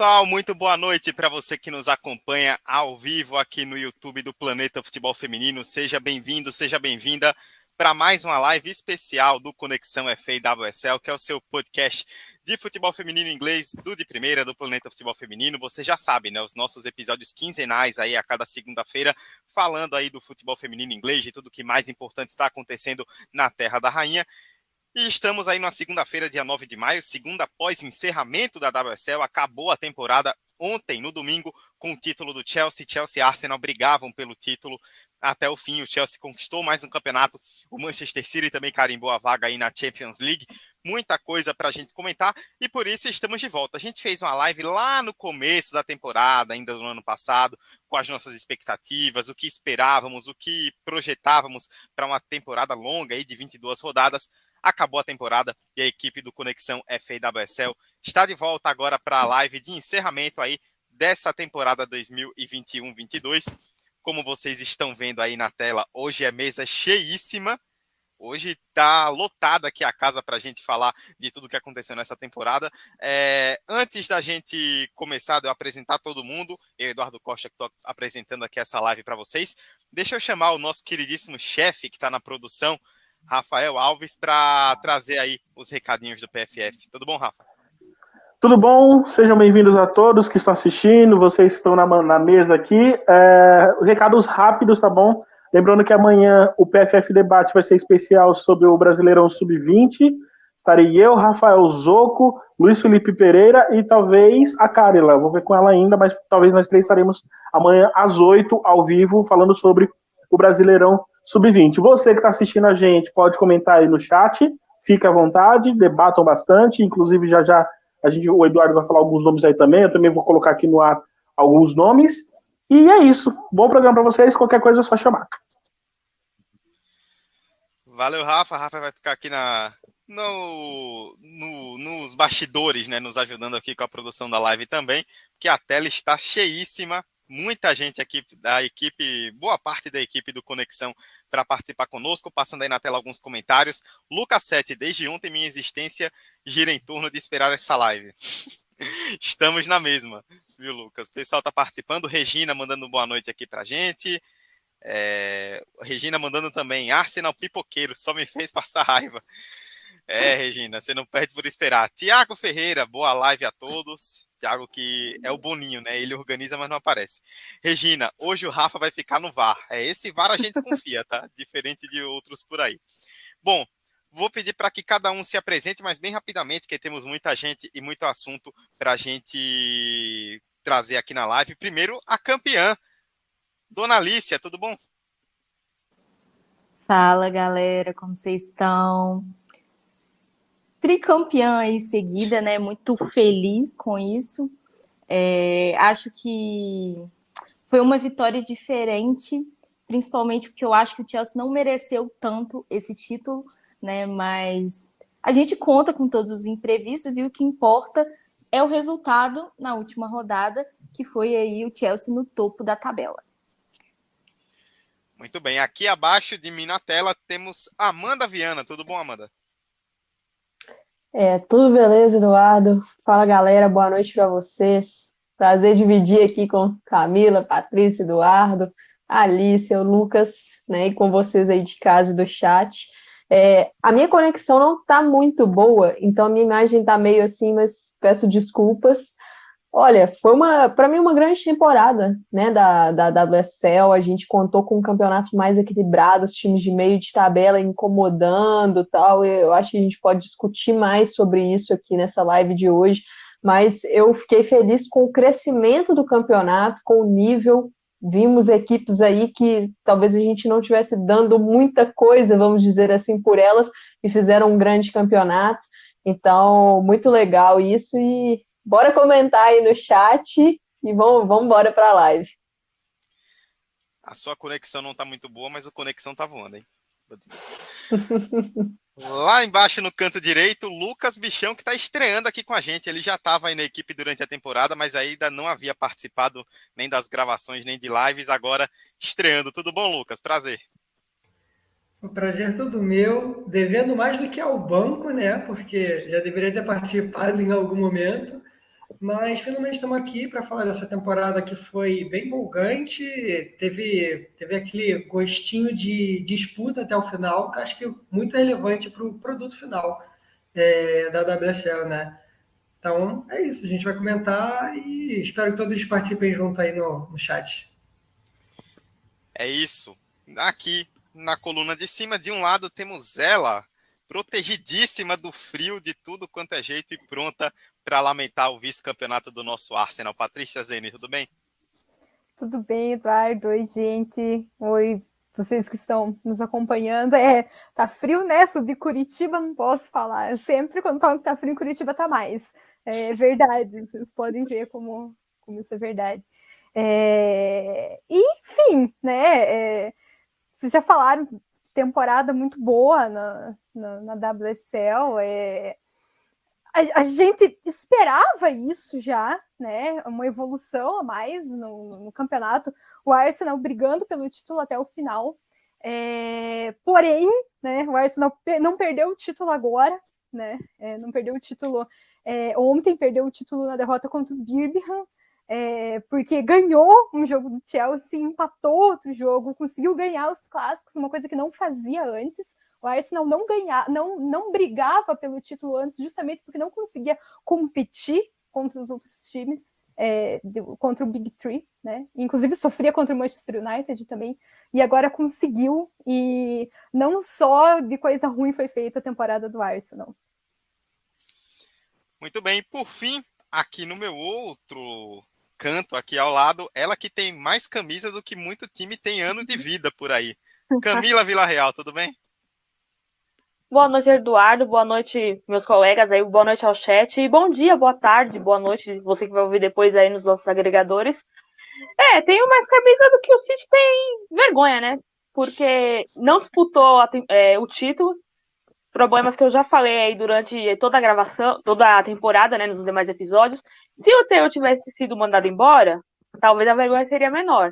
pessoal, muito boa noite para você que nos acompanha ao vivo aqui no YouTube do Planeta Futebol Feminino. Seja bem-vindo, seja bem-vinda para mais uma live especial do Conexão FA WSL, que é o seu podcast de futebol feminino inglês do de primeira do Planeta Futebol Feminino. Você já sabe, né? Os nossos episódios quinzenais aí a cada segunda-feira, falando aí do futebol feminino inglês, de tudo que mais importante está acontecendo na Terra da Rainha. E estamos aí na segunda-feira, dia 9 de maio, segunda após encerramento da WSL. Acabou a temporada ontem, no domingo, com o título do Chelsea. Chelsea e Arsenal brigavam pelo título até o fim. O Chelsea conquistou mais um campeonato. O Manchester City também carimbou a vaga aí na Champions League. Muita coisa para a gente comentar e por isso estamos de volta. A gente fez uma live lá no começo da temporada, ainda do ano passado, com as nossas expectativas, o que esperávamos, o que projetávamos para uma temporada longa aí de 22 rodadas acabou a temporada e a equipe do Conexão FAWSL está de volta agora para a live de encerramento aí dessa temporada 2021-22. Como vocês estão vendo aí na tela, hoje é mesa cheíssima. Hoje está lotada aqui a casa para a gente falar de tudo que aconteceu nessa temporada. É, antes da gente começar, de eu apresentar todo mundo, eu, Eduardo Costa, que estou apresentando aqui essa live para vocês, deixa eu chamar o nosso queridíssimo chefe que está na produção, Rafael Alves, para trazer aí os recadinhos do PFF. Tudo bom, Rafa? Tudo bom? Sejam bem-vindos a todos que estão assistindo, vocês que estão na, na mesa aqui. É, recados rápidos, tá bom? Lembrando que amanhã o PFF Debate vai ser especial sobre o Brasileirão Sub-20. Estarei eu, Rafael Zoco, Luiz Felipe Pereira e talvez a Carila. Vou ver com ela ainda, mas talvez nós três estaremos amanhã às oito ao vivo falando sobre o Brasileirão Sub-20. Você que está assistindo a gente pode comentar aí no chat, fique à vontade, debatam bastante, inclusive já já a gente, o Eduardo vai falar alguns nomes aí também, eu também vou colocar aqui no ar alguns nomes. E é isso. Bom programa para vocês, qualquer coisa é só chamar. Valeu, Rafa. Rafa vai ficar aqui na, no, no, nos bastidores, né, nos ajudando aqui com a produção da live também, que a tela está cheíssima muita gente aqui da equipe, boa parte da equipe do Conexão para participar conosco, passando aí na tela alguns comentários. Lucas 7, desde ontem minha existência gira em torno de esperar essa live. Estamos na mesma, viu, Lucas? O pessoal está participando, Regina mandando boa noite aqui para gente. É... Regina mandando também, Arsenal pipoqueiro, só me fez passar raiva. É, Regina, você não perde por esperar. Tiago Ferreira, boa live a todos. Thiago, que é o Boninho, né? Ele organiza, mas não aparece. Regina, hoje o Rafa vai ficar no VAR. É esse VAR a gente confia, tá? Diferente de outros por aí. Bom, vou pedir para que cada um se apresente, mas bem rapidamente, porque temos muita gente e muito assunto para a gente trazer aqui na live. Primeiro, a campeã, Dona Alicia, tudo bom? Fala, galera, como vocês estão? Tricampeã aí seguida, né? Muito feliz com isso. É, acho que foi uma vitória diferente, principalmente porque eu acho que o Chelsea não mereceu tanto esse título, né? Mas a gente conta com todos os imprevistos e o que importa é o resultado na última rodada, que foi aí o Chelsea no topo da tabela. Muito bem, aqui abaixo de mim na tela temos Amanda Viana. Tudo bom, Amanda? É, tudo beleza, Eduardo? Fala, galera, boa noite para vocês. Prazer dividir aqui com Camila, Patrícia, Eduardo, Alice, o Lucas, né, e com vocês aí de casa do chat. É, a minha conexão não está muito boa, então a minha imagem está meio assim, mas peço desculpas. Olha, foi uma, para mim, uma grande temporada, né, da, da WSL. A gente contou com um campeonato mais equilibrado, os times de meio de tabela incomodando, tal. Eu acho que a gente pode discutir mais sobre isso aqui nessa live de hoje. Mas eu fiquei feliz com o crescimento do campeonato, com o nível. Vimos equipes aí que talvez a gente não tivesse dando muita coisa, vamos dizer assim, por elas, e fizeram um grande campeonato. Então, muito legal isso e Bora comentar aí no chat e vamos, vamos embora para a live. A sua conexão não está muito boa, mas a conexão tá voando, hein? Lá embaixo no canto direito, Lucas Bichão, que está estreando aqui com a gente. Ele já estava aí na equipe durante a temporada, mas ainda não havia participado nem das gravações, nem de lives. Agora estreando. Tudo bom, Lucas? Prazer. O prazer é todo meu, devendo mais do que ao banco, né? Porque já deveria ter participado em algum momento. Mas finalmente estamos aqui para falar dessa temporada que foi bem empolgante, teve, teve aquele gostinho de disputa até o final, que acho que muito relevante para o produto final é, da WSL, né? Então é isso, a gente vai comentar e espero que todos participem junto aí no, no chat. É isso. Aqui na coluna de cima, de um lado temos ela, protegidíssima do frio de tudo quanto é jeito e pronta para lamentar o vice-campeonato do nosso Arsenal. Patrícia Zene, tudo bem? Tudo bem, Eduardo. Oi, gente. Oi, vocês que estão nos acompanhando. É, tá frio nessa de Curitiba, não posso falar. Sempre quando falam que tá frio em Curitiba, tá mais. É verdade, vocês podem ver como, como isso é verdade. É, enfim, né? É, vocês já falaram temporada muito boa na, na, na WSL. É, a, a, gente esperava isso já, né? Uma evolução a mais no, no campeonato. O Arsenal brigando pelo título até o final. É, porém, né, o Arsenal não perdeu o título agora, né? É, não perdeu o título é, ontem, perdeu o título na derrota contra o Birmingham é, porque ganhou um jogo do Chelsea, empatou outro jogo, conseguiu ganhar os clássicos, uma coisa que não fazia antes. O Arsenal não ganhava, não, não brigava pelo título antes, justamente porque não conseguia competir contra os outros times, é, contra o Big Three, né? Inclusive sofria contra o Manchester United também, e agora conseguiu, e não só de coisa ruim foi feita a temporada do Arsenal. Muito bem, por fim, aqui no meu outro canto aqui ao lado, ela que tem mais camisa do que muito time tem ano de vida por aí. Camila Villarreal, tudo bem? Boa noite, Eduardo. Boa noite, meus colegas aí. Boa noite ao chat. E bom dia, boa tarde, boa noite, você que vai ouvir depois aí nos nossos agregadores. É, tenho mais camisa do que o City tem vergonha, né? Porque não disputou a, é, o título, problemas que eu já falei aí durante toda a gravação, toda a temporada, né, nos demais episódios. Se o Theo tivesse sido mandado embora, talvez a vergonha seria menor.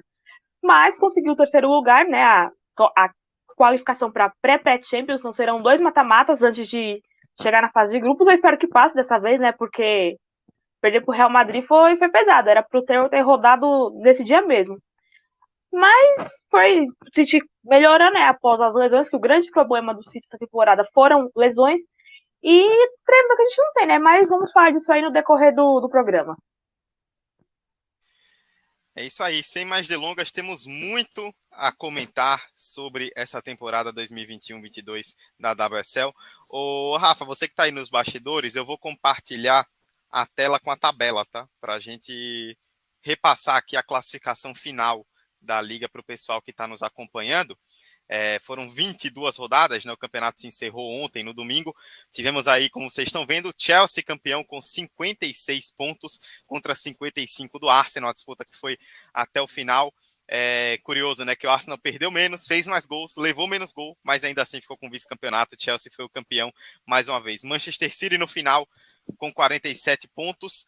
Mas conseguiu o terceiro lugar, né, a, a qualificação para pré-pré-champions, não serão dois mata-matas antes de chegar na fase de grupos. Eu espero que passe dessa vez, né, porque perder para o Real Madrid foi, foi pesado, era para o Theo ter rodado nesse dia mesmo. Mas foi o City melhorando né, após as lesões, que o grande problema do City essa temporada foram lesões. E treino que a gente não tem, né? Mas vamos falar disso aí no decorrer do, do programa. É isso aí, sem mais delongas, temos muito a comentar sobre essa temporada 2021-22 da WSL. Ô, Rafa, você que está aí nos bastidores, eu vou compartilhar a tela com a tabela, tá? Para a gente repassar aqui a classificação final da liga para o pessoal que está nos acompanhando. É, foram 22 rodadas, né? o campeonato se encerrou ontem, no domingo. Tivemos aí, como vocês estão vendo, Chelsea campeão com 56 pontos contra 55 do Arsenal, a disputa que foi até o final. É curioso, né? Que o Arsenal perdeu menos, fez mais gols, levou menos gol, mas ainda assim ficou com vice-campeonato. Chelsea foi o campeão mais uma vez. Manchester City no final com 47 pontos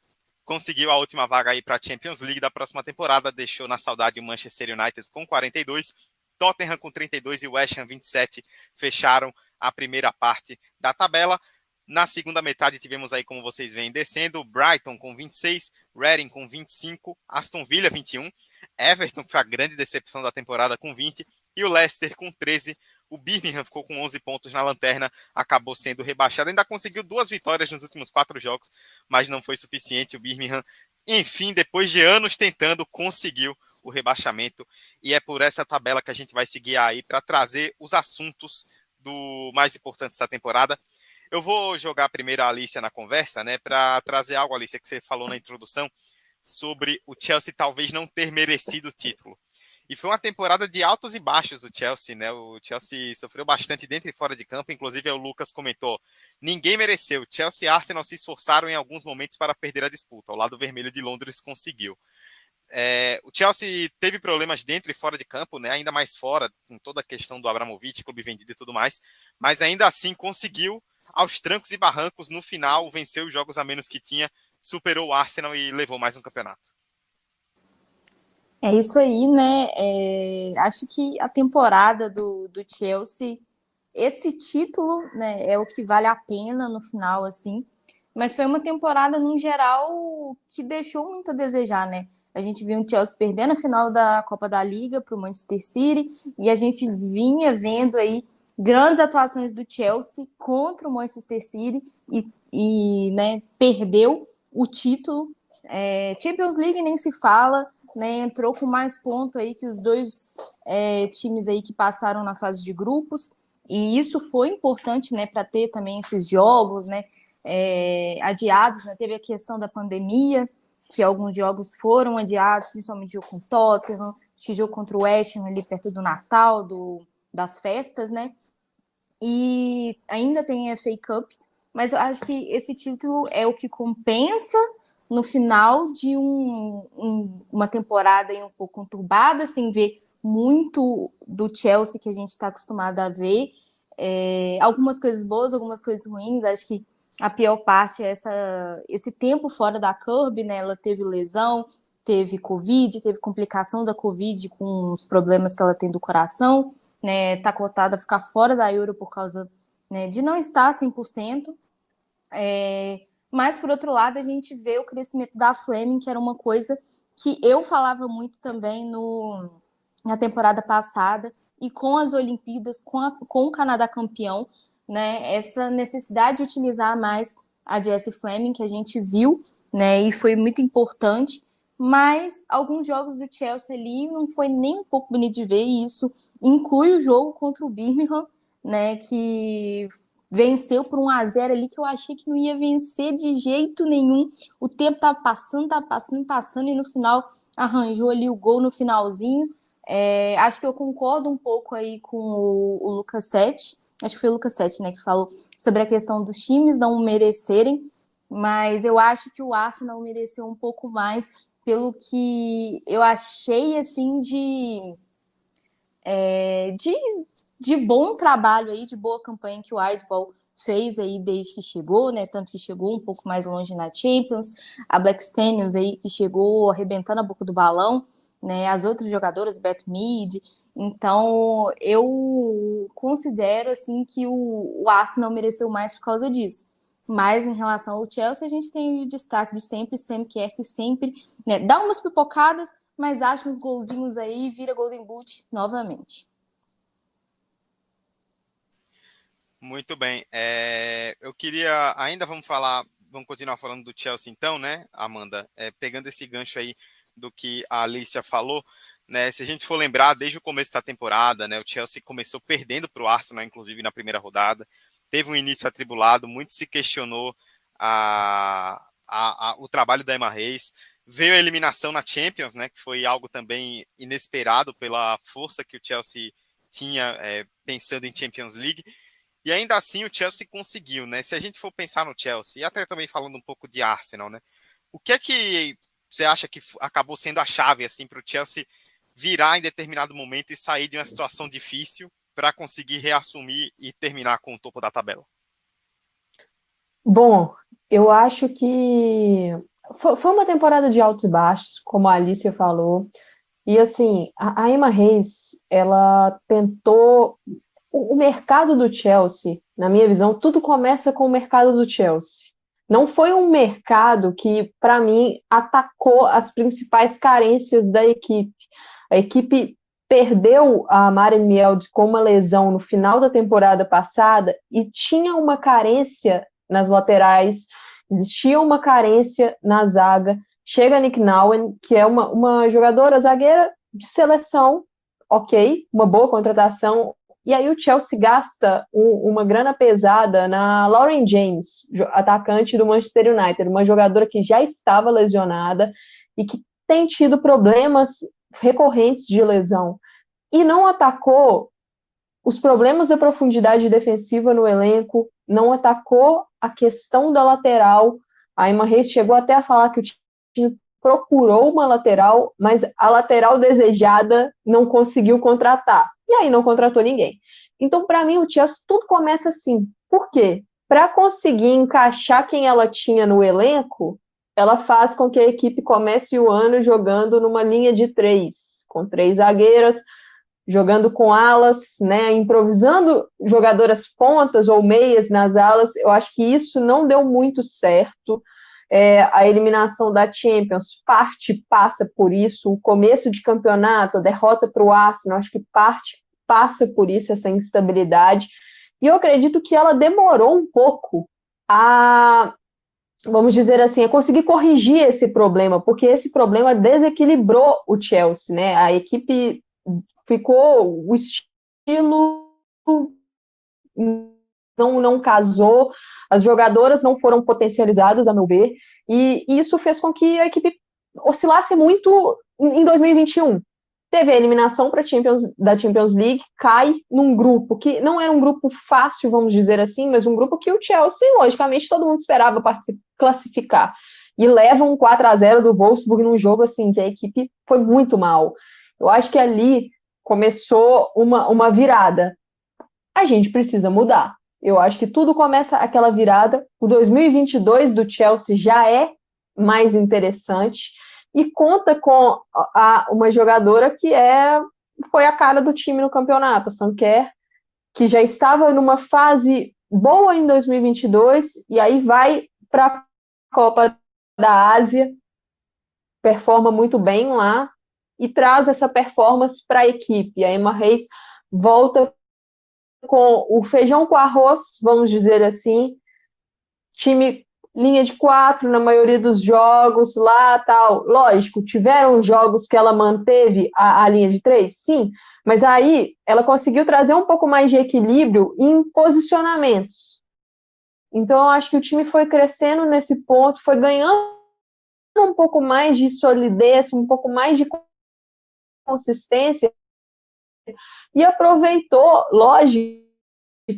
conseguiu a última vaga aí para a Champions League da próxima temporada, deixou na saudade o Manchester United com 42, Tottenham com 32 e West Ham 27 fecharam a primeira parte da tabela. Na segunda metade tivemos aí, como vocês veem, descendo, Brighton com 26, Reading com 25, Aston Villa 21, Everton, que foi a grande decepção da temporada, com 20, e o Leicester com 13, o Birmingham ficou com 11 pontos na lanterna, acabou sendo rebaixado. Ainda conseguiu duas vitórias nos últimos quatro jogos, mas não foi suficiente. O Birmingham, enfim, depois de anos tentando, conseguiu o rebaixamento. E é por essa tabela que a gente vai seguir aí para trazer os assuntos do mais importante dessa temporada. Eu vou jogar primeiro a Alicia na conversa, né, para trazer algo, Alicia, que você falou na introdução sobre o Chelsea talvez não ter merecido o título. E foi uma temporada de altos e baixos do Chelsea, né? O Chelsea sofreu bastante dentro e fora de campo, inclusive o Lucas comentou: ninguém mereceu. Chelsea e Arsenal se esforçaram em alguns momentos para perder a disputa. O lado vermelho de Londres conseguiu. É, o Chelsea teve problemas dentro e fora de campo, né? Ainda mais fora, com toda a questão do Abramovich, clube vendido e tudo mais, mas ainda assim conseguiu, aos trancos e barrancos, no final, vencer os jogos a menos que tinha, superou o Arsenal e levou mais um campeonato. É isso aí, né? É, acho que a temporada do, do Chelsea, esse título, né, é o que vale a pena no final, assim. mas foi uma temporada, no geral, que deixou muito a desejar, né? A gente viu o Chelsea perdendo a final da Copa da Liga para o Manchester City e a gente vinha vendo aí grandes atuações do Chelsea contra o Manchester City e, e né, perdeu o título. É, Champions League nem se fala, né, entrou com mais ponto aí que os dois é, times aí que passaram na fase de grupos. E isso foi importante, né, para ter também esses jogos, né, é, adiados, né, teve a questão da pandemia, que alguns jogos foram adiados, principalmente o jogo com o Tottenham, esse jogo contra o West Ham ali perto do Natal, do, das festas, né, e ainda tem a FA Cup, mas eu acho que esse título é o que compensa no final de um, um, uma temporada um pouco conturbada, sem ver muito do Chelsea que a gente está acostumado a ver. É, algumas coisas boas, algumas coisas ruins. Acho que a pior parte é essa, esse tempo fora da Kirby, né? Ela teve lesão, teve Covid, teve complicação da Covid com os problemas que ela tem do coração né, tá cotada a ficar fora da Euro por causa né, de não estar 100%. É, mas, por outro lado, a gente vê o crescimento da Fleming, que era uma coisa que eu falava muito também no, na temporada passada, e com as Olimpíadas, com, a, com o Canadá campeão, né, essa necessidade de utilizar mais a Jessie Fleming, que a gente viu, né, e foi muito importante. Mas alguns jogos do Chelsea ali não foi nem um pouco bonito de ver, e isso inclui o jogo contra o Birmingham, né, que venceu por um a 0 ali que eu achei que não ia vencer de jeito nenhum. O tempo tava passando, tava passando, passando e no final arranjou ali o gol no finalzinho. É, acho que eu concordo um pouco aí com o, o Lucas Sete, acho que foi o Lucas Sete, né, que falou sobre a questão dos times não merecerem, mas eu acho que o Arsenal mereceu um pouco mais pelo que eu achei assim de, é, de, de bom trabalho aí, de boa campanha que o Idval fez aí desde que chegou, né? Tanto que chegou um pouco mais longe na Champions, a Black Staniels aí que chegou arrebentando a boca do balão, né? As outras jogadoras, Beth Mead. Então, eu considero assim que o, o Arsenal mereceu mais por causa disso. Mas em relação ao Chelsea, a gente tem o destaque de sempre, sempre quer que sempre né, dá umas pipocadas, mas acha uns golzinhos aí e vira Golden Boot novamente. Muito bem. É, eu queria. Ainda vamos falar, vamos continuar falando do Chelsea, então, né, Amanda? É, pegando esse gancho aí do que a Alicia falou. Né, se a gente for lembrar, desde o começo da temporada, né, o Chelsea começou perdendo para o Arsenal, inclusive na primeira rodada teve um início atribulado, muito se questionou a, a, a, o trabalho da Emma Reis. Veio a eliminação na Champions, né, que foi algo também inesperado pela força que o Chelsea tinha é, pensando em Champions League. E ainda assim o Chelsea conseguiu, né? Se a gente for pensar no Chelsea, e até também falando um pouco de Arsenal, né? O que é que você acha que acabou sendo a chave assim para o Chelsea virar em determinado momento e sair de uma situação difícil para conseguir reassumir e terminar com o topo da tabela? Bom, eu acho que foi uma temporada de altos e baixos, como a Alicia falou. E assim, a Emma Reis, ela tentou o mercado do Chelsea, na minha visão, tudo começa com o mercado do Chelsea. Não foi um mercado que, para mim, atacou as principais carências da equipe. A equipe perdeu a Maren Mield com uma lesão no final da temporada passada e tinha uma carência nas laterais, existia uma carência na zaga. Chega a Nick Nowen, que é uma, uma jogadora zagueira de seleção, ok, uma boa contratação. E aí o Chelsea gasta um, uma grana pesada na Lauren James, atacante do Manchester United, uma jogadora que já estava lesionada e que tem tido problemas recorrentes de lesão e não atacou os problemas da profundidade defensiva no elenco, não atacou a questão da lateral. A Emma Reis chegou até a falar que o time procurou uma lateral, mas a lateral desejada não conseguiu contratar. E aí não contratou ninguém. Então, para mim, o Chelsea tudo começa assim. Por quê? Para conseguir encaixar quem ela tinha no elenco, ela faz com que a equipe comece o ano jogando numa linha de três, com três zagueiras, jogando com alas, né, improvisando jogadoras pontas ou meias nas alas, eu acho que isso não deu muito certo. É, a eliminação da Champions, parte passa por isso, o começo de campeonato, a derrota para o Arsenal, acho que parte passa por isso, essa instabilidade. E eu acredito que ela demorou um pouco a, vamos dizer assim, a conseguir corrigir esse problema, porque esse problema desequilibrou o Chelsea, né? A equipe ficou o estilo não, não casou, as jogadoras não foram potencializadas, a meu ver, e isso fez com que a equipe oscilasse muito em 2021. Teve a eliminação para Champions da Champions League, cai num grupo que não era um grupo fácil, vamos dizer assim, mas um grupo que o Chelsea, logicamente, todo mundo esperava classificar. E leva um 4 a 0 do Wolfsburg num jogo assim que a equipe foi muito mal. Eu acho que ali começou uma, uma virada. A gente precisa mudar. Eu acho que tudo começa aquela virada. O 2022 do Chelsea já é mais interessante e conta com a, uma jogadora que é foi a cara do time no campeonato, a Sanquer, que já estava numa fase boa em 2022 e aí vai para a Copa da Ásia, performa muito bem lá, e traz essa performance para a equipe. A Emma Reis volta com o feijão com arroz, vamos dizer assim, time linha de quatro na maioria dos jogos lá tal. Lógico, tiveram jogos que ela manteve a, a linha de três, sim, mas aí ela conseguiu trazer um pouco mais de equilíbrio em posicionamentos. Então, eu acho que o time foi crescendo nesse ponto, foi ganhando um pouco mais de solidez, um pouco mais de consistência e aproveitou, lógico,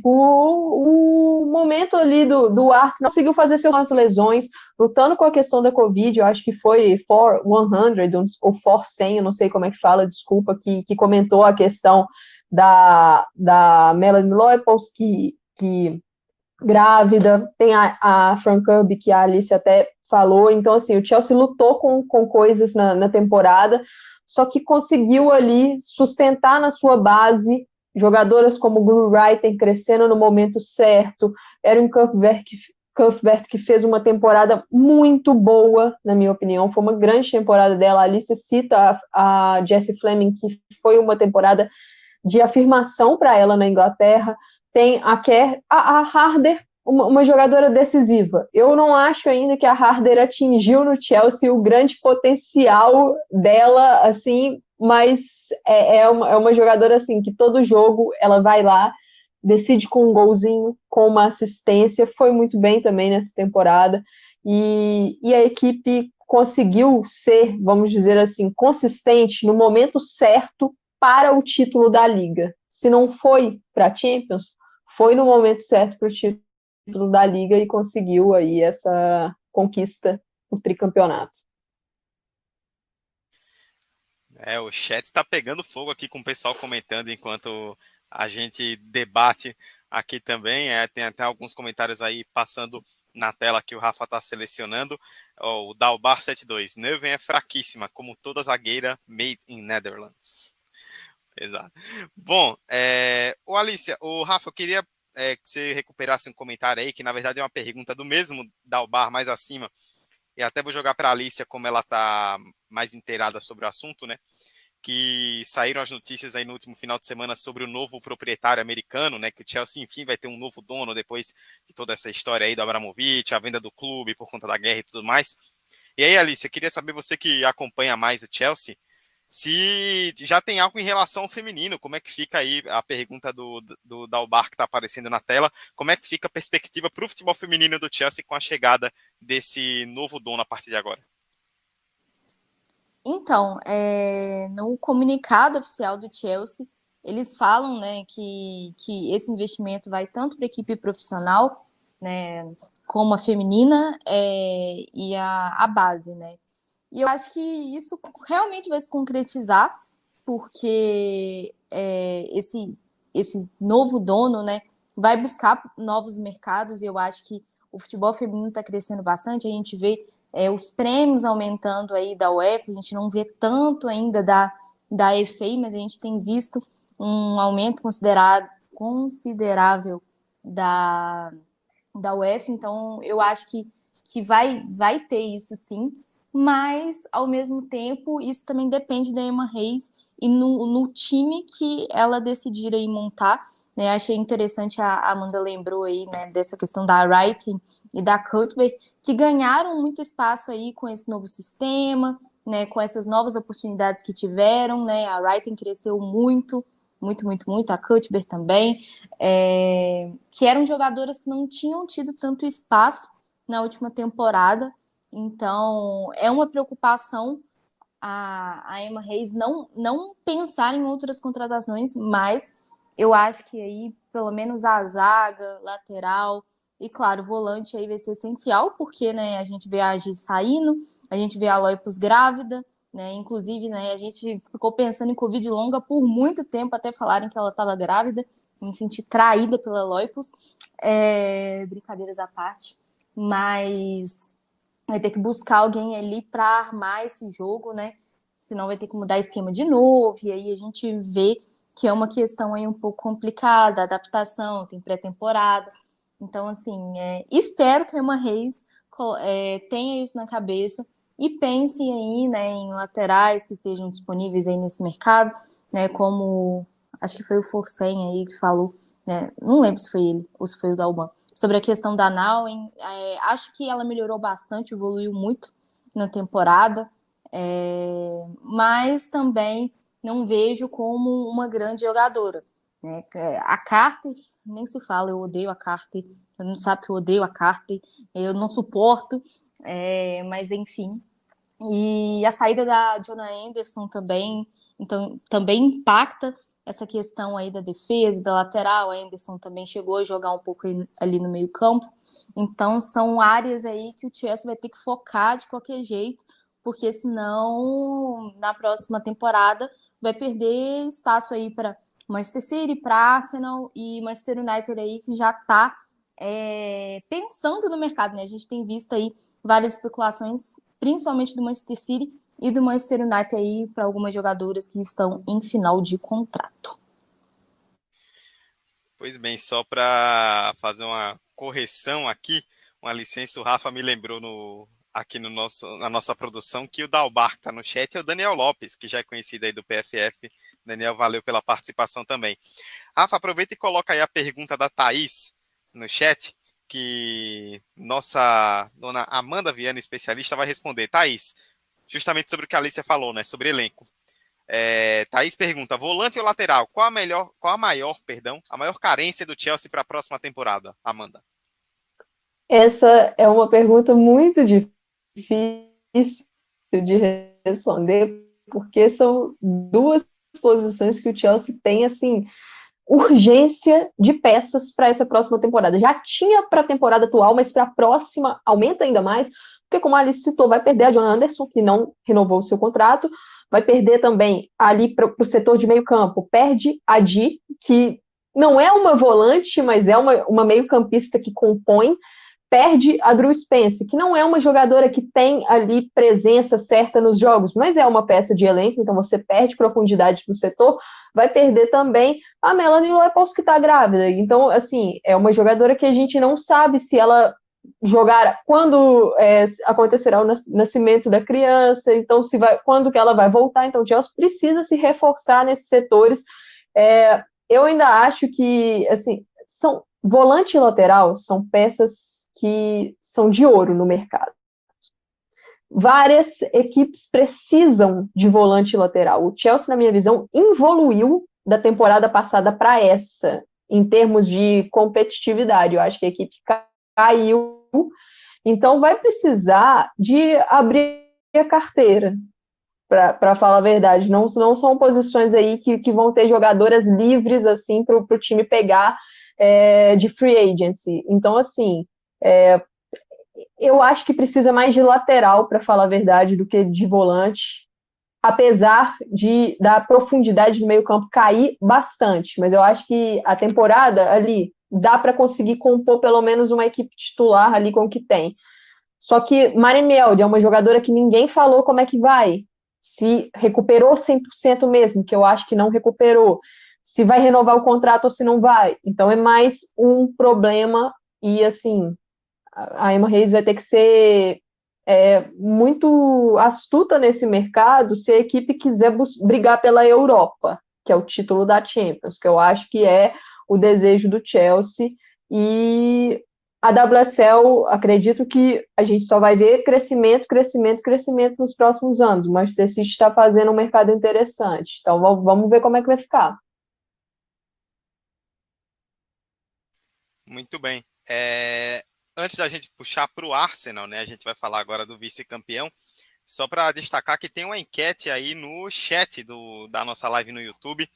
o, o momento ali do, do Arsenal, conseguiu fazer suas lesões, lutando com a questão da Covid, eu acho que foi for 100 ou for 100, eu não sei como é que fala, desculpa, que, que comentou a questão da, da Melanie Leupolz, que, que grávida, tem a, a Frank Kirby, que a Alice até falou, então assim, o Chelsea lutou com, com coisas na, na temporada, só que conseguiu ali sustentar na sua base jogadoras como Guru Wright crescendo no momento certo, Erin Cuthbert, Cuthbert que fez uma temporada muito boa, na minha opinião, foi uma grande temporada dela. A Alice cita a, a Jessie Fleming, que foi uma temporada de afirmação para ela na Inglaterra. Tem a, Kerr, a, a Harder, uma, uma, jogadora decisiva. Eu não acho ainda que a Harder atingiu no Chelsea o grande potencial dela, assim, mas é, é, uma, é uma jogadora assim que todo jogo ela vai lá, decide com um golzinho, com uma assistência, foi muito bem também nessa temporada. E, e a equipe conseguiu ser, vamos dizer assim, consistente no momento certo para o título da liga. Se não foi para a Champions, foi no momento certo para o título título da liga e conseguiu aí essa conquista, o tricampeonato. É, o chat está pegando fogo aqui com o pessoal comentando enquanto a gente debate aqui também. É, tem até alguns comentários aí passando na tela que o Rafa está selecionando. Oh, o Dalbar 72. Neuven é fraquíssima, como toda zagueira made in Netherlands. Exato. Bom, é, o Alicia, o Rafa, eu queria é, que você recuperasse um comentário aí, que na verdade é uma pergunta do mesmo Dalbar mais acima, e até vou jogar para a Alicia como ela está mais inteirada sobre o assunto, né? Que saíram as notícias aí no último final de semana sobre o novo proprietário americano, né? Que o Chelsea, enfim, vai ter um novo dono depois de toda essa história aí do Abramovich, a venda do clube por conta da guerra e tudo mais. E aí, Alicia, queria saber você que acompanha mais o Chelsea, se já tem algo em relação ao feminino, como é que fica aí a pergunta do, do Dalbar que está aparecendo na tela, como é que fica a perspectiva para o futebol feminino do Chelsea com a chegada desse novo dono a partir de agora? Então, é, no comunicado oficial do Chelsea, eles falam né, que, que esse investimento vai tanto para a equipe profissional, né, como a feminina é, e a, a base, né? E eu acho que isso realmente vai se concretizar, porque é, esse, esse novo dono né, vai buscar novos mercados, e eu acho que o futebol feminino está crescendo bastante, a gente vê é, os prêmios aumentando aí da UEFA, a gente não vê tanto ainda da, da EFA, mas a gente tem visto um aumento considerado, considerável da, da UF, então eu acho que, que vai, vai ter isso sim, mas ao mesmo tempo isso também depende da Emma Reis e no, no time que ela decidir aí montar. Né, achei interessante, a Amanda lembrou aí, né, dessa questão da Writing e da Cuthbert, que ganharam muito espaço aí com esse novo sistema, né, com essas novas oportunidades que tiveram, né, a Writing cresceu muito, muito, muito, muito, a Cuthbert também, é, que eram jogadoras que não tinham tido tanto espaço na última temporada, então é uma preocupação a, a Emma Reis não, não pensar em outras contratações, mas eu acho que aí, pelo menos a zaga, lateral e, claro, volante aí vai ser essencial, porque né, a gente vê a Agi saindo, a gente vê a Loipos grávida, né? Inclusive, né, a gente ficou pensando em Covid longa por muito tempo, até falarem que ela estava grávida, me senti traída pela Loipos. É, brincadeiras à parte, mas vai ter que buscar alguém ali para armar esse jogo, né? Senão vai ter que mudar esquema de novo, e aí a gente vê que é uma questão aí um pouco complicada, adaptação, tem pré-temporada. Então, assim, é, espero que a Emma Reis é, tenha isso na cabeça e pense aí, né, em laterais que estejam disponíveis aí nesse mercado, né, como acho que foi o Forcen aí que falou, né, não lembro se foi ele ou se foi o Dalban, sobre a questão da Nauen, é, acho que ela melhorou bastante, evoluiu muito na temporada, é, mas também não vejo como uma grande jogadora. Né? A Carter, nem se fala, eu odeio a Carter, eu não sabe que eu odeio a Carter, eu não suporto, é, mas enfim. E a saída da Jonah Anderson também, então, também impacta essa questão aí da defesa, da lateral. A Anderson também chegou a jogar um pouco ali no meio campo. Então, são áreas aí que o Chelsea vai ter que focar de qualquer jeito, porque senão, na próxima temporada, vai perder espaço aí para Manchester City, para Arsenal e Manchester United aí que já está é, pensando no mercado, né? A gente tem visto aí várias especulações, principalmente do Manchester City e do Manchester United aí para algumas jogadoras que estão em final de contrato. Pois bem, só para fazer uma correção aqui, uma licença, o Rafa me lembrou no, aqui no nosso, na nossa produção que o Dalbar está no chat é o Daniel Lopes, que já é conhecido aí do PFF. Daniel, valeu pela participação também. Rafa, aproveita e coloca aí a pergunta da Thaís no chat, que nossa dona Amanda Viana, especialista, vai responder. Thaís, justamente sobre o que a Alicia falou, né? Sobre elenco. É, Thaís pergunta: volante ou lateral? Qual a melhor, qual a maior, perdão, a maior carência do Chelsea para a próxima temporada, Amanda? Essa é uma pergunta muito difícil de responder, porque são duas posições que o Chelsea tem, assim, urgência de peças para essa próxima temporada. Já tinha para a temporada atual, mas para a próxima aumenta ainda mais, porque como a Alice citou, vai perder a John Anderson, que não renovou o seu contrato, vai perder também ali para o setor de meio campo, perde a Di, que não é uma volante, mas é uma, uma meio campista que compõe, perde a Drew Spence, que não é uma jogadora que tem ali presença certa nos jogos, mas é uma peça de elenco, então você perde profundidade no setor, vai perder também a Melanie Leupolz, que está grávida. Então, assim, é uma jogadora que a gente não sabe se ela jogar quando é, acontecerá o nascimento da criança, então se vai, quando que ela vai voltar, então o Chelsea precisa se reforçar nesses setores. É, eu ainda acho que assim são volante e lateral são peças que são de ouro no mercado. Várias equipes precisam de volante lateral. O Chelsea, na minha visão, evoluiu da temporada passada para essa, em termos de competitividade. Eu acho que a equipe caiu, então vai precisar de abrir a carteira, para falar a verdade. Não, não são posições aí que, que vão ter jogadoras livres assim para o time pegar é, de free agency. Então, assim, é, eu acho que precisa mais de lateral, para falar a verdade, do que de volante, apesar de da profundidade do meio-campo cair bastante. Mas eu acho que a temporada ali dá para conseguir compor pelo menos uma equipe titular ali com o que tem. Só que Marimelde é uma jogadora que ninguém falou como é que vai. Se recuperou 100% mesmo, que eu acho que não recuperou. se vai renovar o contrato ou se não vai. Então é mais um problema e assim a Emma Reis vai ter que ser é, muito astuta nesse mercado se a equipe quiser brigar pela Europa, que é o título da Champions, que eu acho que é o desejo do Chelsea. E a WSL, acredito que a gente só vai ver crescimento, crescimento, crescimento nos próximos anos. O Manchester City está fazendo um mercado interessante. Então vamos ver como é que vai ficar. Muito bem. É, antes da gente puxar para o Arsenal, né? A gente vai falar agora do vice-campeão. Só para destacar que tem uma enquete aí no chat do, da nossa live no YouTube.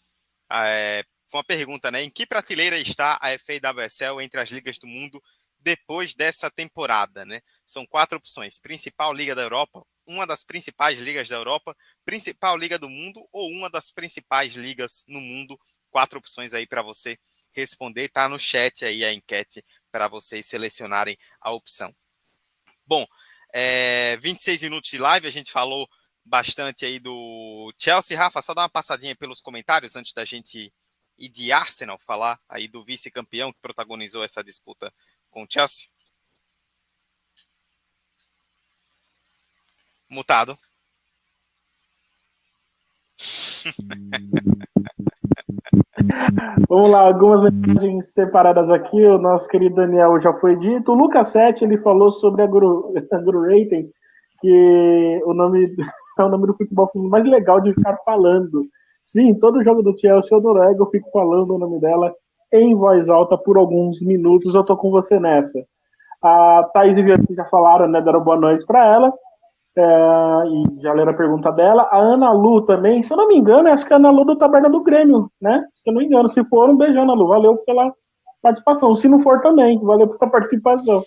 É, uma pergunta, né? Em que prateleira está a FAWSL entre as ligas do mundo depois dessa temporada, né? São quatro opções: principal liga da Europa, uma das principais ligas da Europa, principal liga do mundo ou uma das principais ligas no mundo. Quatro opções aí para você responder. Tá no chat aí a enquete para vocês selecionarem a opção. Bom, é, 26 minutos de live, a gente falou bastante aí do Chelsea. Rafa, só dá uma passadinha pelos comentários antes da gente ir de Arsenal falar aí do vice-campeão que protagonizou essa disputa com o Chelsea. Mutado. Vamos lá, algumas mensagens separadas aqui. O nosso querido Daniel já foi dito. O Lucas 7 ele falou sobre a Guru, a Guru Rating, que o nome é o nome do futebol mais legal de ficar falando. Sim, todo jogo do Chelsea ou do eu fico falando o nome dela em voz alta por alguns minutos. Eu tô com você nessa. A Thaís e Vianney já falaram, né? Deram boa noite para ela. É, e já leram a pergunta dela. A Ana Lu também, se eu não me engano, acho que a Ana Lu do Taberna do Grêmio, né? Se eu não me engano, se for, um beijão, Ana Lu. Valeu pela participação. Se não for também, valeu pela participação.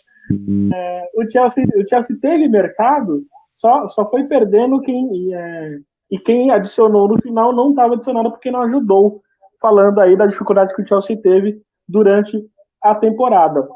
É, o, Chelsea, o Chelsea teve mercado, só, só foi perdendo quem. É, e quem adicionou no final não estava adicionado porque não ajudou. Falando aí da dificuldade que o Chelsea teve durante a temporada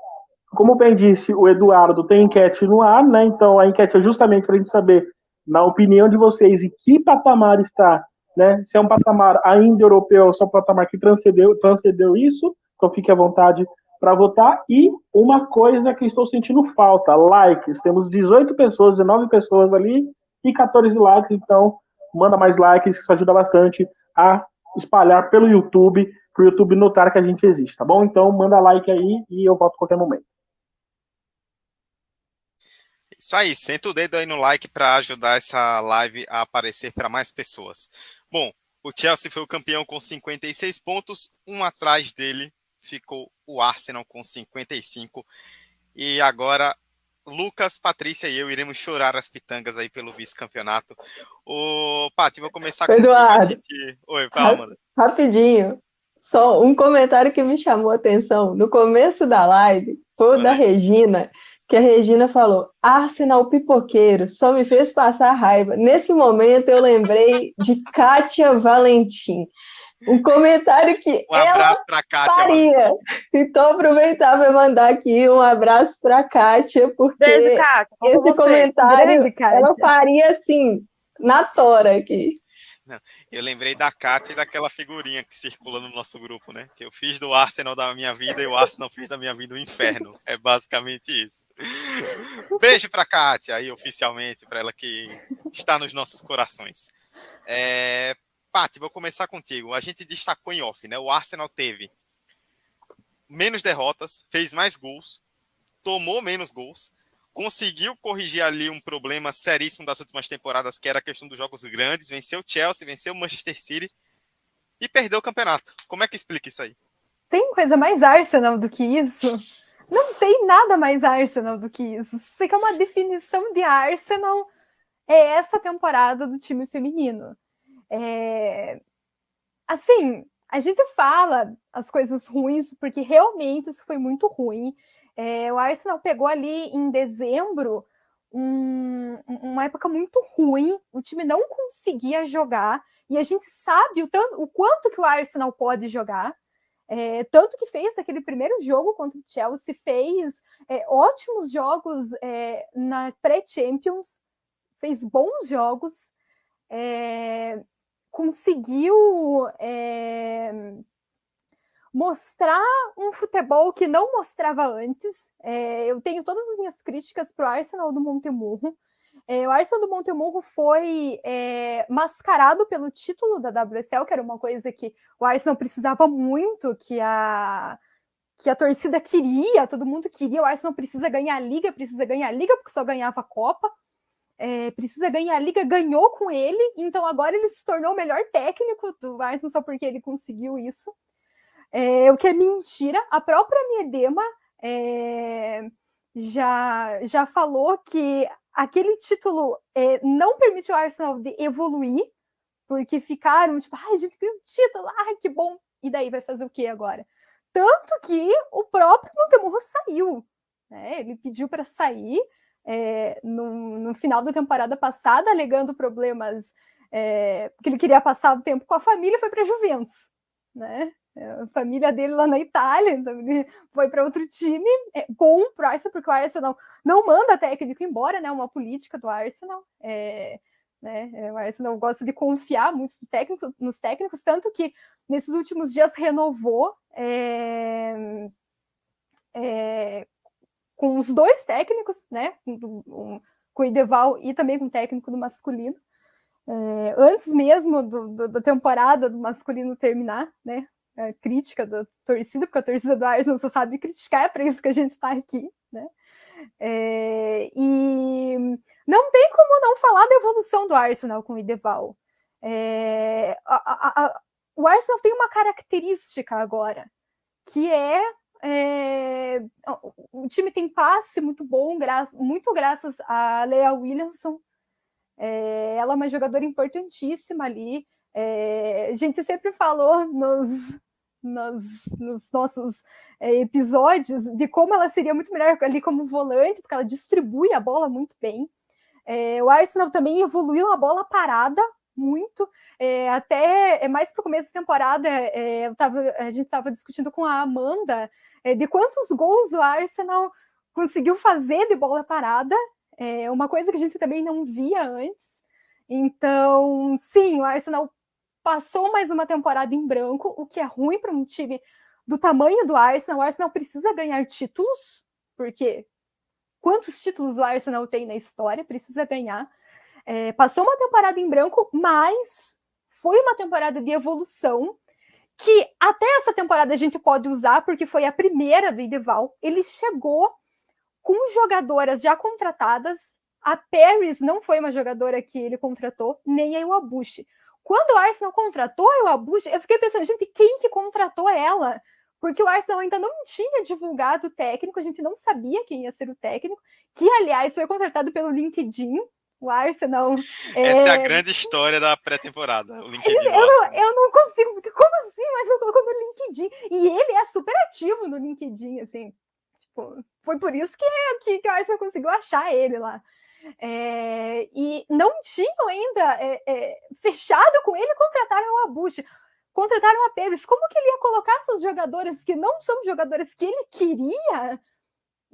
como bem disse o Eduardo, tem enquete no ar, né? Então a enquete é justamente para a gente saber, na opinião de vocês, em que patamar está, né? Se é um patamar ainda europeu, ou se é um patamar que transcendeu, transcendeu isso, então fique à vontade para votar. E uma coisa que estou sentindo falta: likes. Temos 18 pessoas, 19 pessoas ali e 14 likes, então manda mais likes, isso ajuda bastante a espalhar pelo YouTube, para o YouTube notar que a gente existe, tá bom? Então manda like aí e eu volto a qualquer momento. Isso aí, senta o dedo aí no like para ajudar essa live a aparecer para mais pessoas. Bom, o Chelsea foi o campeão com 56 pontos, um atrás dele ficou o Arsenal com 55. E agora Lucas, Patrícia e eu iremos chorar as pitangas aí pelo vice-campeonato. O Pati, vou começar com Eduardo, gente... Oi, calma. Rapidinho. Só um comentário que me chamou a atenção. No começo da live, foi o da Regina, que a Regina falou: Arsenal pipoqueiro, só me fez passar raiva. Nesse momento eu lembrei de Kátia Valentim. Um comentário que um abraço ela Kátia, faria. Mano. Então aproveitar para mandar aqui um abraço para Kátia, porque Beijo, Kátia, esse você. comentário Grande, ela faria assim na tora aqui. Eu lembrei da Cátia e daquela figurinha que circula no nosso grupo, né? Que eu fiz do Arsenal da minha vida e o Arsenal fez da minha vida o inferno. É basicamente isso. Beijo para Cátia aí oficialmente, para ela que está nos nossos corações. É... Paty, vou começar contigo. A gente destacou em off, né? O Arsenal teve menos derrotas, fez mais gols, tomou menos gols, conseguiu corrigir ali um problema seríssimo das últimas temporadas, que era a questão dos jogos grandes, venceu Chelsea, venceu Manchester City e perdeu o campeonato. Como é que explica isso aí? Tem coisa mais Arsenal do que isso? Não tem nada mais Arsenal do que isso. Sei que é uma definição de Arsenal é essa temporada do time feminino. É... Assim, a gente fala as coisas ruins porque realmente isso foi muito ruim. É, o Arsenal pegou ali em dezembro um, uma época muito ruim, o time não conseguia jogar, e a gente sabe o, tanto, o quanto que o Arsenal pode jogar. É, tanto que fez aquele primeiro jogo contra o Chelsea, fez é, ótimos jogos é, na pré-Champions, fez bons jogos, é, conseguiu é, mostrar um futebol que não mostrava antes. É, eu tenho todas as minhas críticas para o Arsenal do Montemurro. É, o Arsenal do Montemurro foi é, mascarado pelo título da WSL, que era uma coisa que o Arsenal precisava muito, que a, que a torcida queria, todo mundo queria. O Arsenal precisa ganhar a Liga, precisa ganhar a Liga, porque só ganhava a Copa. É, precisa ganhar a Liga, ganhou com ele, então agora ele se tornou o melhor técnico do Arsenal só porque ele conseguiu isso é, o que é mentira. A própria Miedema é, já, já falou que aquele título é, não permitiu ao Arsenal de evoluir, porque ficaram tipo, ai, a gente ganhou um título, ai, que bom. E daí vai fazer o que agora? Tanto que o próprio Montemurro saiu. Né? Ele pediu para sair é, no, no, final da temporada passada, alegando problemas, é, porque ele queria passar o tempo com a família, foi para Juventus. Né? É, a família dele lá na Itália, então ele foi para outro time, é bom para o Arsenal, porque o Arsenal não manda técnico embora, né? Uma política do Arsenal. É, né, é, o Arsenal gosta de confiar muito no técnico, nos técnicos, tanto que nesses últimos dias renovou é, é, com os dois técnicos, né? Com, com o Ideval e também com o técnico do masculino. É, antes mesmo do, do, da temporada do masculino terminar, né? é, crítica da torcida, porque a torcida do Arsenal só sabe criticar, é para isso que a gente está aqui, né? É, e não tem como não falar da evolução do Arsenal com o Ideval. É, a, a, a, o Arsenal tem uma característica agora, que é, é o time tem passe muito bom, gra muito graças a Leah Williamson. É, ela é uma jogadora importantíssima ali. É, a gente sempre falou nos, nos, nos nossos é, episódios de como ela seria muito melhor ali como volante, porque ela distribui a bola muito bem. É, o Arsenal também evoluiu a bola parada muito, é, até é mais para o começo da temporada, é, eu tava, a gente estava discutindo com a Amanda é, de quantos gols o Arsenal conseguiu fazer de bola parada, é uma coisa que a gente também não via antes. Então, sim, o Arsenal passou mais uma temporada em branco, o que é ruim para um time do tamanho do Arsenal. O Arsenal precisa ganhar títulos, porque quantos títulos o Arsenal tem na história? Precisa ganhar. É, passou uma temporada em branco, mas foi uma temporada de evolução que até essa temporada a gente pode usar, porque foi a primeira do Ideval. Ele chegou com jogadoras já contratadas. A Paris não foi uma jogadora que ele contratou, nem a Iwabuchi. Quando o Arsenal contratou a Iwabuchi, eu fiquei pensando, gente, quem que contratou ela? Porque o Arsenal ainda não tinha divulgado o técnico, a gente não sabia quem ia ser o técnico, que, aliás, foi contratado pelo LinkedIn. O Arsenal. Essa é, é a grande história da pré-temporada. Eu, não, eu não consigo, porque como assim? Mas eu colocou no LinkedIn. E ele é super ativo no LinkedIn, assim. Tipo, foi por isso que, que, que o Arsenal conseguiu achar ele lá. É, e não tinham ainda é, é, fechado com ele, contrataram o Abuche, contrataram a Pérez. Como que ele ia colocar essas jogadoras que não são jogadoras que ele queria,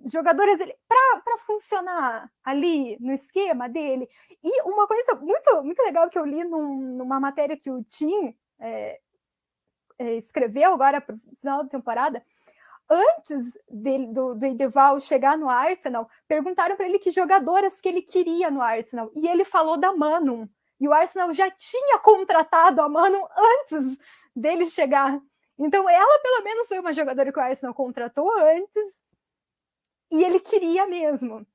jogadoras para funcionar ali no esquema dele? E uma coisa muito, muito legal que eu li num, numa matéria que o Tim é, é, escreveu agora para o final da temporada antes dele, do, do Edeval chegar no Arsenal, perguntaram para ele que jogadoras que ele queria no Arsenal. E ele falou da Manum. E o Arsenal já tinha contratado a Manum antes dele chegar. Então, ela, pelo menos, foi uma jogadora que o Arsenal contratou antes. E ele queria mesmo.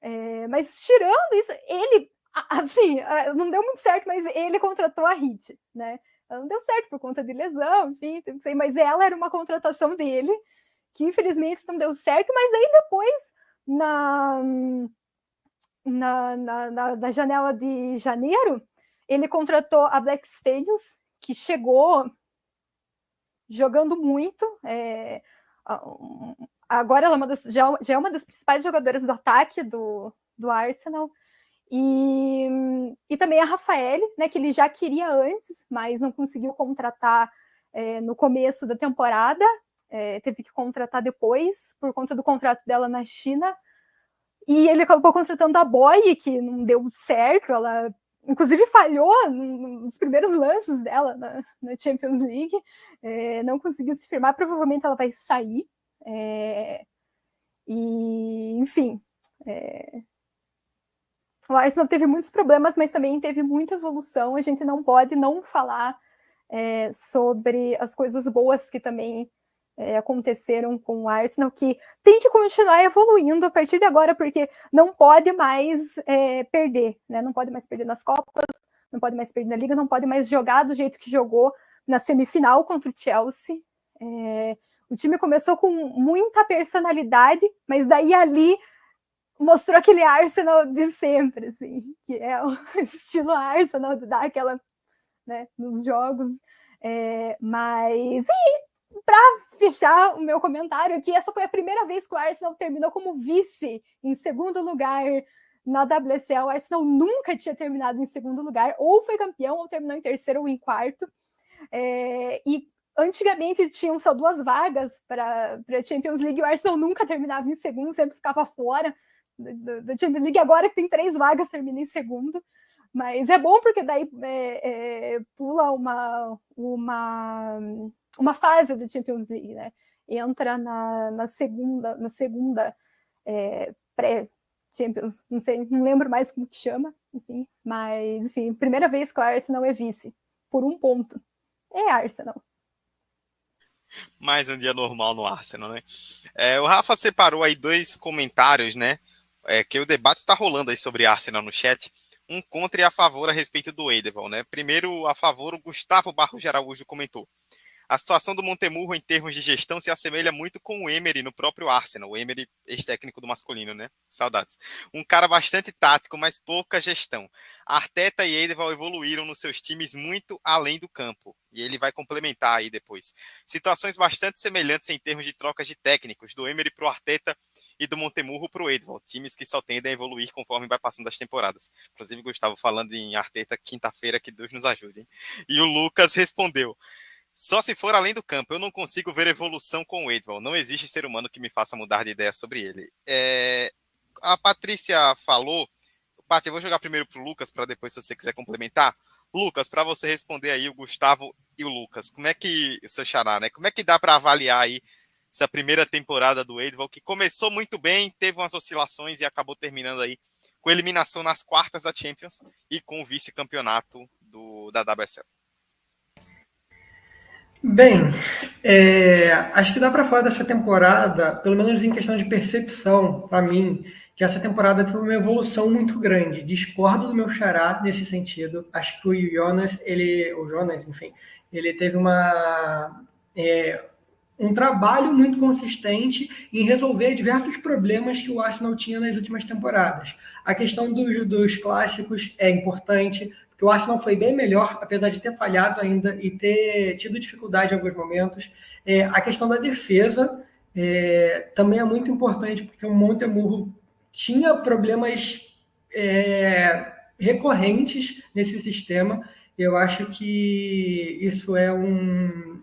É, mas, tirando isso, ele, assim, não deu muito certo, mas ele contratou a Hit, né? Não deu certo por conta de lesão, enfim, sei, mas ela era uma contratação dele que infelizmente não deu certo, mas aí depois, na, na, na, na, na janela de janeiro, ele contratou a Black Stadiums, que chegou jogando muito. É, agora ela é das, já, já, é uma das principais jogadoras do ataque do, do Arsenal. E, e também a Rafael, né, que ele já queria antes, mas não conseguiu contratar é, no começo da temporada é, teve que contratar depois, por conta do contrato dela na China. E ele acabou contratando a Boy, que não deu certo, ela inclusive falhou nos primeiros lances dela na, na Champions League, é, não conseguiu se firmar, provavelmente ela vai sair. É, e, enfim, é, o Arsenal teve muitos problemas, mas também teve muita evolução. A gente não pode não falar é, sobre as coisas boas que também é, aconteceram com o Arsenal, que tem que continuar evoluindo a partir de agora, porque não pode mais é, perder, né? Não pode mais perder nas Copas, não pode mais perder na Liga, não pode mais jogar do jeito que jogou na semifinal contra o Chelsea. É, o time começou com muita personalidade, mas daí ali mostrou aquele Arsenal de sempre, assim, que é o estilo Arsenal dar aquela, né, nos jogos. É, mas e para fechar o meu comentário aqui, essa foi a primeira vez que o Arsenal terminou como vice em segundo lugar na WSL. O Arsenal nunca tinha terminado em segundo lugar, ou foi campeão, ou terminou em terceiro ou em quarto. É, e antigamente tinham só duas vagas para a Champions League, o Arsenal nunca terminava em segundo, sempre ficava fora da Champions League. Agora que tem três vagas, termina em segundo. Mas é bom porque daí é, é, pula uma, uma uma fase da Champions League, né? Entra na, na segunda, na segunda é, pré-Champions, não sei, não lembro mais como que chama, enfim, mas enfim, primeira vez que o Arsenal é vice, por um ponto. É Arsenal. Mais um dia normal no Arsenal, né? É, o Rafa separou aí dois comentários, né? É, que o debate está rolando aí sobre Arsenal no chat um contra e a favor a respeito do Edeval, né? Primeiro, a favor, o Gustavo Barros Araújo comentou. A situação do Montemurro em termos de gestão se assemelha muito com o Emery no próprio Arsenal, o Emery ex-técnico do masculino, né? Saudades. Um cara bastante tático, mas pouca gestão. Arteta e Edeval evoluíram nos seus times muito além do campo, e ele vai complementar aí depois. Situações bastante semelhantes em termos de trocas de técnicos, do Emery para o Arteta e do Montemurro para o Edeval, times que só tendem a evoluir conforme vai passando as temporadas. Inclusive, Gustavo falando em Arteta quinta-feira, que Deus nos ajude. Hein? E o Lucas respondeu. Só se for além do campo. Eu não consigo ver evolução com o Edval. Não existe ser humano que me faça mudar de ideia sobre ele. É... A Patrícia falou. Paty, eu vou jogar primeiro para o Lucas, para depois, se você quiser complementar. Lucas, para você responder aí, o Gustavo e o Lucas, como é que, seu xará, né? Como é que dá para avaliar aí essa primeira temporada do Edval, que começou muito bem, teve umas oscilações e acabou terminando aí com eliminação nas quartas da Champions e com o vice-campeonato da WSL? Bem, é, acho que dá para falar dessa temporada, pelo menos em questão de percepção, para mim, que essa temporada teve uma evolução muito grande. Discordo do meu xará nesse sentido. Acho que o Jonas, ele, o Jonas, enfim, ele teve uma é, um trabalho muito consistente em resolver diversos problemas que o Arsenal tinha nas últimas temporadas. A questão dos, dos clássicos é importante, que o Arsenal foi bem melhor, apesar de ter falhado ainda e ter tido dificuldade em alguns momentos. É, a questão da defesa é, também é muito importante, porque o Montemurro tinha problemas é, recorrentes nesse sistema. Eu acho que isso é um,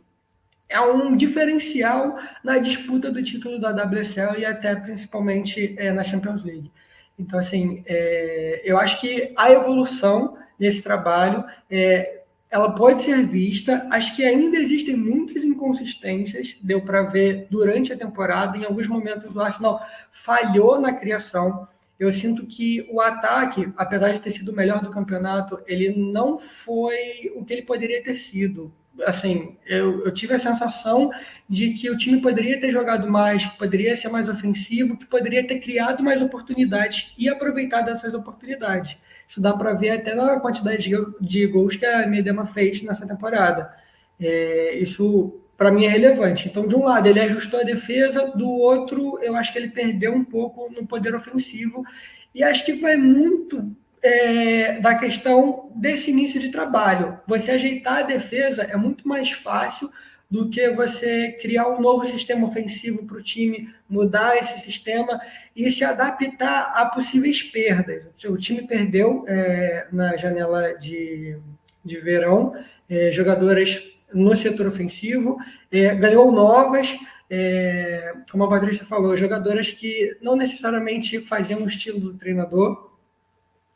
é um diferencial na disputa do título da WSL e até principalmente é, na Champions League. Então, assim, é, eu acho que a evolução nesse trabalho, é, ela pode ser vista. Acho que ainda existem muitas inconsistências, deu para ver durante a temporada. Em alguns momentos o Arsenal falhou na criação. Eu sinto que o ataque, apesar de ter sido o melhor do campeonato, ele não foi o que ele poderia ter sido assim, eu, eu, tive a sensação de que o time poderia ter jogado mais, que poderia ser mais ofensivo, que poderia ter criado mais oportunidades e aproveitado essas oportunidades. Isso dá para ver até na quantidade de, de, gols que a Medema fez nessa temporada. É, isso, para mim, é relevante. Então, de um lado, ele ajustou a defesa, do outro, eu acho que ele perdeu um pouco no poder ofensivo. E acho que vai muito é, da questão desse início de trabalho. Você ajeitar a defesa é muito mais fácil do que você criar um novo sistema ofensivo para o time, mudar esse sistema e se adaptar a possíveis perdas. O time perdeu é, na janela de, de verão é, jogadoras no setor ofensivo, é, ganhou novas, é, como a Patrícia falou, jogadoras que não necessariamente faziam o estilo do treinador,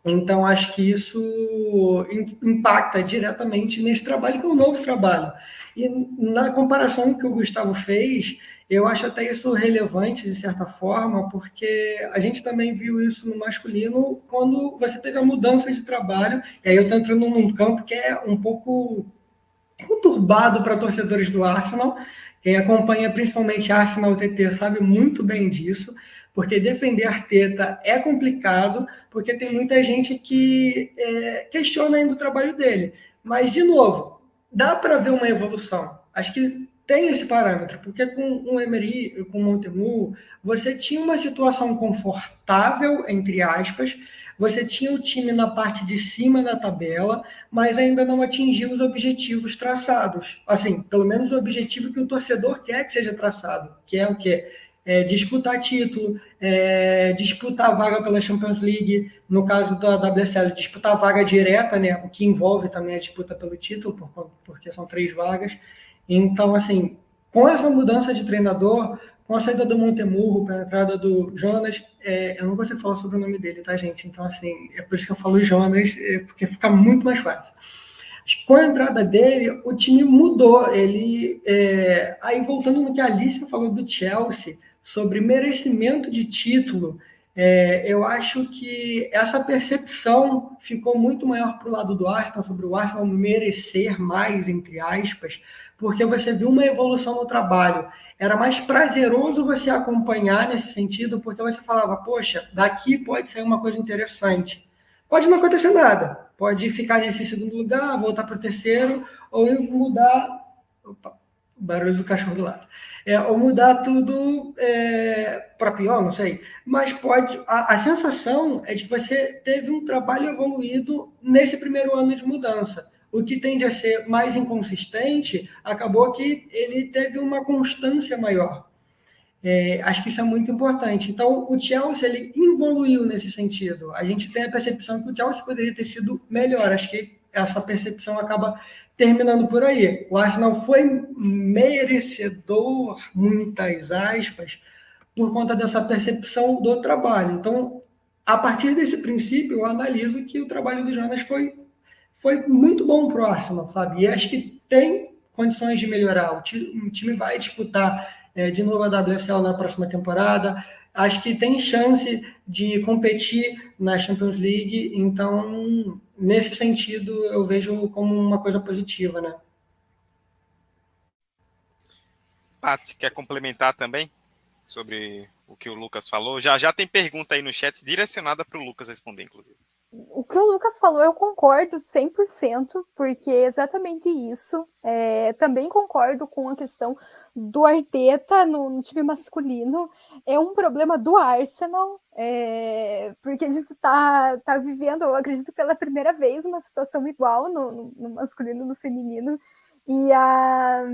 Então, acho que isso impacta diretamente nesse trabalho, que é um novo trabalho. E na comparação que o Gustavo fez, eu acho até isso relevante, de certa forma, porque a gente também viu isso no masculino quando você teve a mudança de trabalho. E aí eu estou entrando num campo que é um pouco conturbado para torcedores do Arsenal. Quem acompanha principalmente Arsenal TT sabe muito bem disso, porque defender Arteta é complicado, porque tem muita gente que é, questiona ainda o trabalho dele. Mas, de novo, dá para ver uma evolução. Acho que tem esse parâmetro, porque com o Emery, com o Montemu, você tinha uma situação confortável, entre aspas, você tinha o time na parte de cima da tabela, mas ainda não atingiu os objetivos traçados. Assim, pelo menos o objetivo que o torcedor quer que seja traçado, que é o quê? É disputar título, é disputar vaga pela Champions League, no caso da WSL, disputar vaga direta, né, o que envolve também a disputa pelo título, porque são três vagas. Então, assim, com essa mudança de treinador, com a saída do Montemurro, com a entrada do Jonas, é, eu não consigo falar sobre o nome dele, tá, gente? Então, assim, é por isso que eu falo Jonas, é, porque fica muito mais fácil. Com a entrada dele, o time mudou. Ele, é, aí, voltando no que a Alice falou do Chelsea, sobre merecimento de título, é, eu acho que essa percepção ficou muito maior para o lado do Arsenal, sobre o Arsenal merecer mais, entre aspas, porque você viu uma evolução no trabalho. Era mais prazeroso você acompanhar nesse sentido, porque você falava, poxa, daqui pode sair uma coisa interessante. Pode não acontecer nada, pode ficar nesse segundo lugar, voltar para o terceiro, ou mudar. Opa, barulho do cachorro do lado. É, ou mudar tudo é, para pior, não sei. Mas pode. A, a sensação é de que você teve um trabalho evoluído nesse primeiro ano de mudança o que tende a ser mais inconsistente, acabou que ele teve uma constância maior. É, acho que isso é muito importante. Então, o Chelsea ele evoluiu nesse sentido. A gente tem a percepção que o Chelsea poderia ter sido melhor. Acho que essa percepção acaba terminando por aí. O Arsenal foi merecedor, muitas aspas, por conta dessa percepção do trabalho. Então, a partir desse princípio, eu analiso que o trabalho do Jonas foi foi muito bom para o Arsenal, sabe? E acho que tem condições de melhorar. O time, o time vai disputar é, de novo a WSL na próxima temporada. Acho que tem chance de competir na Champions League. Então, nesse sentido, eu vejo como uma coisa positiva, né? Pat, quer complementar também sobre o que o Lucas falou? Já já tem pergunta aí no chat direcionada para o Lucas responder, inclusive o que o Lucas falou, eu concordo 100%, porque é exatamente isso. É, também concordo com a questão do Arteta no, no time masculino. É um problema do Arsenal, é, porque a gente está tá vivendo, eu acredito, pela primeira vez uma situação igual no, no, no masculino e no feminino. E a,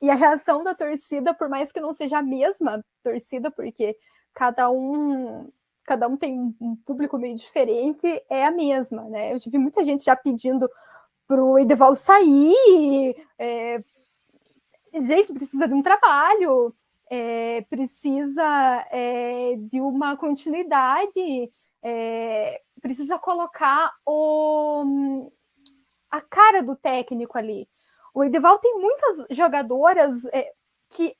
e a reação da torcida, por mais que não seja a mesma torcida, porque cada um cada um tem um público meio diferente, é a mesma, né? Eu tive muita gente já pedindo pro Edeval sair, é, gente, precisa de um trabalho, é, precisa é, de uma continuidade, é, precisa colocar o, a cara do técnico ali. O Edeval tem muitas jogadoras é, que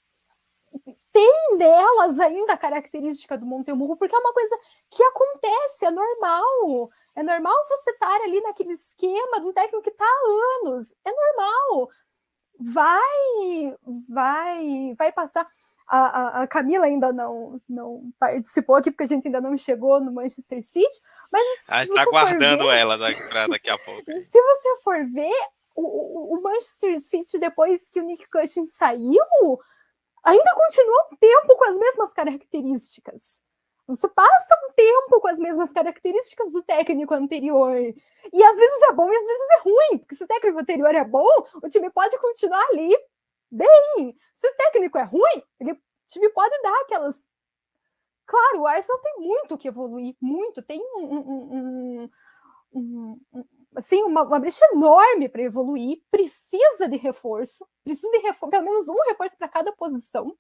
tem delas ainda a característica do Montemurro, porque é uma coisa que acontece, é normal. É normal você estar ali naquele esquema de um técnico que está há anos. É normal. Vai, vai, vai passar. A, a, a, Camila ainda não, não participou aqui, porque a gente ainda não chegou no Manchester City. Mas a gente está aguardando ver, ela para daqui a pouco. Se você for ver, o, o, o Manchester City, depois que o Nick Cushing saiu, ainda continua um tempo com as mesmas características. Você passa um tempo com as mesmas características do técnico anterior. E às vezes é bom e às vezes é ruim. Porque se o técnico anterior é bom, o time pode continuar ali bem. Se o técnico é ruim, ele, o time pode dar aquelas. Claro, o Arsenal tem muito que evoluir, muito. Tem um, um, um, um assim, uma, uma brecha enorme para evoluir, precisa de reforço, precisa de reforço, pelo menos um reforço para cada posição.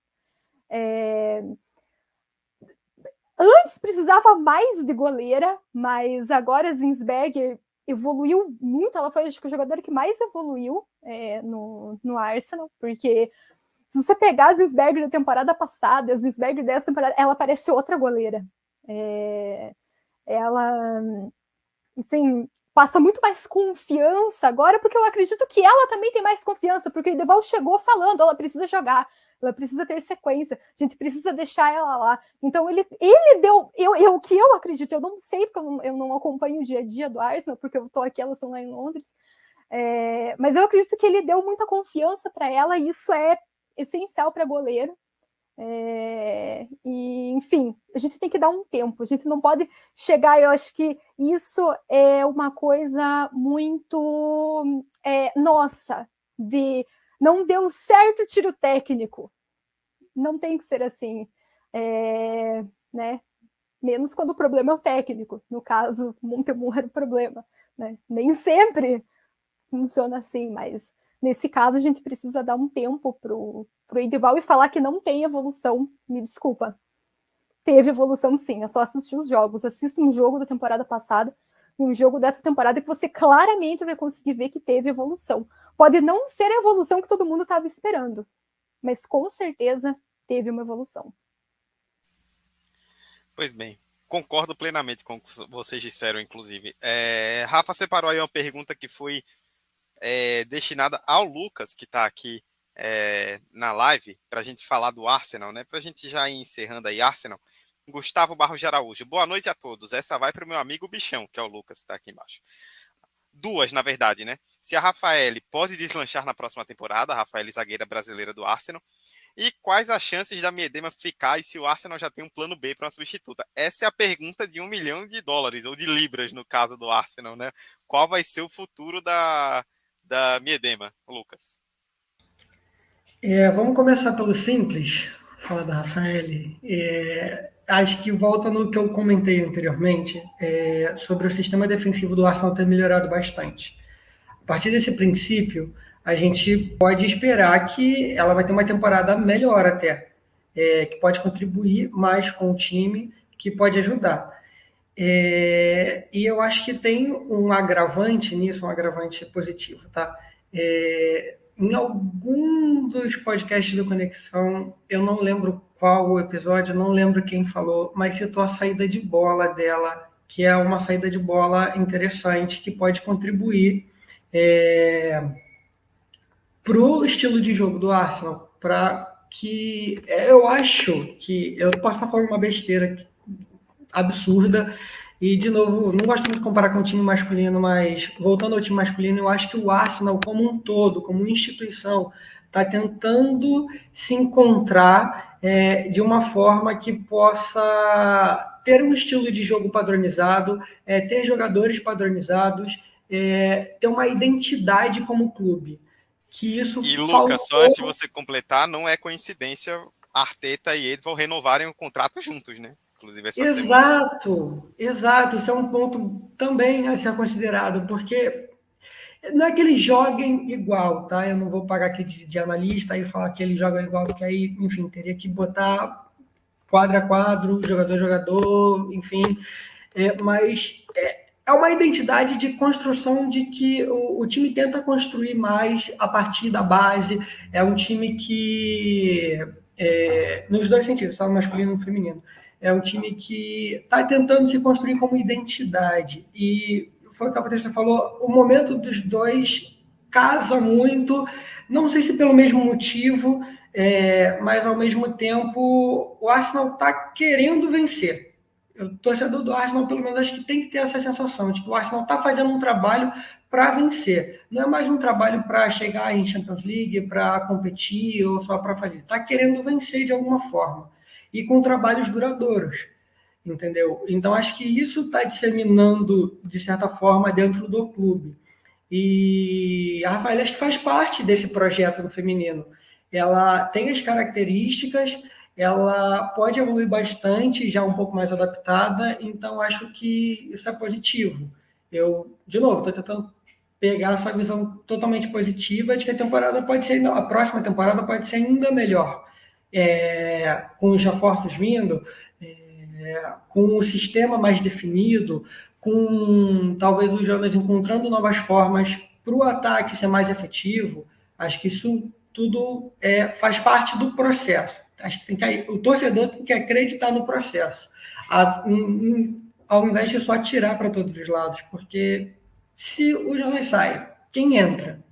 É... antes precisava mais de goleira, mas agora a Zinsberger evoluiu muito. Ela foi acho que, o jogador que mais evoluiu é, no, no Arsenal, porque se você pegar a Zinsberger da temporada passada, a Zinsberger dessa temporada, ela parece outra goleira. É, ela, assim, passa muito mais confiança agora, porque eu acredito que ela também tem mais confiança, porque o Deval chegou falando, ela precisa jogar, ela precisa ter sequência, a gente precisa deixar ela lá. Então ele, ele deu, eu, eu, o que eu acredito, eu não sei, porque eu não, eu não acompanho o dia a dia do Arsenal, porque eu tô aqui, elas são lá em Londres, é, mas eu acredito que ele deu muita confiança para ela, e isso é essencial para goleiro. É, e, enfim, a gente tem que dar um tempo, a gente não pode chegar. Eu acho que isso é uma coisa muito é, nossa, de não deu certo tiro técnico. Não tem que ser assim, é, né? Menos quando o problema é o técnico. No caso, Montemur era o problema. Né? Nem sempre funciona assim, mas nesse caso a gente precisa dar um tempo para o Edival e falar que não tem evolução, me desculpa. Teve evolução sim, é só assistir os jogos. Assista um jogo da temporada passada e um jogo dessa temporada que você claramente vai conseguir ver que teve evolução. Pode não ser a evolução que todo mundo estava esperando, mas com certeza teve uma evolução. Pois bem, concordo plenamente com o que vocês disseram, inclusive. É, Rafa separou aí uma pergunta que foi é, destinada ao Lucas, que está aqui é, na live para a gente falar do Arsenal, né? Para a gente já ir encerrando aí, Arsenal. Gustavo Barros de Araújo. Boa noite a todos. Essa vai para o meu amigo Bichão, que é o Lucas, que está aqui embaixo. Duas, na verdade, né? Se a Rafael pode deslanchar na próxima temporada, a Rafael zagueira brasileira do Arsenal. E quais as chances da Miedema ficar e se o Arsenal já tem um plano B para uma substituta? Essa é a pergunta de um milhão de dólares, ou de libras no caso do Arsenal, né? Qual vai ser o futuro da, da Miedema, Lucas? É, vamos começar pelo simples, falar da Rafael. É, acho que volta no que eu comentei anteriormente é, sobre o sistema defensivo do Arsenal ter melhorado bastante. A partir desse princípio, a gente pode esperar que ela vai ter uma temporada melhor até, é, que pode contribuir mais com o time, que pode ajudar. É, e eu acho que tem um agravante nisso, um agravante positivo, tá? É, em algum dos podcasts do Conexão, eu não lembro qual o episódio, não lembro quem falou, mas citou a saída de bola dela, que é uma saída de bola interessante, que pode contribuir é, para o estilo de jogo do Arsenal, para que eu acho que eu posso estar falando uma besteira absurda, e, de novo, não gosto muito de comparar com o time masculino, mas voltando ao time masculino, eu acho que o Arsenal, como um todo, como instituição, está tentando se encontrar é, de uma forma que possa ter um estilo de jogo padronizado, é, ter jogadores padronizados, é, ter uma identidade como clube. Que isso e Lucas, só antes de você completar, não é coincidência Arteta e Edval renovarem o contrato juntos, né? Inclusive essa exato, semana. Exato, exato. Isso é um ponto também a ser considerado, porque não é que eles joguem igual, tá? Eu não vou pagar aqui de, de analista e falar que eles jogam igual, porque aí, enfim, teria que botar quadro a quadro, jogador a jogador, enfim. É, mas é, é uma identidade de construção de que o, o, time tenta construir mais a partir da base. É um time que, é, nos dois sentidos, tá? masculino e feminino, é um time que está tentando se construir como identidade. E foi o que a Patrícia falou, o momento dos dois casa muito, não sei se pelo mesmo motivo, é, mas ao mesmo tempo o Arsenal está querendo vencer. O torcedor do Arsenal, pelo menos, acho que tem que ter essa sensação de que o Arsenal está fazendo um trabalho para vencer. Não é mais um trabalho para chegar em Champions League, para competir ou só para fazer. Está querendo vencer de alguma forma e com trabalhos duradouros, entendeu? Então, acho que isso está disseminando, de certa forma, dentro do clube. E a Rafaela acho que faz parte desse projeto do feminino. Ela tem as características, ela pode evoluir bastante, já um pouco mais adaptada, então acho que isso é positivo. Eu, de novo, estou tentando pegar essa visão totalmente positiva de que a temporada pode ser, a próxima temporada pode ser ainda melhor é, com os reforços vindo, é, com o sistema mais definido, com talvez o Jonas encontrando novas formas para o ataque ser mais efetivo, acho que isso tudo é, faz parte do processo. Acho que, que o torcedor tem que acreditar no processo, a, um, um, ao invés de só atirar para todos os lados, porque se o Jonas sai, quem entra?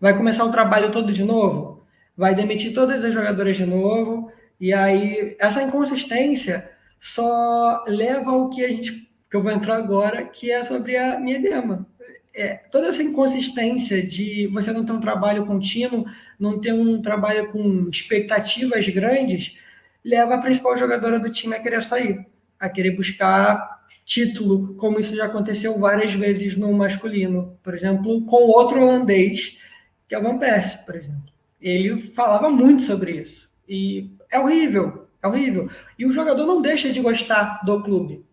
Vai começar o trabalho todo de novo? Vai demitir todas as jogadoras de novo? E aí, essa inconsistência só leva ao que a gente que eu vou entrar agora, que é sobre a minha dema. É, toda essa inconsistência de você não ter um trabalho contínuo, não ter um trabalho com expectativas grandes, leva a principal jogadora do time a querer sair, a querer buscar título, como isso já aconteceu várias vezes no masculino. Por exemplo, com outro holandês, que é o Van Persie, por exemplo. Ele falava muito sobre isso. E é horrível, é horrível. E o jogador não deixa de gostar do clube.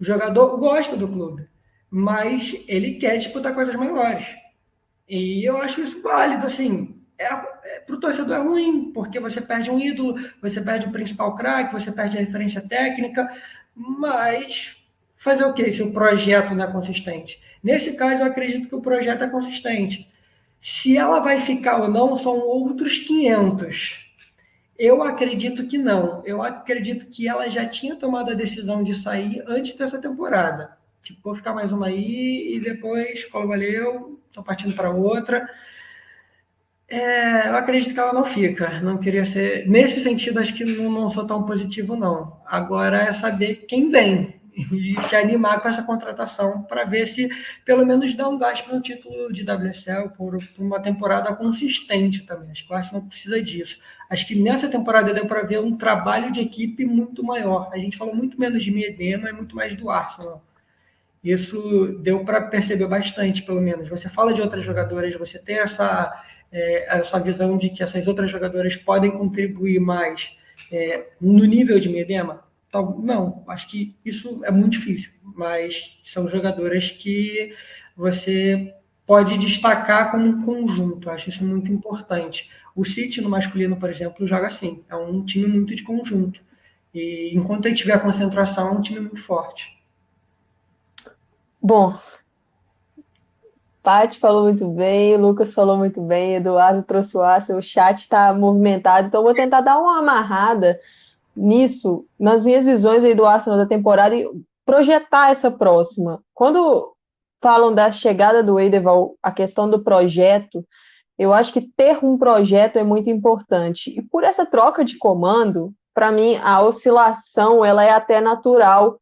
O jogador gosta do clube, mas ele quer disputar coisas maiores. E eu acho isso válido, assim. É, é, para o torcedor é ruim, porque você perde um ídolo, você perde o principal craque, você perde a referência técnica, mas fazer o quê se o projeto não é consistente? Nesse caso, eu acredito que o projeto é consistente. Se ela vai ficar ou não, são outros 500. Eu acredito que não. Eu acredito que ela já tinha tomado a decisão de sair antes dessa temporada. Tipo, vou ficar mais uma aí e depois falou, valeu, estou partindo para outra. É, eu acredito que ela não fica. Não queria ser. Nesse sentido, acho que não, não sou tão positivo, não. Agora é saber quem vem e se animar com essa contratação para ver se pelo menos dá um gás para um título de WSL por, por, uma temporada consistente também. Acho que o Arsenal precisa disso. Acho que nessa temporada deu para ver um trabalho de equipe muito maior. A gente falou muito menos de Miedema e muito mais do Arsenal. Isso deu para perceber bastante, pelo menos. Você fala de outras jogadoras, você tem essa, é, essa visão de que essas outras jogadoras podem contribuir mais é, no nível de Miedema? Não, acho que isso é muito difícil, mas são jogadoras que você pode destacar como um conjunto, acho isso muito importante. O City no masculino, por exemplo, joga assim, é um time muito de conjunto. E enquanto ele tiver concentração, é um time muito forte. Bom, Paty falou muito bem, Lucas falou muito bem, Eduardo trouxe o aço, o chat está movimentado, então vou tentar dar uma amarrada nisso, nas minhas visões aí do Arsenal da temporada e projetar essa próxima. Quando falam da chegada do Edeval, a questão do projeto, eu acho que ter um projeto é muito importante. E por essa troca de comando, para mim, a oscilação ela é até natural,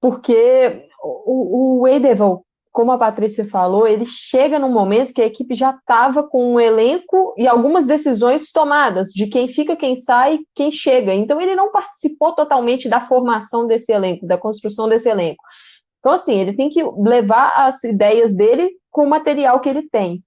porque o, o Edeval como a Patrícia falou, ele chega num momento que a equipe já estava com um elenco e algumas decisões tomadas de quem fica, quem sai, quem chega. Então ele não participou totalmente da formação desse elenco, da construção desse elenco. Então assim, ele tem que levar as ideias dele com o material que ele tem.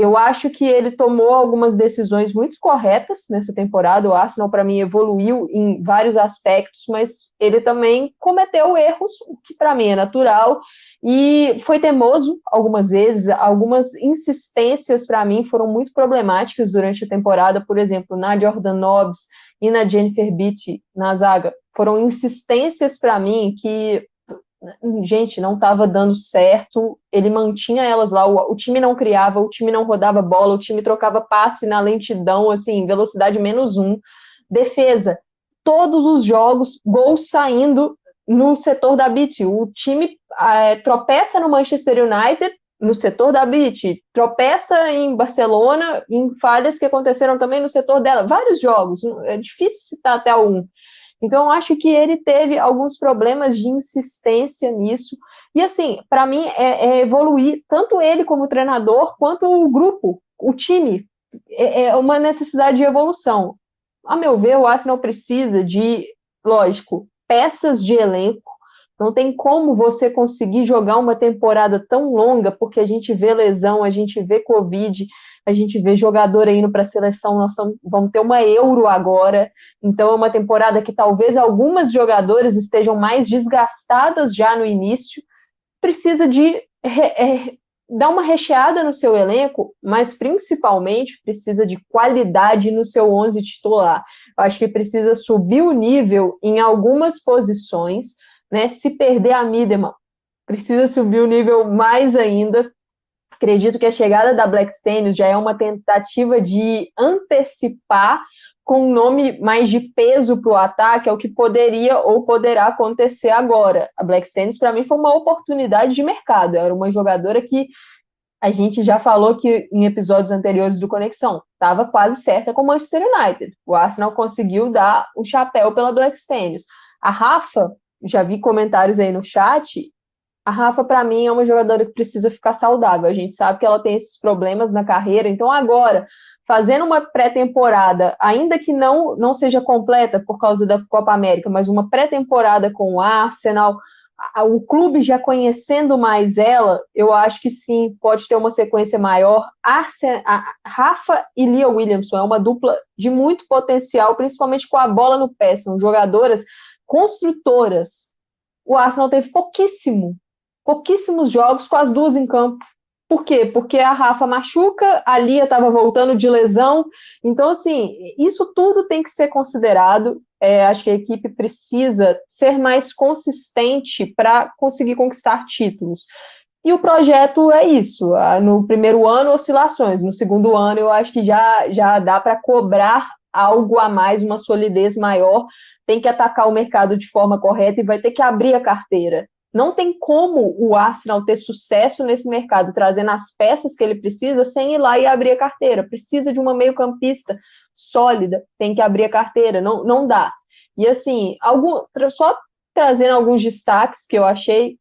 Eu acho que ele tomou algumas decisões muito corretas nessa temporada. O Arsenal, para mim, evoluiu em vários aspectos, mas ele também cometeu erros, o que para mim é natural. E foi teimoso algumas vezes, algumas insistências para mim foram muito problemáticas durante a temporada, por exemplo, na Jordan Nobbs e na Jennifer Beattie na zaga. Foram insistências para mim que, gente, não estava dando certo. Ele mantinha elas lá, o, o, time não criava, o time não rodava bola, o time trocava passe na lentidão, assim, velocidade menos um. Defesa, todos os jogos, gols saindo no setor da BIT. O time é, tropeça no Manchester United, no setor da BIT, tropeça em Barcelona, em falhas que aconteceram também no setor dela. Vários jogos, é difícil citar até um. Então, acho que ele teve alguns problemas de insistência nisso. E, assim, para mim, é, é, evoluir tanto ele como treinador, quanto o grupo, o time. É, é uma necessidade de evolução. A meu ver, o Arsenal precisa de, lógico, peças de elenco. Não tem como você conseguir jogar uma temporada tão longa, porque a gente vê lesão, a gente vê Covid, a gente vê jogador indo para a seleção, nós vamos ter uma Euro agora, então é uma temporada que talvez algumas jogadoras estejam mais desgastadas já no início, precisa de é, dar uma recheada no seu elenco, mas principalmente precisa de qualidade no seu 11 titular. acho que precisa subir o nível em algumas posições, né? Se perder a Midema, precisa subir o nível mais ainda. Acredito que a chegada da Black Stenius já é uma tentativa de antecipar com um nome mais de peso para o ataque, é o que poderia ou poderá acontecer agora. A Black Stenius, para mim, foi uma oportunidade de mercado. Era uma jogadora que a gente já falou que em episódios anteriores do Conexão estava quase certa com o Manchester United. O Arsenal conseguiu dar o chapéu pela Black Stenius. A Rafa, já vi comentários aí no chat. A Rafa, para mim, é uma jogadora que precisa ficar saudável. A gente sabe que ela tem esses problemas na carreira. Então, agora, fazendo uma pré-temporada, ainda que não, não seja completa por causa da Copa América, mas uma pré-temporada com o Arsenal, o clube já conhecendo mais ela, eu acho que sim, pode ter uma sequência maior. Arsen, Rafa e Lia Williamson é uma dupla de muito potencial, principalmente com a bola no pé. São jogadoras construtoras. O Arsenal teve pouquíssimo, pouquíssimos jogos com as duas em campo. Por quê? Porque a Rafa machuca, a Lia estava voltando de lesão. Então, assim, isso tudo tem que ser considerado. É, acho que a equipe precisa ser mais consistente para conseguir conquistar títulos. E o projeto é isso. No primeiro ano, oscilações. No segundo ano, eu acho que já, já dá para cobrar algo a mais, uma solidez maior. Tem que atacar o mercado de forma correta e vai ter que abrir a carteira. Não tem como o Arsenal ter sucesso nesse mercado, trazendo as peças que ele precisa, sem ir lá e abrir a carteira. Precisa de uma meio-campista sólida, tem que abrir a carteira, não, não dá. E assim, algum, só trazendo alguns destaques que eu achei,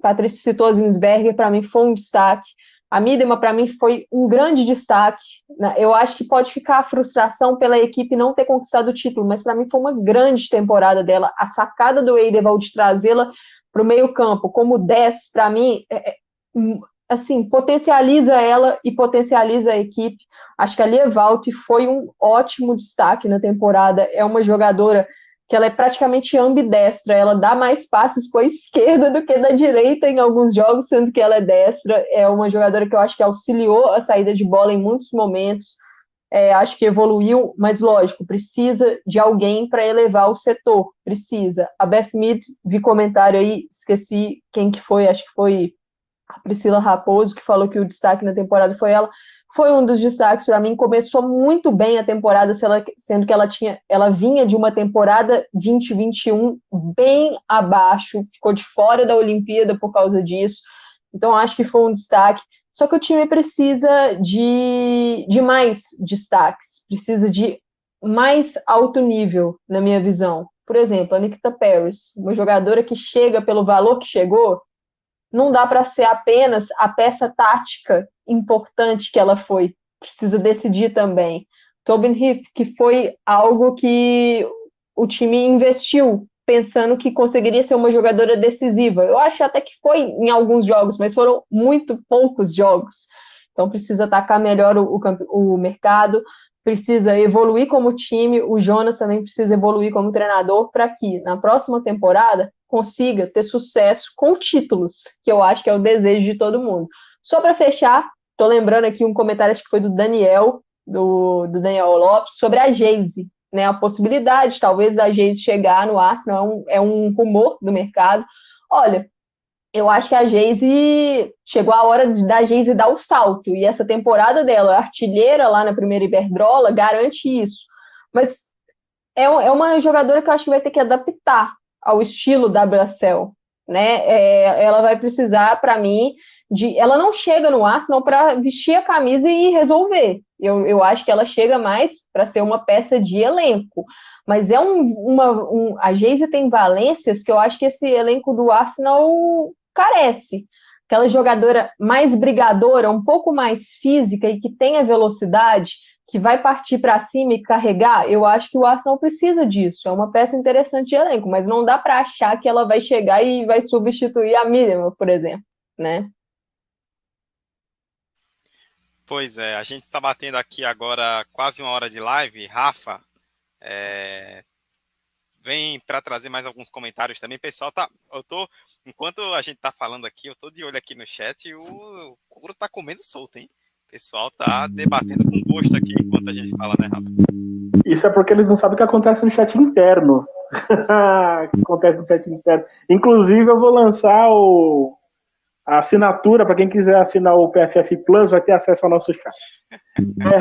Patrícia citou Zinsberger, para mim foi um destaque. A Midema, para mim, foi um grande destaque. Né? Eu acho que pode ficar a frustração pela equipe não ter conquistado o título, mas para mim foi uma grande temporada dela. A sacada do Eidevald de trazê-la para o meio-campo como 10, para mim, é, é hum, assim, potencializa ela e potencializa a equipe. Acho que a Lia Valt foi um ótimo destaque na temporada. É uma jogadora que ela é praticamente ambidestra, ela dá mais passes com a esquerda do que da direita em alguns jogos, sendo que ela é destra. É uma jogadora que eu acho que auxiliou a saída de bola em muitos momentos é, acho que evoluiu, mas lógico, precisa de alguém para elevar o setor, precisa. A Beth Mead, vi comentário aí, esqueci quem que foi, acho que foi a Priscila Raposo, que falou que o destaque na temporada foi ela. Foi um dos destaques para mim, começou muito bem a temporada, sendo que ela tinha, ela vinha de uma temporada 2021 bem abaixo, ficou de fora da Olimpíada por causa disso. Então acho que foi um destaque. Só que o time precisa de, de mais destaques, precisa de mais alto nível, na minha visão. Por exemplo, a Nikita Paris, uma jogadora que chega pelo valor que chegou, não dá para ser apenas a peça tática importante que ela foi. Precisa decidir também. Tobin Heath, que foi algo que o time investiu pensando que conseguiria ser uma jogadora decisiva. Eu acho até que foi em alguns jogos, mas foram muito poucos jogos. Então precisa atacar melhor o, o, o mercado, precisa evoluir como time. O Jonas também precisa evoluir como treinador para que na próxima temporada consiga ter sucesso com títulos, que eu acho que é o desejo de todo mundo. Só para fechar, estou lembrando aqui um comentário acho que foi do Daniel, do, do Daniel Lopes, sobre a Geise né, a possibilidade, talvez, da Geise chegar no Arsenal, é um, é um rumor do mercado. Olha, eu acho que a Geise chegou a hora da Geise dar o salto, e essa temporada dela, artilheira lá na primeira Iberdrola, garante isso. Mas é, é uma jogadora que eu acho que vai ter que adaptar ao estilo da Bracel, né? É, ela vai precisar, para mim, de. Ela não chega no Arsenal para vestir a camisa e resolver. Eu, eu acho que ela chega mais para ser uma peça de elenco. Mas é um, uma. Um, a Geise tem valências que eu acho que esse elenco do Arsenal carece. Aquela jogadora mais brigadora, um pouco mais física e que tenha velocidade, que vai partir para cima e carregar, eu acho que o Arsenal precisa disso. É uma peça interessante de elenco, mas não dá para achar que ela vai chegar e vai substituir a Miriam, por exemplo, né? Pois é, a gente está batendo aqui agora quase uma hora de live. Rafa, é, vem para trazer mais alguns comentários também. Pessoal, tá, eu tô, enquanto a gente está falando aqui, eu tô de olho aqui no chat e o couro tá comendo solto, hein? O pessoal tá debatendo com gosto aqui enquanto a gente fala, né, Rafa? Isso é porque eles não sabem o que acontece no chat interno. o acontece no chat interno. Inclusive, eu vou lançar o, a assinatura para quem quiser assinar o PFF Plus, vai ter acesso ao nosso chat. É,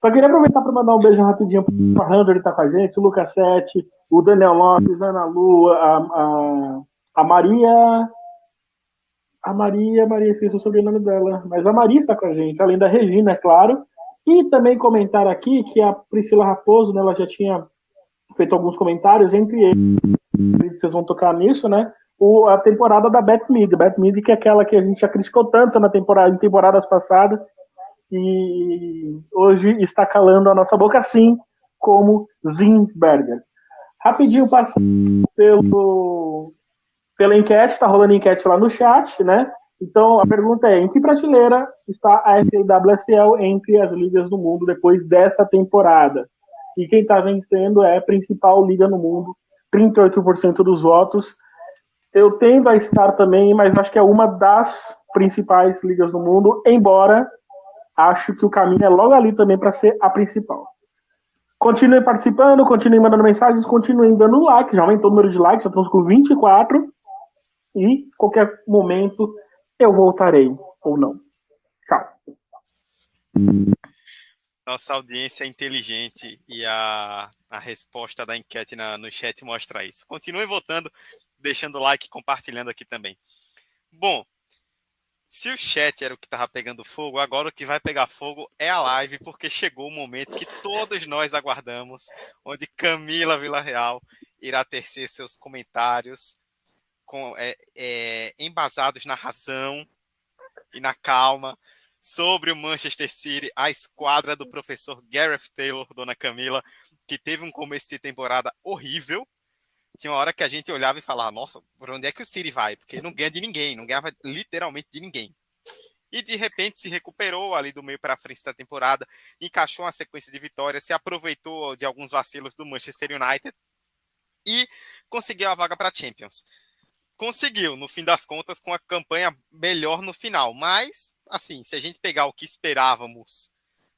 só queria aproveitar para mandar um beijo rapidinho para o Randall, ele está com a gente, o Lucas Sete, o Daniel Lopes, a Ana Lu, a, a, a Maria. A Maria, Maria, esqueci o sobrenome dela, mas a Maria está com a gente, além da Regina, é claro. E também comentar aqui que a Priscila Raposo, né, ela já tinha feito alguns comentários, entre eles, vocês vão tocar nisso, né? O, a temporada da. Beth Mead, que é aquela que a gente já criticou tanto na temporada, em temporadas passadas, e hoje está calando a nossa boca, assim como Zinsberger. Rapidinho passando pelo, pela enquete, está rolando enquete lá no chat, né? Então, a pergunta é: em que prateleira está a FWSL entre as ligas do mundo depois desta temporada? E quem está vencendo é a principal liga no mundo, 38% dos votos. Eu tendo a estar também, mas acho que é uma das principais ligas do mundo, embora acho que o caminho é logo ali também para ser a principal. Continue participando, continue mandando mensagens, continue dando like, já aumentou o número de likes, já estamos com 24. E qualquer momento eu voltarei ou não. Tchau. Nossa audiência é inteligente e a, a resposta da enquete na, no chat mostra isso. Continue votando, deixando like, compartilhando aqui também. Bom, se o chat era o que estava pegando fogo, agora o que vai pegar fogo é a live, porque chegou o momento que todos nós aguardamos, onde Camila Villarreal irá tecer seus comentários com, é, é, embasados na razão e na calma sobre o Manchester City, a esquadra do professor Gareth Taylor, dona Camila, que teve um começo de temporada horrível. Tinha uma hora que a gente olhava e falava, nossa, por onde é que o City vai? Porque ele não ganha de ninguém, não ganhava literalmente de ninguém. E de repente se recuperou ali do meio para frente da temporada, encaixou uma sequência de vitórias, se aproveitou de alguns vacilos do Manchester United e conseguiu a vaga para Champions conseguiu, no fim das contas, com a campanha melhor no final. Mas, assim, se a gente pegar o que esperávamos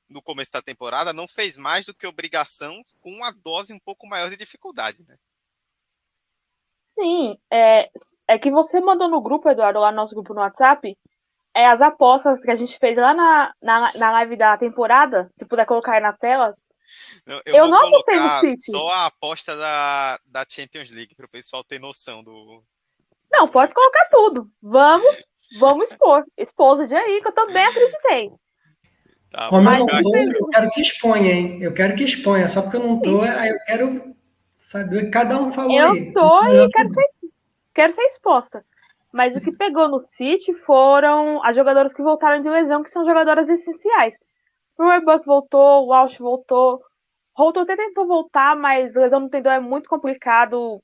no começo da temporada, não fez mais do que obrigação com uma dose um pouco maior de dificuldade, né? Sim, é, é que você mandou no grupo, Eduardo, lá no nosso grupo no WhatsApp, é as apostas que a gente fez lá na, na, na live da temporada, se puder colocar aí na tela. Não, eu, eu não apostei no City. Só a aposta da, da Champions League, para o pessoal ter noção do, não, pode colocar tudo. Vamos, vamos expor. Esposa de aí, que eu também acreditei. Tá, Como eu não tô, eu quero que exponha, hein? Eu quero que exponha. Só porque eu não tô, aí eu quero saber. Cada um falou eu aí. Eu tô e quero ser, quero ser exposta. Mas o que pegou no City foram as jogadoras que voltaram de lesão, que são jogadoras essenciais. O Roybuck voltou, o Walsh voltou. Holton até tentou voltar, mas lesão no tendão é muito complicado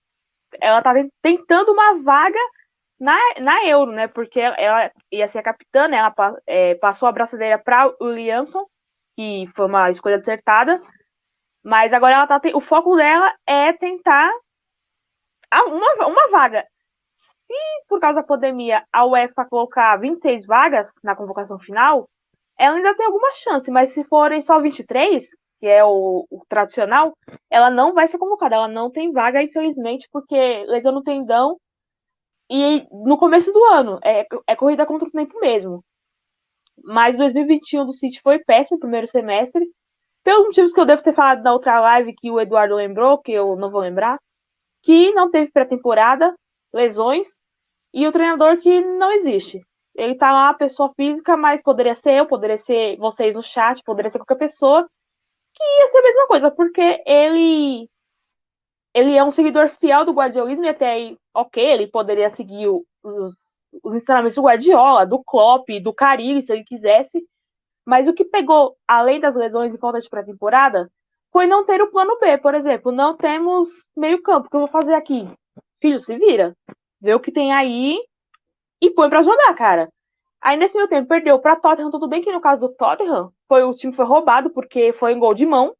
ela tá tentando uma vaga na, na Euro, né? Porque ela ia ser a capitã, né? Ela é, passou a braçadeira para o Williamson, que foi uma escolha acertada. Mas agora ela tá. O foco dela é tentar uma, uma vaga. Se por causa da pandemia a UEFA colocar 26 vagas na convocação final, ela ainda tem alguma chance, mas se forem só 23, que é o, o, tradicional, ela não vai ser convocada, ela não tem vaga, infelizmente, porque lesão no tendão e no começo do ano, é, é corrida contra o tempo mesmo. Mas 2021 do City foi péssimo, primeiro semestre, pelos motivos que eu devo ter falado na outra live que o Eduardo lembrou, que eu não vou lembrar, que não teve pré-temporada, lesões, e o treinador que não existe. Ele tá lá, pessoa física, mas poderia ser eu, poderia ser vocês no chat, poderia ser qualquer pessoa, que ia ser a mesma coisa, porque ele ele é um seguidor fiel do guardiolismo e até aí, ok, ele poderia seguir os, os ensinamentos do Guardiola, do Klopp, do Carilli, se ele quisesse, mas o que pegou, além das lesões e falta de pré-temporada, foi não ter o plano B, por exemplo, não temos meio campo, o que eu vou fazer aqui? Filho, se vira, vê o que tem aí e põe para jogar, cara. Aí nesse meu tempo perdeu para Tottenham, tudo bem que no caso do Tottenham, foi o time foi roubado porque foi em gol de mão.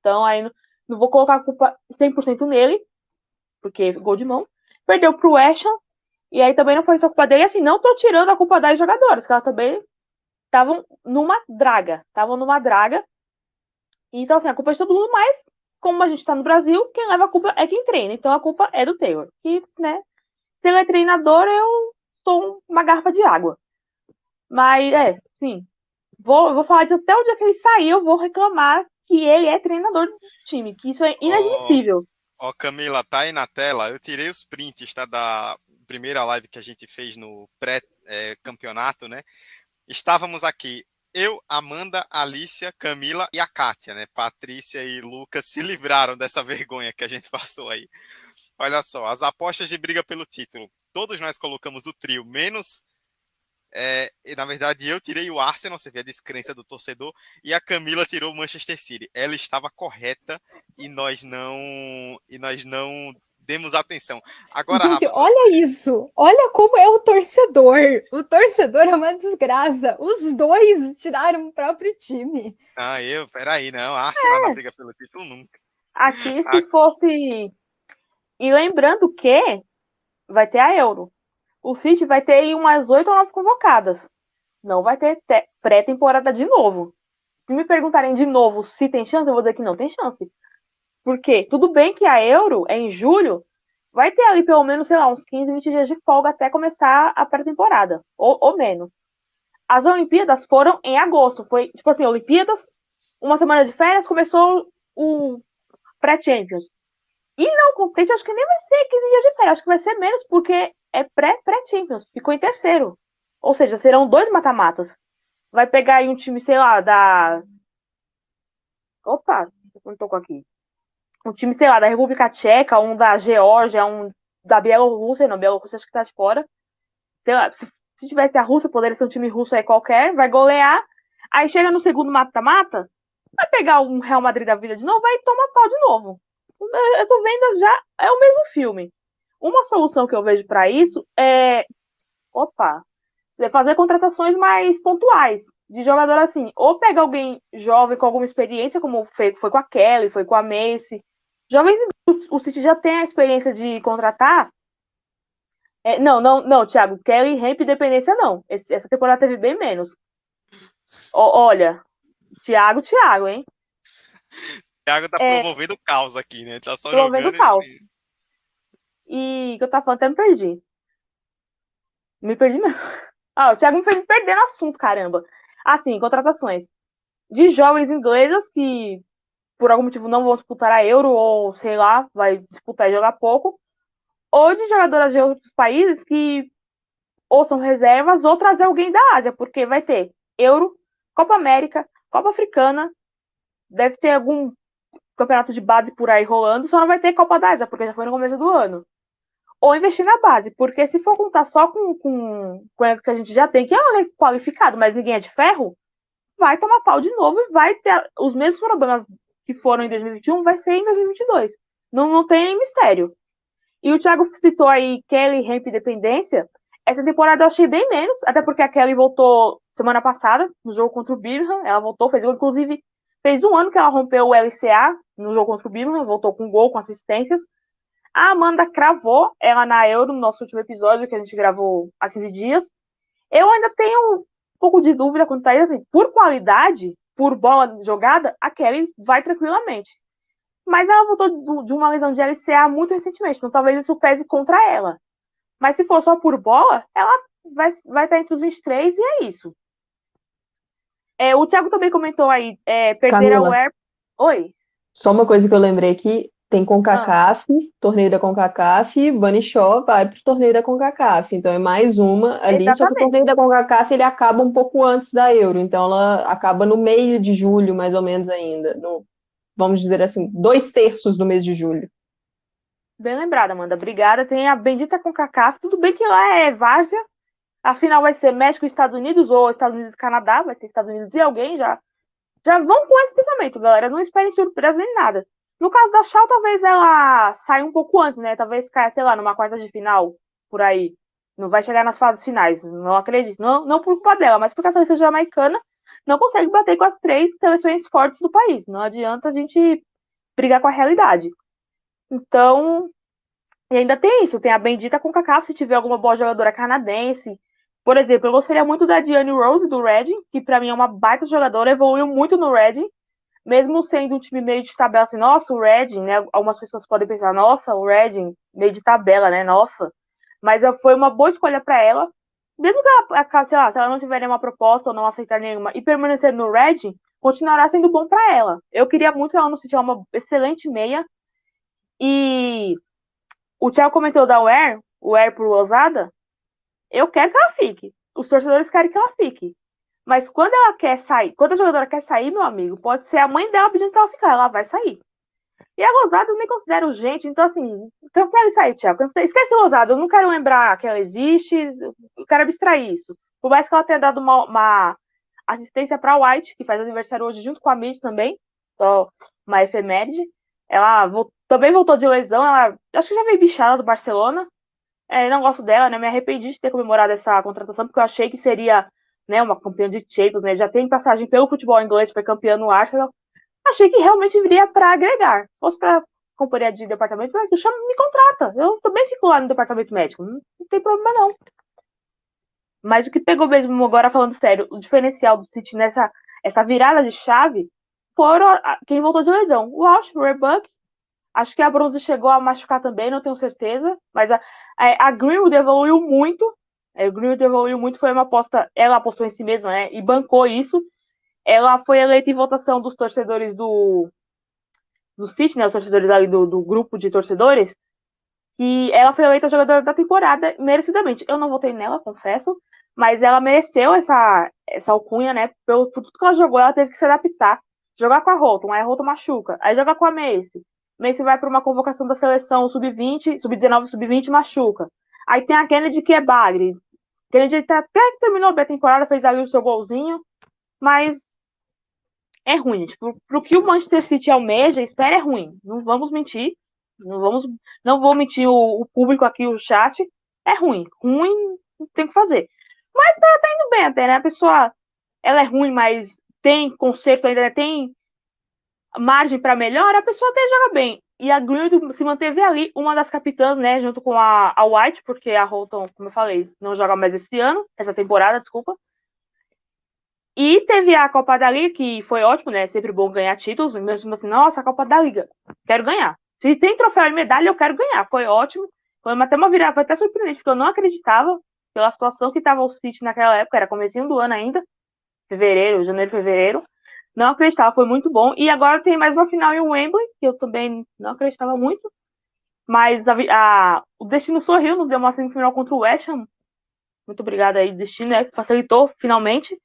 Então aí não, não vou colocar a culpa 100% nele, porque gol de mão. Perdeu pro West Ham, e aí também não foi só culpa dele, assim, não tô tirando a culpa das jogadoras, que elas também estavam numa draga, estavam numa draga. Então, assim, a culpa é de todo mundo, mas como a gente tá no Brasil, quem leva a culpa é quem treina. Então a culpa é do Taylor. E, né, se ele é treinador, eu sou uma garrafa de água. Mas, é, sim. Vou, vou falar disso até o dia que ele sair, eu vou reclamar que ele é treinador do time, que isso é inadmissível. Ó, oh, oh, Camila, tá aí na tela. Eu tirei os prints, tá? Da primeira live que a gente fez no pré-campeonato, é, né? Estávamos aqui eu, Amanda, Alicia, Camila e a Kátia, né? Patrícia e Lucas se livraram dessa vergonha que a gente passou aí. Olha só, as apostas de briga pelo título. Todos nós colocamos o trio, menos. É, na verdade, eu tirei o Arsenal, você vê a descrença do torcedor, e a Camila tirou o Manchester City. Ela estava correta e nós não. E nós não demos atenção. Agora, Gente, olha isso. Olha como é o torcedor. O torcedor é uma desgraça. Os dois tiraram o próprio time. Ah, eu, peraí, não. Arsenal é. na briga pelo título nunca. Aqui, se ah. fosse. E lembrando que vai ter a Euro. O City vai ter umas oito ou nove convocadas. Não vai ter pré-temporada de novo. Se me perguntarem de novo se tem chance, eu vou dizer que não tem chance. Porque tudo bem que a Euro é em julho, vai ter ali pelo menos, sei lá, uns 15, 20 dias de folga até começar a pré-temporada, ou, ou, menos. As Olimpíadas foram em agosto, foi tipo assim, Olimpíadas, uma semana de férias, começou o pré-Champions. E não contente, acho que nem vai ser 15 dias de férias, acho que vai ser menos, porque é pré-Champions, ficou em terceiro. Ou seja, serão dois mata-matas. Vai pegar aí um time, sei lá, da. Opa, não tô com aqui um time, sei lá, da República Tcheca, um da Geórgia, um da Bielorrússia, não, Bielorrússia acho que tá de fora. Sei lá, se, se tivesse a Rússia, poderia ser um time russo aí qualquer, vai golear. Aí chega no segundo mata-mata, vai pegar um Real Madrid da vida de novo, vai tomar pau de novo. Eu tô vendo já, é o mesmo filme. Uma solução que eu vejo para isso é. Opa! É fazer contratações mais pontuais de jogador assim. Ou pega alguém jovem com alguma experiência, como foi, foi com a Kelly, foi com a Macy, Jovens, o City já tem a experiência de contratar. É, não, não, não, Thiago, Kelly Ramp dependência não. Esse, essa temporada teve bem menos. O, olha, Thiago, Thiago, hein? Thiago tá é, promovendo o caos aqui, né? Tá só promovendo o caos. E... e que eu tava falando, até me perdi. Me perdi mesmo. Ah, o Thiago me fez perder no assunto, caramba. Assim, contratações de jovens inglesas que por algum motivo não vão disputar a Euro, ou sei lá, vai disputar e jogar pouco, ou de jogadoras de outros países que ou são reservas ou trazer alguém da Ásia, porque vai ter Euro, Copa América, Copa Africana, deve ter algum campeonato de base por aí rolando, só não vai ter Copa da Ásia, porque já foi no começo do ano. Ou investir na base, porque se for contar só com, com, com o que a gente já tem, que é qualificado, mas ninguém é de ferro, vai tomar pau de novo e vai ter os mesmos problemas que foram em 2021 vai ser em 2022. Não, não tem mistério. E o Thiago citou aí Kelly Ramp Dependência. Essa temporada eu achei bem menos, até porque a Kelly voltou semana passada, no jogo contra o Birmingham. Ela voltou, fez inclusive, fez um ano que ela rompeu o LCA no jogo contra o Birmingham, voltou com gol, com assistências. A Amanda cravou ela na Euro, no nosso último episódio, que a gente gravou há 15 dias. Eu ainda tenho um pouco de dúvida quanto a isso, assim, por qualidade, por bola jogada, a Kelly vai tranquilamente. Mas ela voltou de uma lesão de LCA muito recentemente, então talvez isso pese contra ela. Mas se for só por bola, ela vai, vai estar entre os 23 e é isso. É, o Thiago também comentou aí, é, perder Camila, a Air... Oi. Só uma coisa que eu lembrei aqui, tem CONCACAF, ah. torneio da CONCACAF, Bunny Shaw vai para o torneio da CONCACAF. Então é mais uma ali, Exatamente. só que o torneio da CONCACAF ele acaba um pouco antes da Euro, então ela acaba no meio de julho, mais ou menos ainda. No, vamos dizer assim, dois terços do mês de julho. Bem lembrada, Amanda. Obrigada. Tem a bendita CONCACAF. Tudo bem que lá é várzea. A final vai ser México e Estados Unidos, ou Estados Unidos e Canadá. Vai ser Estados Unidos e alguém já. Já vão com esse pensamento, galera. Não esperem surpresa nem nada. No caso da Shaw, talvez ela saia um pouco antes, né? Talvez caia, sei lá, numa quarta de final, por aí. Não vai chegar nas fases finais. Não acredito. Não, não por culpa dela, mas porque a seleção jamaicana não consegue bater com as três seleções fortes do país. Não adianta a gente brigar com a realidade. Então, e ainda tem isso. Tem a bendita com Kaká, se tiver alguma boa jogadora canadense. Por exemplo, eu gostaria muito da Diane Rose, do Reading, que para mim é uma baita jogadora, evoluiu muito no Reading mesmo sendo um time meio de tabela, assim, nossa, o Reading, né? Algumas pessoas podem pensar, nossa, o Reading, meio de tabela, né? Nossa. Mas foi uma boa escolha para ela. Mesmo que ela, sei lá, se ela não tiver nenhuma proposta ou não aceitar nenhuma e permanecer no Reading, continuará sendo bom para ela. Eu queria muito ela no City, ela é uma excelente meia. E o Thiago comentou da Ware, o Ware por ousada. Eu quero que ela fique. Os torcedores querem que ela fique. Mas quando ela quer sair, quando a jogadora quer sair, meu amigo, pode ser a mãe dela pedindo pra ela ficar, ela vai sair. E a Rosada eu nem considero gente, então assim, cancela isso aí, Thiago. Esquece a Rosada, eu não quero lembrar que ela existe, eu quero abstrair isso. Por mais que ela tenha dado uma, uma assistência para White, que faz aniversário hoje junto com a Mid também, só uma efeméride. Ela voltou, também voltou de lesão, ela acho que já veio bichada do Barcelona. É, não gosto dela, né? Me arrependi de ter comemorado essa contratação, porque eu achei que seria né, uma campeã de Champions, né, já tem passagem pelo futebol inglês, foi campeã no Arsenal. Achei que realmente viria para agregar. Se fosse para companhia de departamento médico, chama, me contrata. Eu também fico lá no departamento médico, não, tem problema não. Mas o que pegou mesmo, agora falando sério, o diferencial do City nessa essa virada de chave foram quem voltou de lesão. O Walsh, o Rebuck, acho que a Bronze chegou a machucar também, não tenho certeza, mas a, a, a Greenwood evoluiu muito, o Greenwood evoluiu muito, foi uma aposta, ela apostou em si mesma, né, e bancou isso. Ela foi eleita em votação dos torcedores do, do City, né, os torcedores ali do, do grupo de torcedores, que ela foi eleita jogadora da temporada merecidamente. Eu não votei nela, confesso, mas ela mereceu essa, essa alcunha, né, pelo, por tudo que ela jogou, ela teve que se adaptar. Jogar com a Holton, aí a Holton machuca, aí joga com a Mace. Mace vai para uma convocação da seleção sub-20, sub-19, sub-20 machuca. Aí tem a Kennedy que é bagre, Kennedy até que terminou bem a temporada, fez ali o seu golzinho, mas é ruim. Tipo, pro que o Manchester City almeja, espera é ruim. Não vamos mentir. Não vamos, não vou mentir o, o público aqui, o chat. É ruim. Ruim tem que fazer. Mas tá, tá indo bem até, né? A pessoa, ela é ruim, mas tem conserto ainda, né? tem margem para melhor, a pessoa até joga bem. E a Greenwood se manteve ali, uma das capitãs, né, junto com a, a White, porque a Holton, como eu falei, não joga mais esse ano, essa temporada, desculpa. E teve a Copa da Liga, que foi ótimo, né? Sempre bom ganhar títulos, mesmo assim, nossa, a Copa da Liga, quero ganhar. Se tem troféu e medalha, eu quero ganhar. Foi ótimo. Foi até uma virada, foi até surpreendente, porque eu não acreditava pela situação que estava o City naquela época, era comecinho do ano ainda, fevereiro, janeiro, fevereiro. Não acreditava, foi muito bom. E agora tem mais uma final em Wembley, que eu também não acreditava muito. Mas a, a, o Destino sorriu, nos deu uma semifinal contra o West Ham. Muito obrigada aí, Destino, né, facilitou finalmente.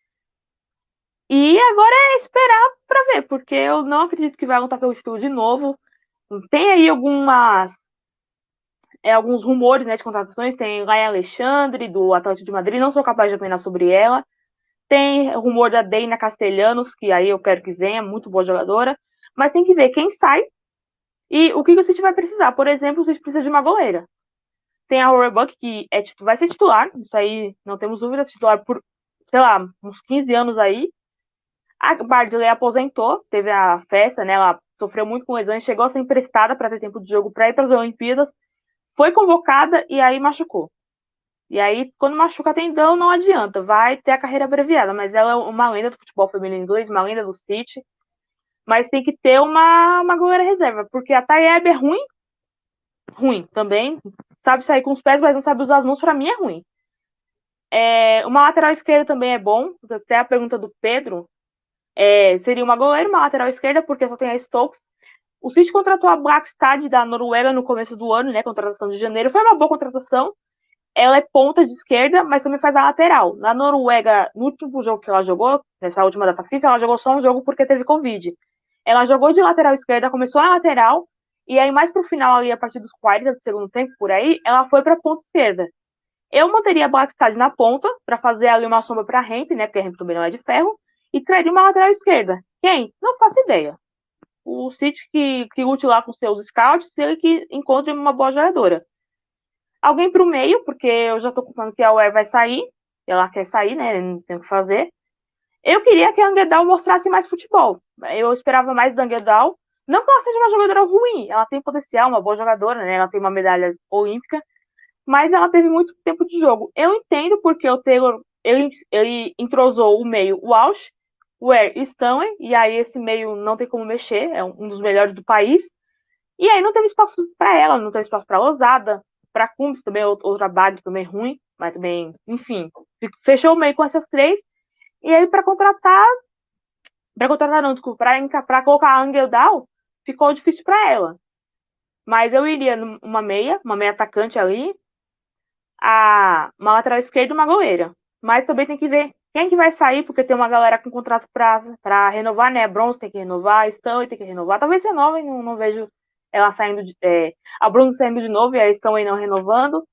E agora é esperar para ver, porque eu não acredito que vai lutar pelo título de novo. Tem aí algumas é, alguns rumores né, de contratações. Tem Laia Alexandre, do Atlético de Madrid, não sou capaz de opinar sobre ela. Tem rumor da Deina Castelhanos, que aí eu quero que venha, muito boa jogadora. Mas tem que ver quem sai e o que, o City vai precisar. Por exemplo, o City precisa de uma goleira. Tem a Roebuck, que é, vai ser titular, isso aí não temos dúvida, titular por, sei lá, uns 15 anos aí. A Bardley aposentou, teve a festa, né? Ela sofreu muito com lesões, chegou a ser emprestada para ter tempo de jogo para ir para as Olimpíadas, foi convocada e aí machucou. E aí, quando machuca tendão, não adianta, vai ter a carreira abreviada, mas ela é uma lenda do futebol feminino inglês, uma lenda do City. Mas tem que ter uma, uma goleira reserva, porque a Tayeb é ruim, ruim também, sabe sair com os pés, mas não sabe usar as mãos, para mim é ruim. É, uma lateral esquerda também é bom, até a pergunta do Pedro, é, seria uma goleira, uma lateral esquerda, porque só tem a Stokes. O City contratou a Blackstad da Noruega no começo do ano, né, contratação de janeiro, foi uma boa contratação, ela é ponta de esquerda, mas também faz a lateral. Na Noruega, no último jogo que ela jogou, nessa última data FIFA, ela jogou só um jogo porque teve Covid. Ela jogou de lateral esquerda, começou na lateral, e aí mais pro final ali, a partir dos 40 do segundo tempo, por aí, ela foi pra ponta esquerda. Eu manteria a Blackstad na ponta, para fazer ali uma sombra pra Hemp, né, porque a Hemp também não é de ferro, e traria uma lateral esquerda. Quem? Não faço ideia. O City que, que lute lá com seus scouts, ele que encontre uma boa jogadora alguém para o meio, porque eu já estou contando que a UER vai sair, ela quer sair, né? Não tem o que fazer. Eu queria que a Angedal mostrasse mais futebol. Eu esperava mais da Angedal. Não que ela seja uma jogadora ruim, ela tem potencial, uma boa jogadora, né? Ela tem uma medalha olímpica, mas ela teve muito tempo de jogo. Eu entendo porque o Taylor ele, ele entrosou o meio Walsh, Ware e Stanley, e aí esse meio não tem como mexer, é um dos melhores do país. E aí não teve espaço para ela, não teve espaço para Ousada, para Cumbs também, outra bag também ruim, mas também, enfim, fechou o meio com essas três. E aí para contratar, para contratar não, desculpa, para colocar a Angel Down, ficou difícil para ela. Mas eu iria numa meia, uma meia atacante ali, a, uma lateral esquerda e uma goleira. Mas também tem que ver quem que vai sair, porque tem uma galera com contrato para renovar, né? Bronze tem que renovar, Stanley tem que renovar. Talvez renove, não, não vejo ela saindo de, é, a Bruno saindo de novo e a Stanley não renovando.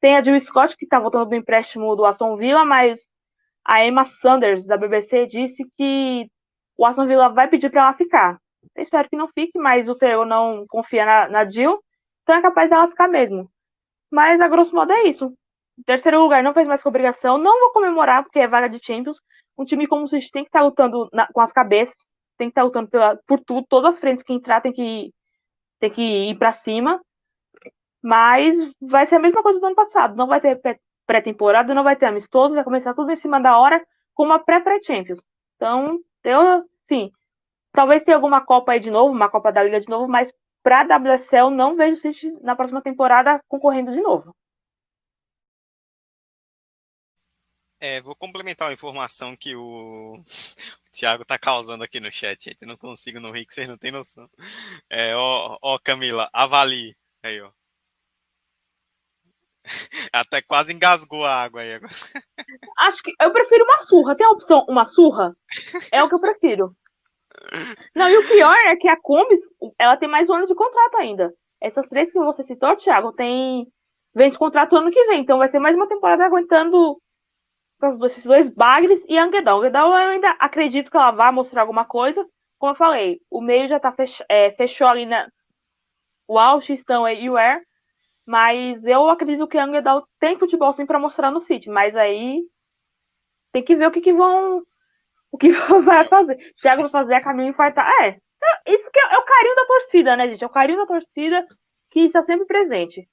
Tem a Jill Scott, que está voltando do empréstimo do Aston Villa, mas a Emma Sanders, da BBC, disse que o Aston Villa vai pedir para ela ficar. Eu espero que não fique, mas o Theo não confia na, na Jill, então é capaz dela ficar mesmo. Mas, a grosso modo, é isso. Terceiro lugar não fez mais com obrigação. Não vou comemorar, porque é vaga de Champions. Um time como o City tem que estar tá lutando na, com as cabeças, tem que estar tá lutando pela, por tudo. Todas as frentes que entrar tem que, tem que ir para cima. Mas vai ser a mesma coisa do ano passado. Não vai ter pré-temporada, não vai ter amistoso, vai começar tudo em cima da hora com uma pré-pré-Champions. Então, eu, sim, talvez tenha alguma Copa aí de novo, uma Copa da Liga de novo, mas para a WSL não vejo o City na próxima temporada concorrendo de novo. É, vou complementar uma informação que o, o Thiago tá causando aqui no chat, gente. Não consigo no rir, vocês não têm noção. É, ó, ó, Camila, avalie. Aí, ó. Até quase engasgou a água aí agora. Acho que eu prefiro uma surra. Tem a opção uma surra? É o que eu prefiro. Não, e o pior é que a Combis, ela tem mais um ano de contrato ainda. Essas três que você citou, Thiago, tem vence contrato ano que vem. Então vai ser mais uma temporada aguentando esses dois bagres e a Angedal. Angedal eu ainda acredito que ela vai mostrar alguma coisa. Como eu falei, o meio já tá fech é, fechou ali na o Alt, estão e o Air. Mas eu acredito que a tem futebol sim para mostrar no City. Mas aí tem que ver o que, que vão. O que vai fazer. Thiago vai fazer a caminho infartar. É, isso que é, é o carinho da torcida, né, gente? É o carinho da torcida que está sempre presente.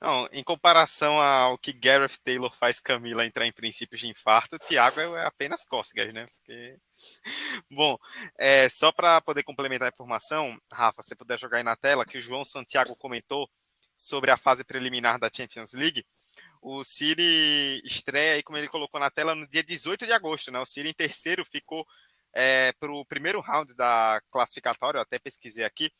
Não, em comparação ao que Gareth Taylor faz Camila entrar em princípios de infarto, Thiago é apenas cócegas, né? Porque... Bom, é, só para poder complementar a informação, Rafa, se puder jogar aí na tela, que o João Santiago comentou sobre a fase preliminar da Champions League. O City estreia aí, como ele colocou na tela, no dia 18 de agosto, né? O City em terceiro ficou é, para o primeiro round da classificatória, eu até pesquisei aqui.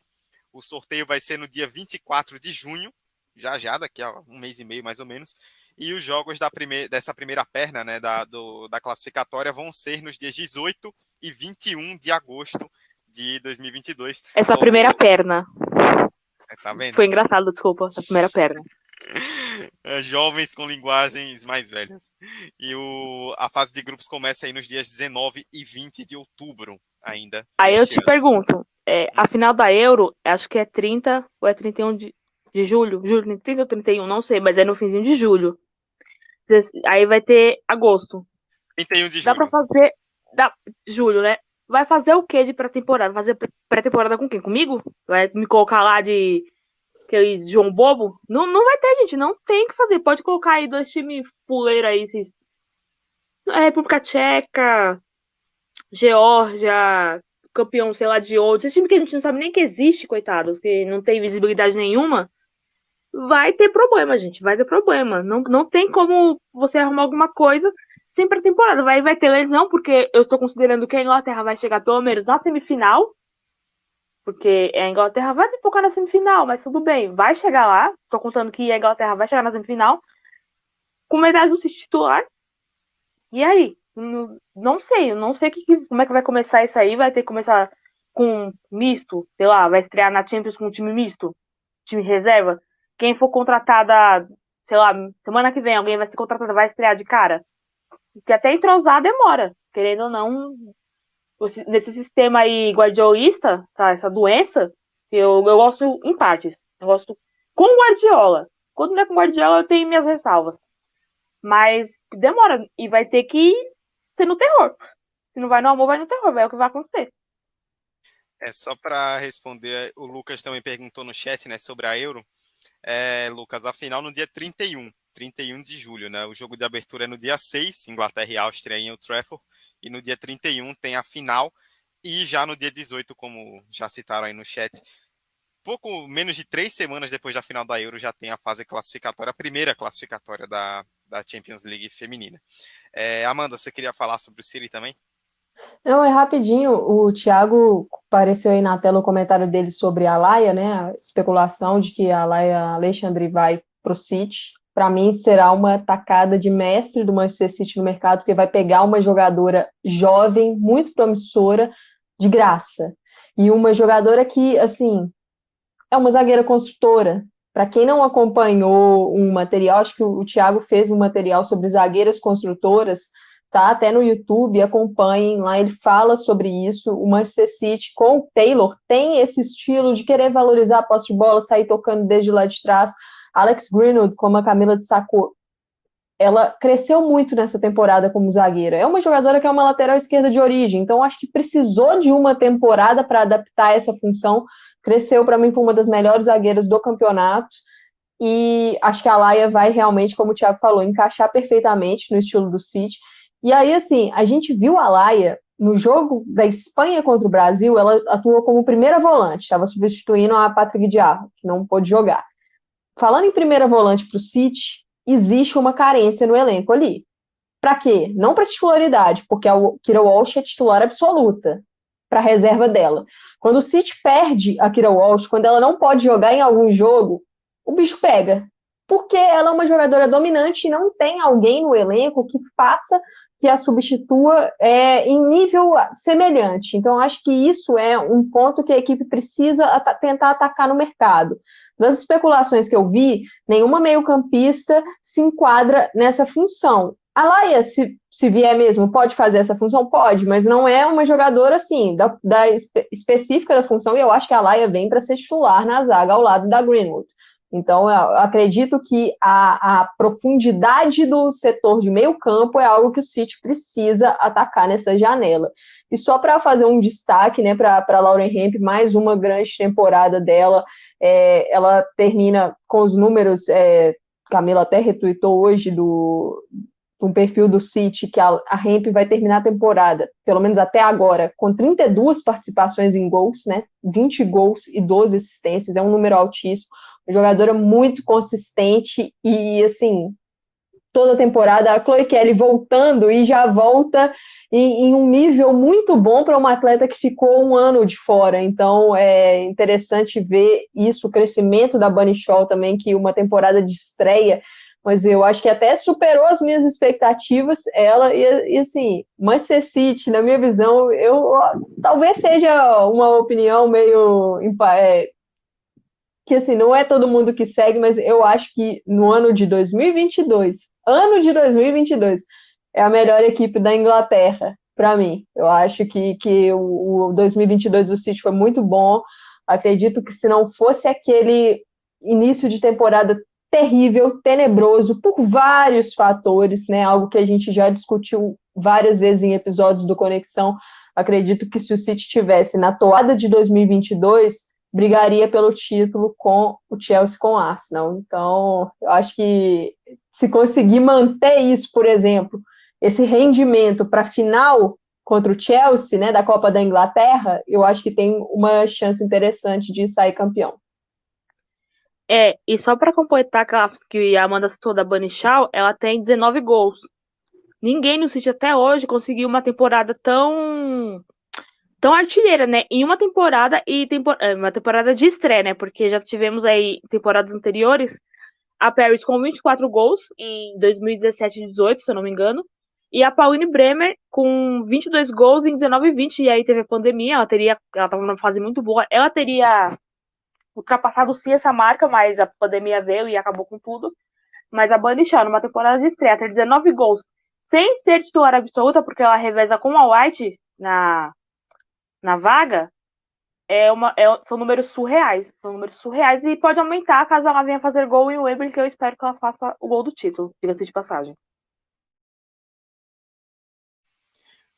O sorteio vai ser no dia 24 de junho, já já, daqui a um mês e meio mais ou menos. E os jogos da primeir, dessa primeira perna, né, da, do, da classificatória, vão ser nos dias 18 e 21 de agosto de 2022. Essa então, primeira perna. É, tá vendo? Foi engraçado, desculpa, a primeira perna. É, jovens com linguagens mais velhas. E o, a fase de grupos começa aí nos dias 19 e 20 de outubro ainda. Aí eu te ano. pergunto, é, a final da Euro, acho que é 30 ou é 31 de, de julho, julho 30 ou 31, não sei, mas é no finzinho de julho. Aí vai ter agosto. 31 de julho. Dá pra fazer. Dá, julho, né? Vai fazer o que de pré-temporada? Fazer pré-temporada com quem? Comigo? Vai me colocar lá de aqueles João Bobo? Não, não vai ter, gente. Não tem que fazer. Pode colocar aí dois times fuleiro aí. Esses... É, República Tcheca, Geórgia, campeão, sei lá, de outros. Esse time que a gente não sabe nem que existe, coitados, que não tem visibilidade nenhuma vai ter problema, gente. Vai ter problema. Não, não tem como você arrumar alguma coisa sem pré-temporada. Vai, vai ter lesão, porque eu estou considerando que a Inglaterra vai chegar pelo menos na semifinal. Porque a Inglaterra vai focar na semifinal, mas tudo bem, vai chegar lá. Estou contando que a Inglaterra vai chegar na semifinal com metade do titular. E aí? Não, sei, não sei que, como é que vai começar isso aí. Vai ter que começar com misto, sei lá, vai estrear na Champions com um time misto, time reserva quem for contratada, sei lá, semana que vem alguém vai ser contratado, vai estrear de cara. Que até entrosar demora, querendo ou não. Nesse sistema aí guardiolista, tá, essa doença, eu, eu gosto em partes. Eu gosto com Guardiola. Quando não é com Guardiola, eu tenho minhas ressalvas. Mas demora. E vai ter que ser no terror. Se não vai no amor, vai no terror. Vai é o que vai acontecer. É só para responder, o Lucas também perguntou no chat, né, sobre a Euro é, Lucas, a final no dia 31, 31 de julho, né? O jogo de abertura é no dia 6, Inglaterra e Áustria em Old Trafford, e no dia 31 tem a final, e já no dia 18, como já citaram aí no chat, pouco menos de três semanas depois da final da Euro já tem a fase classificatória, a primeira classificatória da, da Champions League feminina. É, Amanda, você queria falar sobre o City também? Não, é rapidinho. O Thiago apareceu aí na tela o comentário dele sobre a Laia, né? A especulação de que a Laia Alexandre vai para o City. Para mim, será uma tacada de mestre do Manchester City no mercado, porque vai pegar uma jogadora jovem, muito promissora, de graça. E uma jogadora que, assim, é uma zagueira construtora. Para quem não acompanhou um material, acho que o Thiago fez um material sobre zagueiras construtoras tá até no YouTube, acompanhem lá, ele fala sobre isso. O Manchester City com o Taylor tem esse estilo de querer valorizar a posse de bola, sair tocando desde lá de trás. Alex Greenwood, como a Camila destacou, ela cresceu muito nessa temporada como zagueira. É uma jogadora que é uma lateral esquerda de origem, então acho que precisou de uma temporada para adaptar essa função. Cresceu para mim como uma das melhores zagueiras do campeonato. E acho que a Laia vai realmente, como o Thiago falou, encaixar perfeitamente no estilo do City. E aí, assim, a gente viu a Laia no jogo da Espanha contra o Brasil, ela atuou como primeira volante, estava substituindo a Patrick Diarro, que não pôde jogar. Falando em primeira volante para o City, existe uma carência no elenco ali. Para quê? Não para titularidade, porque a Kira Walsh é titular absoluta para a reserva dela. Quando o City perde a Kira Walsh, quando ela não pode jogar em algum jogo, o bicho pega. Porque ela é uma jogadora dominante e não tem alguém no elenco que faça que a substitua é, em nível semelhante. Então, acho que isso é um ponto que a equipe precisa at tentar atacar no mercado. Das especulações que eu vi, nenhuma meio-campista se enquadra nessa função. A Laia, se, se vier mesmo, pode fazer essa função? Pode, mas não é uma jogadora assim, da, da espe específica da função, e eu acho que a Laia vem para ser titular na zaga ao lado da Greenwood. Então, eu acredito que a, a, profundidade do setor de meio campo é algo que o City precisa atacar nessa janela. E só para fazer um destaque né, para a Lauren Hemp, mais uma grande temporada dela, é, ela termina com os números, é, Camila até retuitou hoje do, um perfil do City, que a, a Hemp vai terminar a temporada, pelo menos até agora, com 32 participações em gols, né, 20 gols e 12 assistências, é um número altíssimo jogadora muito consistente e, assim, toda temporada a Chloe Kelly voltando e já volta em, em um nível muito bom para uma atleta que ficou um ano de fora. Então é interessante ver isso, o crescimento da Bunny Shaw também, que uma temporada de estreia, mas eu acho que até superou as minhas expectativas, ela, e, e assim, Manchester City, na minha visão, eu talvez seja uma opinião meio é, que assim, não é todo mundo que segue, mas eu acho que no ano de 2022, ano de 2022, é a melhor equipe da Inglaterra, para mim. Eu acho que, que o, o 2022 do City foi muito bom. Acredito que se não fosse aquele início de temporada terrível, tenebroso, por vários fatores, né? Algo que a gente já discutiu várias vezes em episódios do Conexão. Acredito que se o City tivesse na toada de 2022, brigaria pelo título com o Chelsea com o Arsenal. Então, eu acho que se conseguir manter isso, por exemplo, esse rendimento para a final contra o Chelsea, né, da Copa da Inglaterra, eu acho que tem uma chance interessante de sair campeão. É, e só para completar que a Amanda citou da Shaw, ela tem 19 gols. Ninguém no City até hoje conseguiu uma temporada tão tão artilheira, né? Em uma temporada e é, uma temporada de estreia, né? Porque já tivemos aí temporadas anteriores a Paris com 24 gols em 2017 e 18, se eu não me engano, e a Pauline Bremer com 22 gols em 19 e 20, e aí teve a pandemia, ela teria, ela estava numa fase muito boa, ela teria ultrapassado sim essa marca, mas a pandemia veio e acabou com tudo. Mas a Shaw, numa temporada de estreia, tem 19 gols, sem ser titular absoluta, porque ela reveza com a White na, na vaga, é uma, é, são números surreais. São números surreais e pode aumentar caso ela venha fazer gol em Wembley, que eu espero que ela faça o gol do título, diga-se de passagem.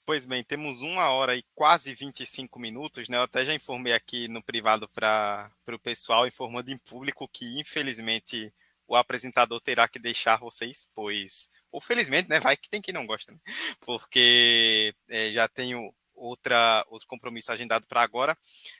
Pois bem, temos uma hora e quase 25 minutos, né? Eu até já informei aqui no privado para o pessoal, informando em público que, infelizmente, o apresentador terá que deixar vocês, pois, ou felizmente, né, vai que tem quem não gosta, né? porque é, já tenho outra, outro compromisso agendado para agora.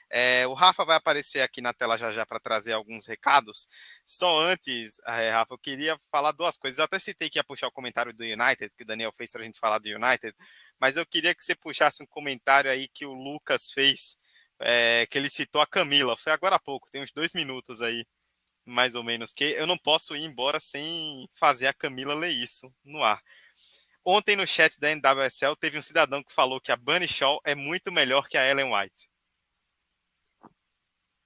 É, o Rafa vai aparecer aqui na tela já já para trazer alguns recados. Só antes, é, Rafa, eu queria falar duas coisas. Eu até citei que ia puxar o comentário do United, que o Daniel fez para a gente falar do United, mas eu queria que você puxasse um comentário aí que o Lucas fez, é, que ele citou a Camila. Foi agora há pouco, tem uns dois minutos aí, mais ou menos, que eu não posso ir embora sem fazer a Camila ler isso no ar. Ontem no chat da NWSL teve um cidadão que falou que a Bunny Shaw é muito melhor que a Ellen White.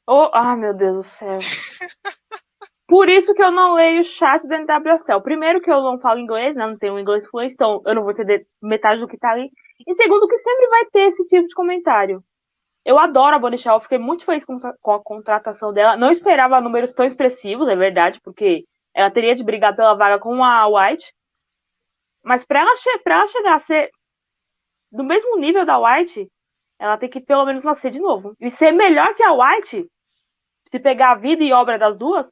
Oh, ah, meu Deus do céu. Por isso que eu não leio o chat da NWSL. Primeiro que eu não falo inglês, né? Não tenho um inglês fluente, então eu não vou entender metade do que tá ali. E segundo que sempre vai ter esse tipo de comentário. Eu adoro a Bonnie Shaw, fiquei muito feliz com, com a contratação dela. Não esperava números tão expressivos, é verdade, porque ela teria de brigar pela vaga com a White. Mas para ela, ela chegar a ser do mesmo nível da White, ela tem que pelo menos nascer de novo. E ser melhor que a White, se pegar a vida e obra das duas,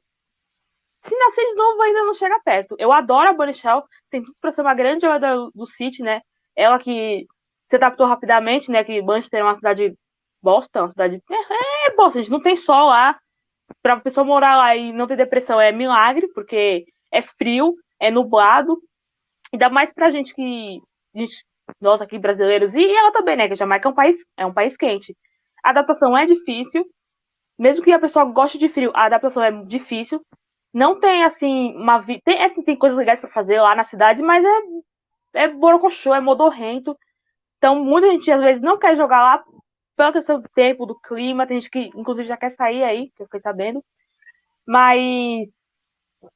se nascer de novo ainda não chega perto. Eu adoro a Bonnie tem tudo para ser uma grande jogadora do City, né? Ela que se adaptou rapidamente, né? Que Manchester é uma cidade bosta, uma cidade. É, é bosta, a gente não tem sol lá. Pra pessoa morar lá e não ter depressão é milagre, porque é frio, é nublado, Ainda mais pra gente que. Gente, nós aqui brasileiros, e ela também, né? Que Jamaica é um país, é um país quente. A adaptação é difícil. Mesmo que a pessoa goste de frio, a adaptação é difícil. Não tem assim uma vida. Tem, assim, tem coisas legais para fazer lá na cidade, mas é, é borocochô, é modorrento. Então, muita gente às vezes não quer jogar lá pela questão do tempo, do clima. Tem gente que, inclusive, já quer sair aí, que eu fiquei sabendo. Mas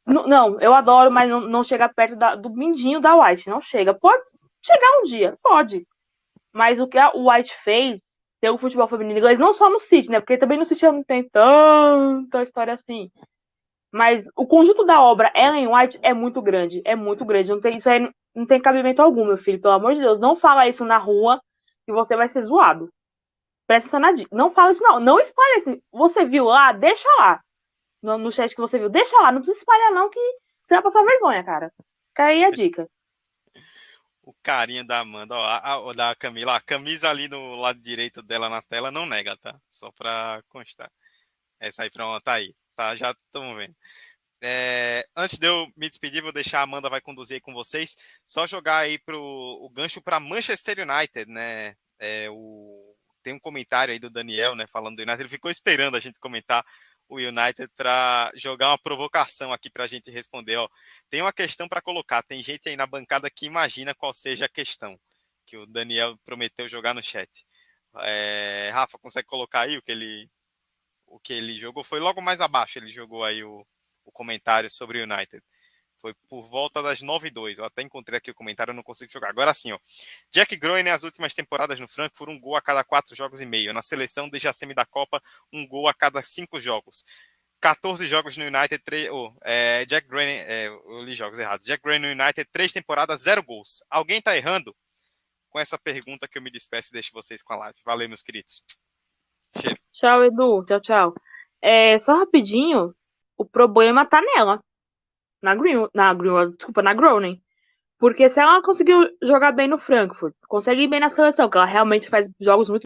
não, eu adoro, mas não, não chega perto da, do mindinho da White. Não chega. Pode chegar um dia, pode. Mas o que a White fez, ter o futebol feminino inglês, não só no City, né? Porque também no City não tem tanta história assim. Mas o conjunto da obra Ellen White é muito grande. É muito grande. Não tem, isso aí não tem cabimento algum, meu filho. Pelo amor de Deus. Não fala isso na rua que você vai ser zoado. Presta atenção na dica. Não fala isso, não. Não espalha assim. Você viu lá, deixa lá no, no chat que você viu. Deixa lá, não precisa espalhar, não, que você vai passar vergonha, cara. Fica aí a dica. O carinha da Amanda, ó, a, a, da Camila, a camisa ali no lado direito dela na tela não nega, tá? Só pra constar. Essa aí, pronto, tá aí. Tá, já estamos vendo. É, antes de eu me despedir, vou deixar a Amanda vai conduzir aí com vocês. Só jogar aí pro, o gancho para Manchester United, né? É, o, tem um comentário aí do Daniel, né? Falando do United. Ele ficou esperando a gente comentar o United para jogar uma provocação aqui para a gente responder. Ó. Tem uma questão para colocar. Tem gente aí na bancada que imagina qual seja a questão que o Daniel prometeu jogar no chat. É, Rafa, consegue colocar aí o que ele o que ele jogou? Foi logo mais abaixo. Ele jogou aí o, o comentário sobre o United. Foi por volta das 9 e 2. Eu até encontrei aqui o comentário, eu não consigo jogar. Agora sim, ó. Jack Groen, nas últimas temporadas no Frankfurt, um gol a cada quatro jogos e meio. Na seleção, desde a semi da Copa, um gol a cada cinco jogos. 14 jogos no United, 3, oh, é, Jack Groen, é, eu li jogos errados. Jack Groen no United, três temporadas, zero gols. Alguém tá errando? Com essa pergunta que eu me despeço e deixo vocês com a live. Valeu, meus queridos. Cheiro. Tchau, Edu. Tchau, tchau. É, só rapidinho, o problema tá nela na Green, na Green, desculpa, na Groningen. Porque se ela conseguiu jogar bem no Frankfurt, consegue ir bem na seleção, que ela realmente faz jogos muito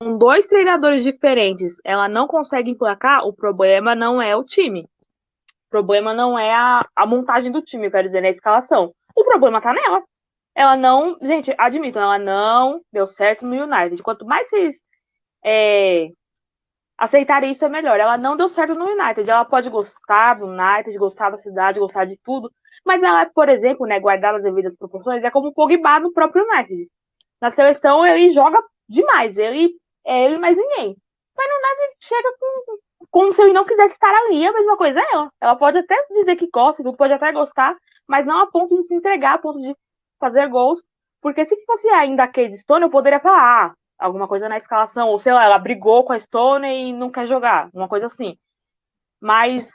com dois treinadores diferentes, ela não consegue emplacar, o problema não é o time. O problema não é a, a montagem do time, quero dizer, na escalação. O problema tá nela. Ela não, gente, admitam, ela não deu certo no United. Quanto mais vocês é, aceitar isso é melhor. Ela não deu certo no United. Ela pode gostar do United, gostar da cidade, gostar de tudo, mas ela, por exemplo, né, guardar as devidas proporções, é como o Pogba no próprio United. Na seleção ele joga demais, ele é ele mais ninguém. Mas no United chega com, como se ele não quisesse estar ali, a mesma coisa é ela. Ela pode até dizer que gosta, pode até gostar, mas não a ponto de se entregar, a ponto de fazer gols. Porque se fosse ainda a Case Stone, eu poderia falar, ah, alguma coisa na escalação, ou sei lá, ela brigou com a Stone e não quer jogar, uma coisa assim. Mas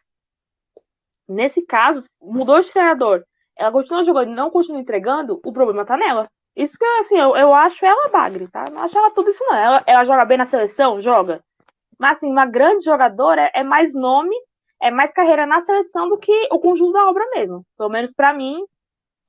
nesse caso, mudou de treinador, ela continua jogando e não continua entregando, o problema tá nela. Isso que assim, eu, eu acho ela bagre, tá? Não acho ela tudo isso, não. Ela, ela joga bem na seleção? Joga. Mas assim, uma grande jogadora é, é mais nome é mais carreira na seleção do que o conjunto da obra mesmo. Pelo menos para mim,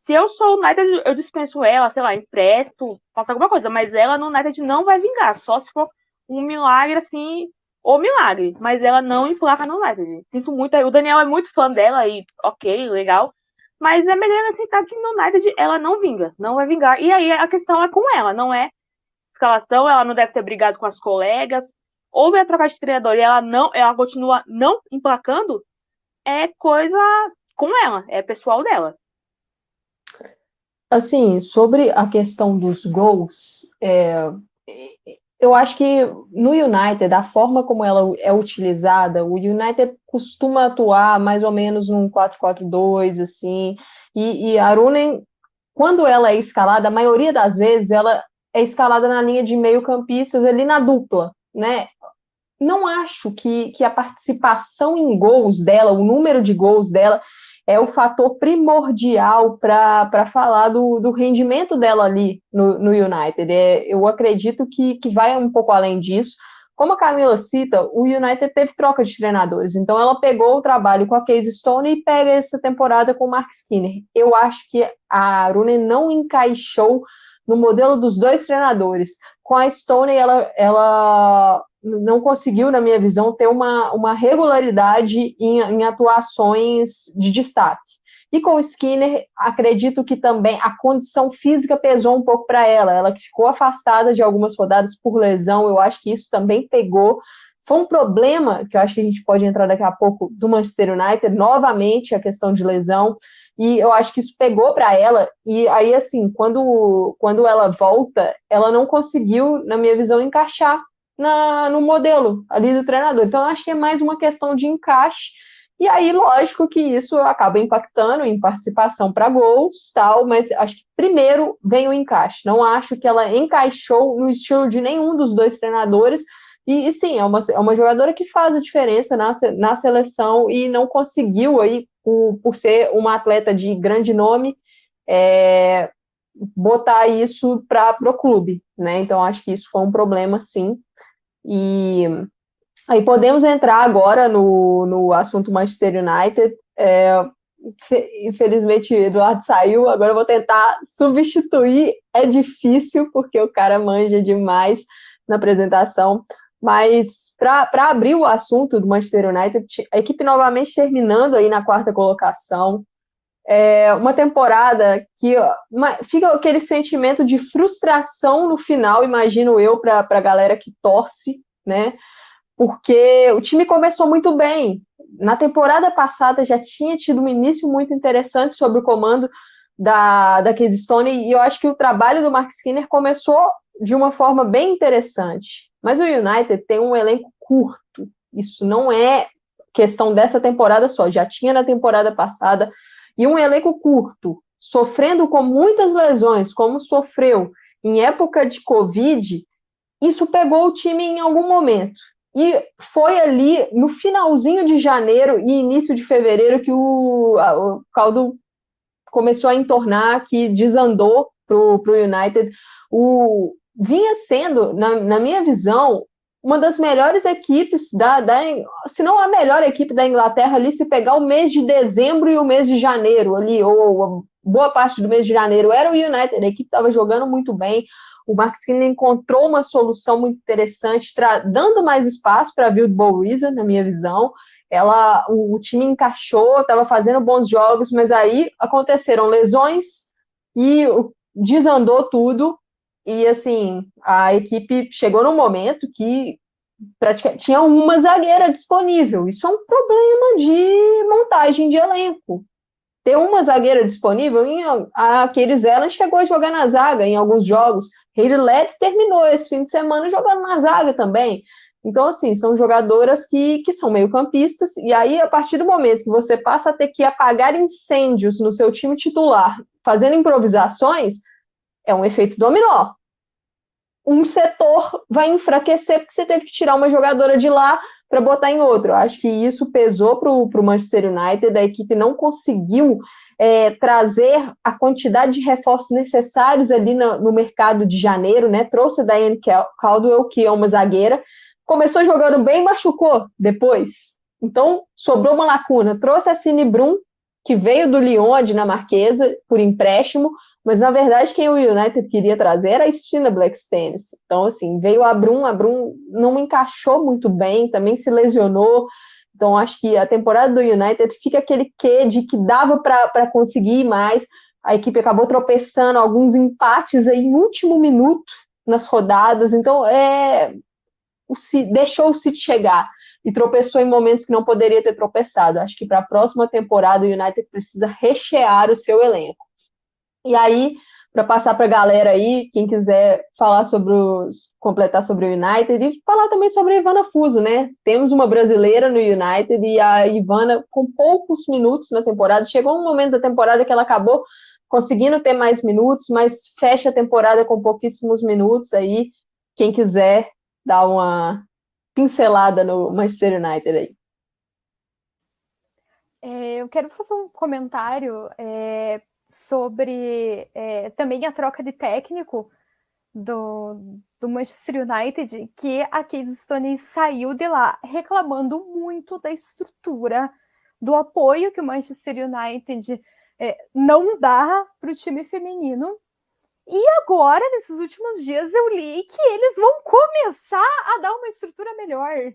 se eu sou o United, eu dispenso ela, sei lá, empresto, faço alguma coisa, mas ela no United não vai vingar, só se for um milagre assim, ou milagre, mas ela não emplaca no United. Sinto muito, o Daniel é muito fã dela e ok, legal, mas é melhor aceitar que no United ela não vinga, não vai vingar. E aí a questão é com ela, não é escalação, ela não deve ter brigado com as colegas, houve a troca de treinador e ela não, ela continua não emplacando, é coisa com ela, é pessoal dela. Assim, sobre a questão dos gols, é, eu acho que no United, da forma como ela é utilizada, o United costuma atuar mais ou menos num 4-4-2, assim, e, e a Arunen, quando ela é escalada, a maioria das vezes ela é escalada na linha de meio-campistas, ali na dupla, né? Não acho que, que a participação em gols dela, o número de gols dela, é o fator primordial para falar do, do rendimento dela ali no, no United. É, eu acredito que, que vai um pouco além disso. Como a Camila cita, o United teve troca de treinadores, então ela pegou o trabalho com a Casey Stone e pega essa temporada com o Mark Skinner. Eu acho que a Rooney não encaixou no modelo dos dois treinadores. Com a Stone, ela, ela não conseguiu, na minha visão, ter uma, uma regularidade em, em atuações de destaque. E com o Skinner, acredito que também a condição física pesou um pouco para ela. Ela que ficou afastada de algumas rodadas por lesão, eu acho que isso também pegou. Foi um problema que eu acho que a gente pode entrar daqui a pouco do Manchester United, novamente a questão de lesão. E eu acho que isso pegou para ela. E aí, assim, quando, quando ela volta, ela não conseguiu, na minha visão, encaixar na, no modelo ali do treinador. Então, acho que é mais uma questão de encaixe. E aí, lógico que isso acaba impactando em participação para gols, tal, mas acho que primeiro vem o encaixe. Não acho que ela encaixou no estilo de nenhum dos dois treinadores. E, e sim, é uma, é uma jogadora que faz a diferença na, na seleção e não conseguiu aí, por, por ser uma atleta de grande nome, é, botar isso para o clube, né? Então acho que isso foi um problema, sim. E aí podemos entrar agora no, no assunto Manchester United. É, infelizmente, Eduardo saiu, agora eu vou tentar substituir. É difícil, porque o cara manja demais na apresentação. Mas para abrir o assunto do Manchester United, a equipe novamente terminando aí na quarta colocação. É uma temporada que uma, fica aquele sentimento de frustração no final, imagino eu, para a galera que torce, né? Porque o time começou muito bem. Na temporada passada já tinha tido um início muito interessante sobre o comando da, da Casey Stone, e eu acho que o trabalho do Mark Skinner começou de uma forma bem interessante. Mas o United tem um elenco curto. Isso não é questão dessa temporada só, já tinha na temporada passada. E um elenco curto, sofrendo com muitas lesões, como sofreu em época de Covid, isso pegou o time em algum momento. E foi ali no finalzinho de janeiro e início de fevereiro que o, o caldo começou a entornar, que desandou para o United. O, vinha sendo, na, na minha visão, uma das melhores equipes da, da, se não a melhor equipe da Inglaterra ali, se pegar o mês de dezembro e o mês de janeiro ali, ou boa parte do mês de janeiro, era o United, a equipe estava jogando muito bem, o Mark Skinner encontrou uma solução muito interessante, dando mais espaço para a Wild Riza, na minha visão, ela, o, o time encaixou, estava fazendo bons jogos, mas aí aconteceram lesões e desandou tudo, e assim, a equipe chegou num momento que praticamente tinha uma zagueira disponível. Isso é um problema de montagem de elenco. Ter uma zagueira disponível, em, a Ellen chegou a jogar na zaga em alguns jogos. Hayley Letts terminou esse fim de semana jogando na zaga também. Então, assim, são jogadoras que, que são meio-campistas, e aí, a partir do momento que você passa a ter que apagar incêndios no seu time titular, fazendo improvisações, é um efeito dominó. Um setor vai enfraquecer porque você teve que tirar uma jogadora de lá para botar em outro. Acho que isso pesou para o Manchester United, a equipe não conseguiu é, trazer a quantidade de reforços necessários ali no, no mercado de janeiro, né? Trouxe a Diane Caldwell, que é uma zagueira, começou jogando bem, machucou depois. Então, sobrou uma lacuna. Trouxe a Cine Brum, que veio do Lyon, a dinamarquesa, por empréstimo, mas na verdade quem o United queria trazer era a Stina Blackstanis. Então, assim, veio a Brum, a Brum não encaixou muito bem, também se lesionou. Então, acho que a temporada do United fica aquele quê de que dava para conseguir mais. A equipe acabou tropeçando, alguns empates aí em último minuto nas rodadas. Então, é, o, deixou o City chegar e tropeçou em momentos que não poderia ter tropeçado. Acho que para a próxima temporada o United precisa rechear o seu elenco. E aí, para passar para a galera aí, quem quiser falar sobre os, completar sobre o United e falar também sobre a Ivana Fuso, né? Temos uma brasileira no United e a Ivana com poucos minutos na temporada. Chegou um momento da temporada que ela acabou conseguindo ter mais minutos, mas fecha a temporada com pouquíssimos minutos aí. Quem quiser dar uma pincelada no Manchester United aí. É, eu quero fazer um comentário é, sobre é, também a troca de técnico do, do Manchester United, que a Casey Stone saiu de lá reclamando muito da estrutura, do apoio que o Manchester United é, não dá para o time feminino. E agora, nesses últimos dias, eu li que eles vão começar a dar uma estrutura melhor.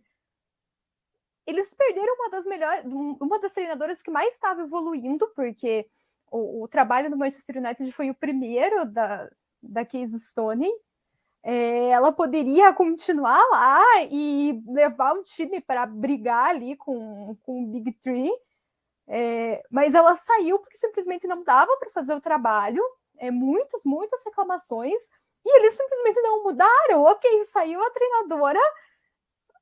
Eles perderam uma das melhores, uma das treinadoras que mais estava evoluindo, porque o, o, trabalho do Manchester United foi o primeiro da, da Case Stone. É, ela poderia continuar lá e levar o time para brigar ali com, com o Big Three, é, mas ela saiu porque simplesmente não dava para fazer o trabalho. É, muitas, muitas reclamações e eles simplesmente não mudaram. Ok, saiu a treinadora,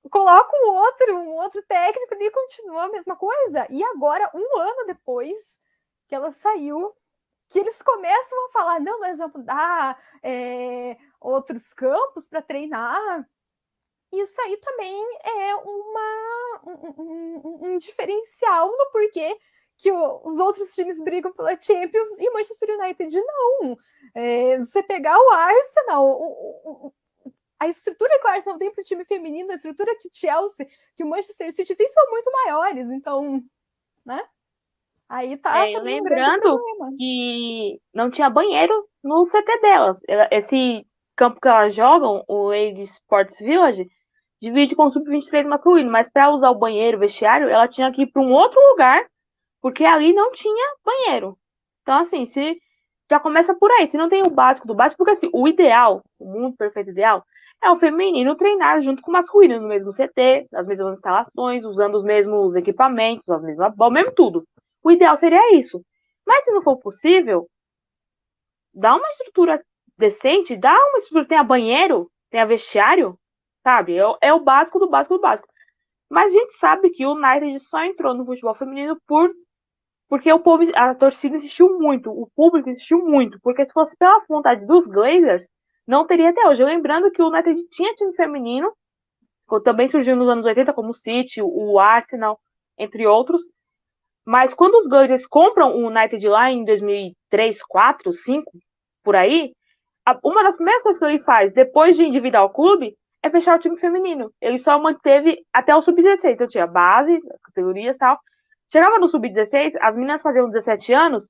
coloca um outro, um outro técnico e continua a mesma coisa. E agora, um ano depois, que ela saiu, que eles começam a falar: não, nós vamos dar é, outros campos para treinar. Isso aí também é uma, um, um, um diferencial no porquê que os outros times brigam pela Champions e o Manchester United não. É, você pegar o Arsenal, o, o, a estrutura que o Arsenal tem para o time feminino, a estrutura que o Chelsea, que o Manchester City tem são muito maiores. Então, né? Aí tá. É, lembrando que não tinha banheiro no CT delas. Esse campo que elas jogam, o Age Sports Village, divide com o sub-23 masculino, mas para usar o banheiro, o vestiário, ela tinha que ir para um outro lugar, porque ali não tinha banheiro. Então, assim, se já começa por aí, se não tem o básico do básico, porque assim, o ideal, o mundo perfeito ideal, é o feminino treinar junto com o masculino no mesmo CT, nas mesmas instalações, usando os mesmos equipamentos, a mesma bola, mesmo tudo. O ideal seria isso. Mas se não for possível, dá uma estrutura decente, dá uma estrutura, tenha banheiro, tenha vestiário, sabe? É, é, o básico do básico do básico. Mas a gente sabe que o United só entrou no futebol feminino por porque o povo, a torcida insistiu muito, o público insistiu muito, porque se fosse pela vontade dos Glazers, não teria até hoje. Lembrando que o United tinha time feminino, também surgiu nos anos 80, como o City, o Arsenal, entre outros, mas quando os Glazers compram o United lá em 2003, 4, 5, por aí, uma das primeiras coisas que ele faz depois de endividar o clube é fechar o time feminino. Ele só manteve até o sub-16. Então tinha base, categorias e tal. Chegava no sub-16, as meninas faziam 17 anos,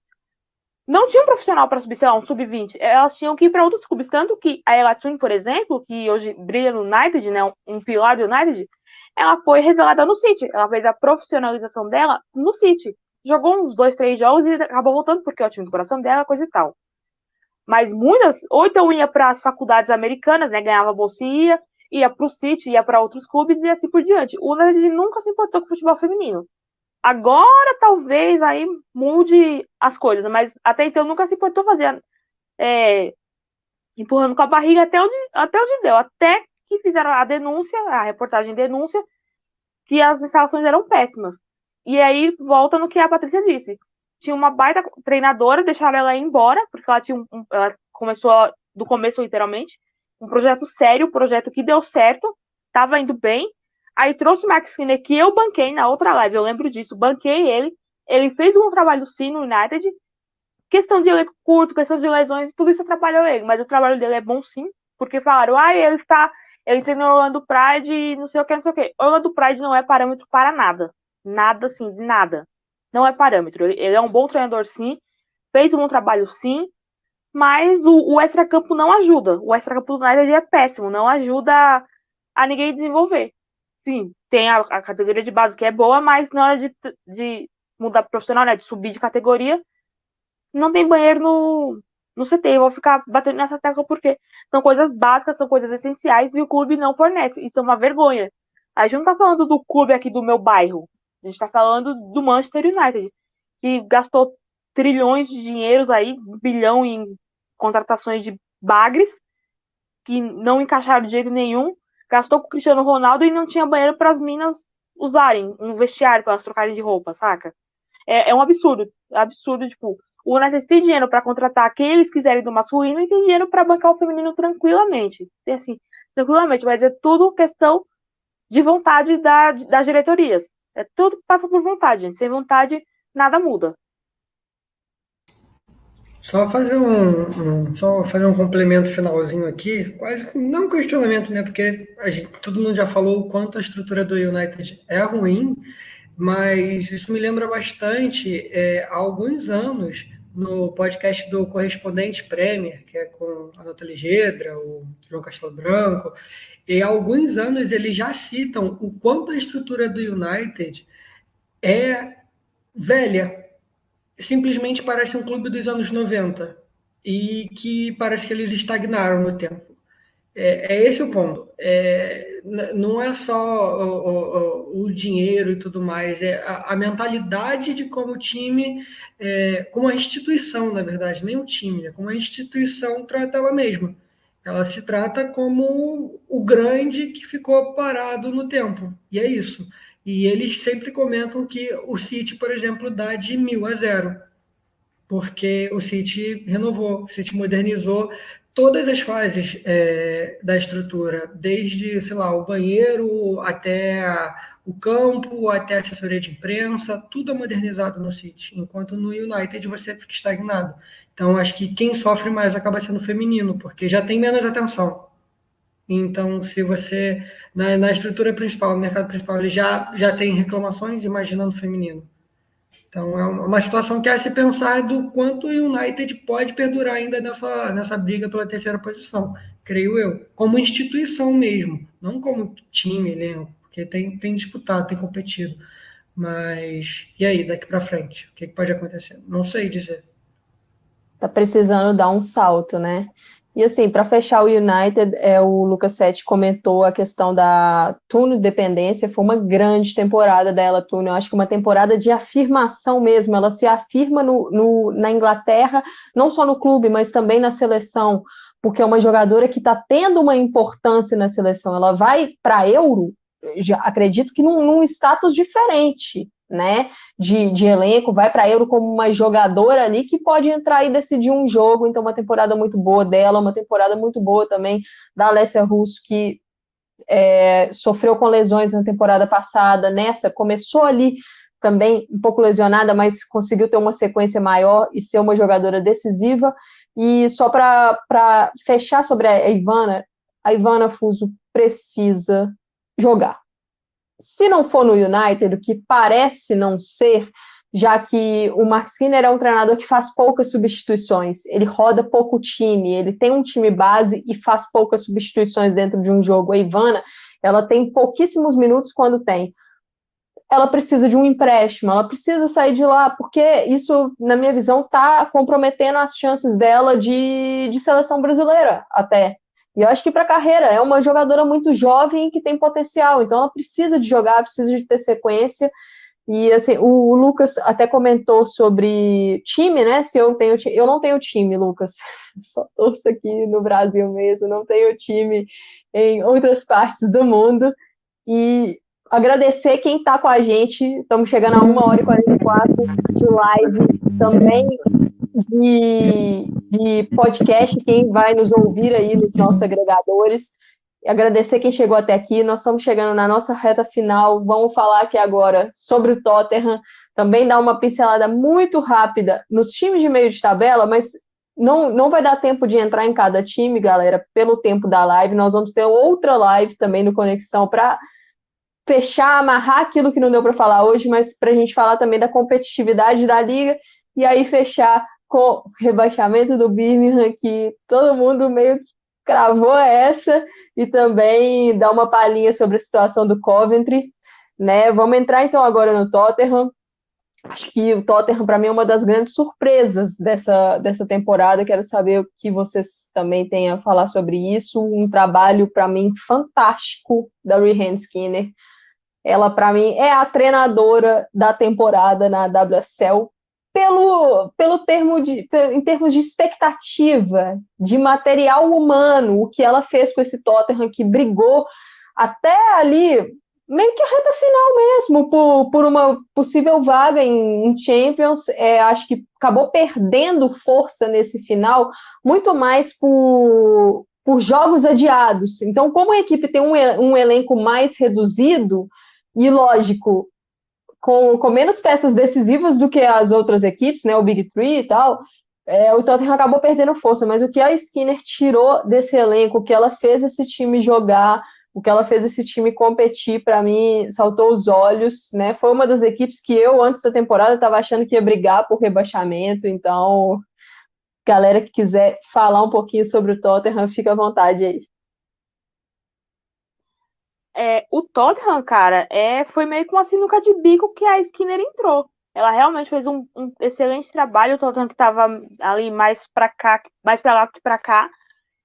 não tinha um profissional para subir, sei lá, um sub-20. Elas tinham que ir para outros clubes. Tanto que a Elatune, por exemplo, que hoje brilha no United, né, um pilar do United, ela foi revelada no City. Ela fez a profissionalização dela no City. Jogou uns dois, três jogos e acabou voltando porque é o time do coração dela, coisa e tal. Mas muitas, ou então ia para as faculdades americanas, né, ganhava bolsa e ia, ia para o City, ia para outros clubes e assim por diante. O United nunca se importou com o futebol feminino. Agora talvez aí mude as coisas, mas até então nunca se importou fazer é, empurrando com a barriga até onde, até onde deu, até que fizeram a denúncia, a reportagem denúncia, que as instalações eram péssimas. E aí volta no que a Patrícia disse. Tinha uma baita treinadora, deixaram ela ir embora, porque ela tinha um, ela começou do começo literalmente, um projeto sério, um projeto que deu certo, estava indo bem. Aí trouxe o Max Skinner, que eu banquei na outra live, eu lembro disso, banquei ele. Ele fez um trabalho sim no United. Questão de elenco curto, questão de lesões, tudo isso atrapalhou ele, mas o trabalho dele é bom sim, porque falaram, ah, ele está ele treinou Orlando Pride e não sei o que, não sei o que. Orlando Pride não é parâmetro para nada. Nada, assim, nada. Não é parâmetro. Ele, é um bom treinador, sim. Fez um bom trabalho, sim. Mas o, o extra-campo não ajuda. O extra-campo do United é péssimo. Não ajuda a, a ninguém desenvolver. Sim, tem a, a, categoria de base que é boa, mas na hora de, de mudar profissional, né, de subir de categoria, não tem banheiro no, no CT. Vou ficar batendo nessa tecla porque são coisas básicas, são coisas essenciais e o clube não fornece. Isso é uma vergonha. A gente não tá falando do clube aqui do meu bairro. A gente tá falando do Manchester United, que gastou trilhões de dinheiros aí, bilhão em contratações de bagres, que não encaixaram de jeito nenhum. Gastou com o Cristiano Ronaldo e não tinha banheiro para as minas usarem, um vestiário para elas trocarem de roupa, saca? É, é um absurdo. Absurdo, tipo, o United tem dinheiro para contratar quem eles quiserem do masculino e tem dinheiro para bancar o feminino tranquilamente. Tem assim, tranquilamente, mas é tudo questão de vontade da, das diretorias. É tudo passa por vontade, gente. Sem vontade, nada muda. Só fazer um, um, só fazer um complemento finalzinho aqui, quase não questionamento, né? Porque gente, todo mundo já falou o quanto a estrutura do United é ruim, mas isso me lembra bastante é, há alguns anos no podcast do Correspondente Premier, que é com a Nathalie Gedra, o João Castelo Branco, e há alguns anos eles já citam o quanto a estrutura do United é velha. Simplesmente parece um clube dos anos 90 e que parece que eles estagnaram no tempo. É, é esse o ponto. É, não é só o, o, o, dinheiro e tudo mais, é a, a mentalidade de como o time, é, como a instituição, na verdade, nem o time, né? como a instituição trata ela mesma. Ela se trata como o grande que ficou parado no tempo. E é isso. E eles sempre comentam que o City, por exemplo, dá de mil a zero. Porque o City renovou, o City modernizou, todas as fases é, da estrutura, desde, sei lá, o banheiro até o campo, até a assessoria de imprensa, tudo é modernizado no City, enquanto no United você fica estagnado. Então, acho que quem sofre mais acaba sendo feminino, porque já tem menos atenção. Então, se você, na, na estrutura principal, no mercado principal, ele já, já tem reclamações, imagina no feminino. Então, é uma situação que a se pensar do quanto o United pode perdurar ainda nessa, nessa briga pela terceira posição, creio eu. Como instituição mesmo, não como time, elenco, porque tem, tem disputado, tem competido. Mas, e aí, daqui para frente? O que, que pode acontecer? Não sei dizer. Tá precisando dar um salto, né? E assim, para fechar o United, é, o Lucas Sete comentou a questão da Tuno dependência, foi uma grande temporada dela, Tuno. Eu acho que uma temporada de afirmação mesmo. Ela se afirma no, no, na Inglaterra, não só no clube, mas também na seleção, porque é uma jogadora que está tendo uma importância na seleção. Ela vai para Euro, já acredito que num, num status diferente né, de, de elenco, vai para Euro como uma jogadora ali que pode entrar e decidir um jogo, então uma temporada muito boa dela, uma temporada muito boa também da Alessia Russo, que é, sofreu com lesões na temporada passada, nessa, começou ali também um pouco lesionada, mas conseguiu ter uma sequência maior e ser uma jogadora decisiva, e só para fechar sobre a Ivana, a Ivana Fuso precisa jogar se não for no United, o que parece não ser, já que o Mark Skinner é um treinador que faz poucas substituições, ele roda pouco time, ele tem um time base e faz poucas substituições dentro de um jogo. A Ivana, ela tem pouquíssimos minutos quando tem. Ela precisa de um empréstimo, ela precisa sair de lá, porque isso, na minha visão, está comprometendo as chances dela de, de seleção brasileira, até. E eu acho que para carreira é uma jogadora muito jovem que tem potencial, então ela precisa de jogar, precisa de ter sequência. E assim, o, o Lucas até comentou sobre time, né? Se eu tenho eu não tenho time, Lucas. Só torço aqui no Brasil mesmo, não tenho time em outras partes do mundo. E agradecer quem está com a gente. Estamos chegando a 1 hora e 44 de live também de, de podcast, quem vai nos ouvir aí nos nossos agregadores. Agradecer quem chegou até aqui. Nós estamos chegando na nossa reta final. Vamos falar aqui agora sobre o Tottenham. Também dar uma pincelada muito rápida nos times de meio de tabela, mas não, não vai dar tempo de entrar em cada time, galera, pelo tempo da live. Nós vamos ter outra live também no Conexão para fechar, amarrar aquilo que não deu para falar hoje, mas para a gente falar também da competitividade da liga e aí fechar com o rebaixamento do Birmingham, que todo mundo meio que cravou essa, e também dar uma palhinha sobre a situação do Coventry. Né? Vamos entrar então agora no Tottenham. Acho que o Tottenham, para mim, é uma das grandes surpresas dessa, dessa temporada. Quero saber o que vocês também têm a falar sobre isso. Um trabalho, para mim, fantástico da Rihanna Skinner. Ela, para mim, é a treinadora da temporada na WSL pelo, pelo termo de, em termos de expectativa, de material humano, o que ela fez com esse Tottenham que brigou até ali meio que a reta final mesmo, por, por uma possível vaga em, em Champions, é, acho que acabou perdendo força nesse final, muito mais por, por jogos adiados. Então, como a equipe tem um, um elenco mais reduzido, e lógico, com, com menos peças decisivas do que as outras equipes, né, o Big Three e tal, é, o Tottenham acabou perdendo força, mas o que a Skinner tirou desse elenco, o que ela fez esse time jogar, o que ela fez esse time competir, para mim, saltou os olhos, né? Foi uma das equipes que eu, antes da temporada, estava achando que ia brigar por rebaixamento, então, galera que quiser falar um pouquinho sobre o Tottenham, fica à vontade aí. É, o Tottenham, cara, é, foi meio com uma sinuca de bico que a Skinner entrou. Ela realmente fez um, um excelente trabalho, o Tottenham que estava ali mais para cá, mais para lá que para cá.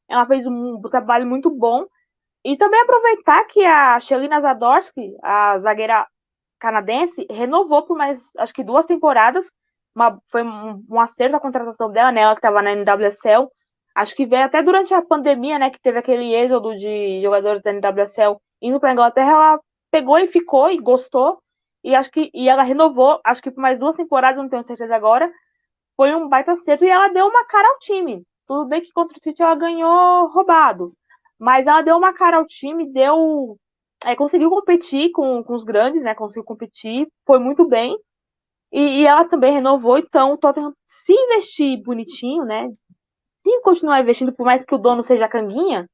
Ela fez um, um trabalho muito bom e também aproveitar que a Shelina Zadorsky, a zagueira canadense, renovou por mais, acho que duas temporadas. Uma, foi um, um acerto a contratação dela, né? Ela que estava na NWSL. Acho que veio até durante a pandemia, né? Que teve aquele êxodo de jogadores da NWSL indo para Inglaterra. Ela pegou e ficou e gostou. E acho que e ela renovou, acho que por mais duas temporadas, não tenho certeza agora. Foi um baita acerto e ela deu uma cara ao time. Tudo bem que contra o City ela ganhou roubado. Mas ela deu uma cara ao time, deu. É, conseguiu competir com, com os grandes, né? Conseguiu competir, foi muito bem. E, e, ela também renovou, então o Tottenham, se investir bonitinho, né? Continuar investindo, por mais que o dono seja canguinha,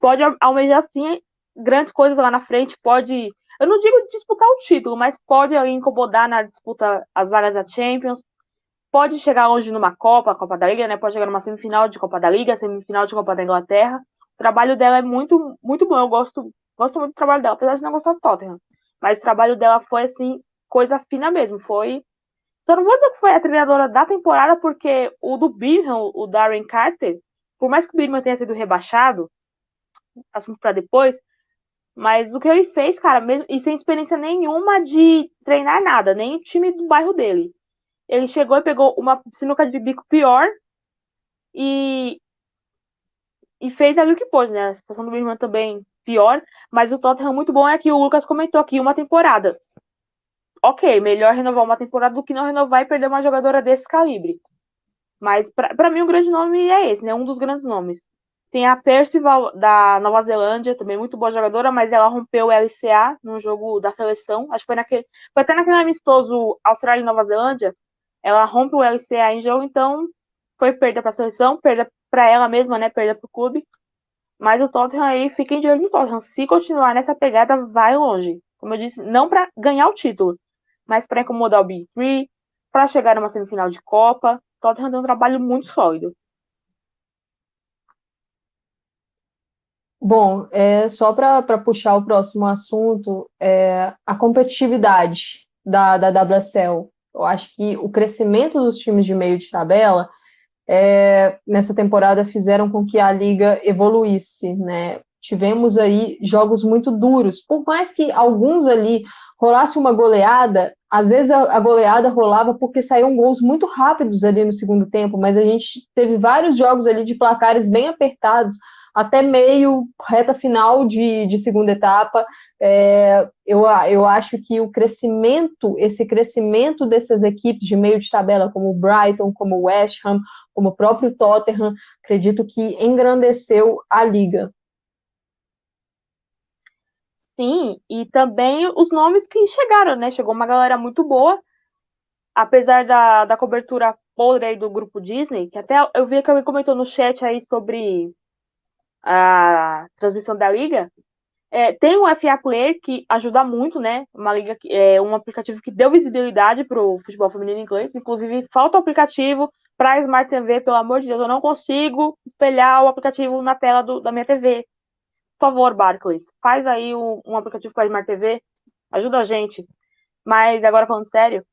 pode almejar sim grandes coisas lá na frente, pode. Eu não digo disputar o título, mas pode incomodar na disputa as vagas da Champions. Pode chegar longe numa Copa, Copa da Liga, né? Pode chegar numa semifinal de Copa da Liga, semifinal de Copa da Inglaterra trabalho dela é muito, muito bom. Eu gosto, gosto muito do trabalho dela, apesar de não gostar do Tottenham. Mas o trabalho dela foi, assim, coisa fina mesmo. Foi. Só não vou dizer que foi a treinadora da temporada, porque o do Birmingham, o Darren Carter, por mais que o Birmingham tenha sido rebaixado, assunto para depois, mas o que ele fez, cara, mesmo e sem experiência nenhuma de treinar nada, nem o time do bairro dele. Ele chegou e pegou uma sinuca de bico pior e e fez ali o que pôde, né? A situação do Birman também pior, mas o Tottenham muito bom é que o Lucas comentou aqui uma temporada. Ok, melhor renovar uma temporada do que não renovar e perder uma jogadora desse calibre. Mas para mim o grande nome é esse, né? Um dos grandes nomes. Tem a Percival da Nova Zelândia, também muito boa jogadora, mas ela rompeu o LCA no jogo da seleção. Acho que foi naquele. Foi até naquele amistoso Austrália e Nova Zelândia. Ela rompe o LCA em jogo, então foi perda para a seleção, perda para ela mesma, né? Perda para o clube. Mas o Tottenham aí, fiquem de olho no Tottenham. Se continuar nessa pegada, vai longe. Como eu disse, não para ganhar o título, mas para incomodar o Big Three, para chegar numa semifinal de Copa. Tottenham tem um trabalho muito sólido. Bom, é, só para puxar o próximo assunto, é, a competitividade da, da WSL. Eu acho que o crescimento dos times de meio de tabela é, nessa temporada fizeram com que a liga evoluísse, né? Tivemos aí jogos muito duros, por mais que alguns ali rolasse uma goleada, às vezes a, goleada rolava porque saíam gols muito rápidos ali no segundo tempo, mas a gente teve vários jogos ali de placares bem apertados, até meio, reta final de, de segunda etapa. É, eu, eu acho que o crescimento, esse crescimento dessas equipes de meio de tabela, como o Brighton, como o West Ham, como o próprio Tottenham, acredito que engrandeceu a liga. Sim, e também os nomes que chegaram, né? Chegou uma galera muito boa, apesar da, da cobertura podre aí do grupo Disney, que até eu vi que alguém comentou no chat aí sobre a transmissão da liga. É, tem o FA Player que ajuda muito, né? Uma liga que, é um aplicativo que deu visibilidade para o futebol feminino inglês. Inclusive, falta o aplicativo para Smart TV, pelo amor de Deus, eu não consigo espelhar o aplicativo na tela do, da minha TV. Por favor, Barclays, faz aí um, um aplicativo para Smart TV, ajuda a gente. Mas agora falando sério,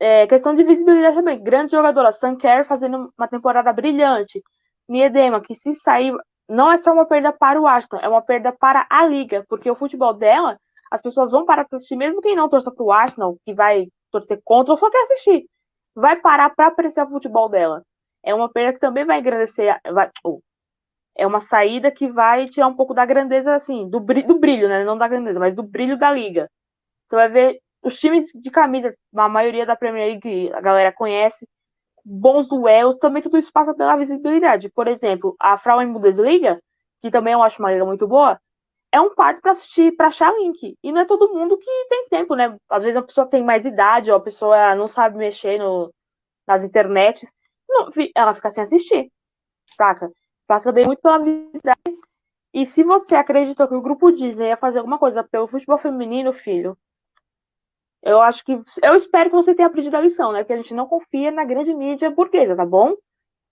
é, questão de visibilidade também. Grande jogadora, Sun Kerr fazendo uma temporada brilhante. Miedema, que se sair não é só uma perda para o Aston, é uma perda para a liga, porque o futebol dela, as pessoas vão parar para assistir, mesmo quem não torça para o Arsenal, que vai torcer contra ou só quer assistir, vai parar para apreciar o futebol dela. É uma perda que também vai engrandecer, vai, oh, é uma saída que vai tirar um pouco da grandeza, assim, do brilho, do brilho, né? Não da grandeza, mas do brilho da liga. Você vai ver os times de camisa, a maioria da Premier League, a galera conhece, bons duelos, também tudo isso passa pela visibilidade. Por exemplo, a Frauen Bundesliga, que também eu acho uma liga muito boa, é um parque para assistir, para achar link. E não é todo mundo que tem tempo, né? Às vezes a pessoa tem mais idade, ou a pessoa não sabe mexer no, nas internets, não, ela fica sem assistir, saca? Passa também muito pela visibilidade. E se você acreditou que o grupo Disney ia fazer alguma coisa pelo futebol feminino, filho, eu acho que. Eu espero que você tenha aprendido a lição, né? Que a gente não confia na grande mídia burguesa, tá bom?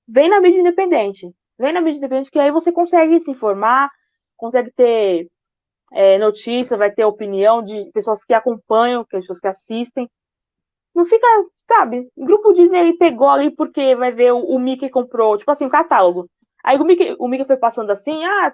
Vem na mídia independente. Vem na mídia independente, que aí você consegue se informar, consegue ter é, notícia, vai ter opinião de pessoas que acompanham, pessoas que assistem. Não fica, sabe? O grupo Disney ele pegou ali porque vai ver o, o Mickey comprou, tipo assim, o catálogo. Aí o Mickey, o foi passando assim, ah,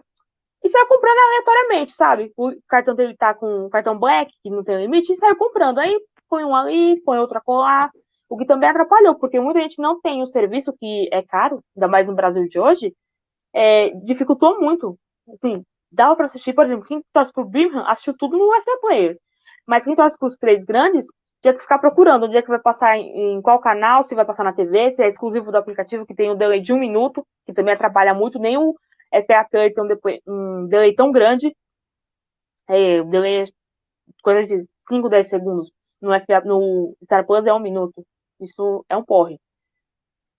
e saiu comprando aleatoriamente, sabe? O cartão dele tá com cartão black, que não tem limite, e saiu comprando. Aí põe um ali, põe outro colar. O que também atrapalhou, porque muita gente não tem o serviço que é caro, ainda mais no Brasil de hoje, é, dificultou muito. Assim, dava para assistir, por exemplo, quem torce pro Birmingham assistiu tudo no FA Player. Mas quem torce pros três grandes, tinha que ficar procurando onde é que vai passar em, qual canal, se vai passar na TV, se é exclusivo do aplicativo que tem o delay de um minuto, que também atrapalha muito, nem o FA Player tem um, um delay tão grande, é, o delay é coisa de 5, 10 segundos, no, FA, no Star Plus é um minuto, isso é um porre.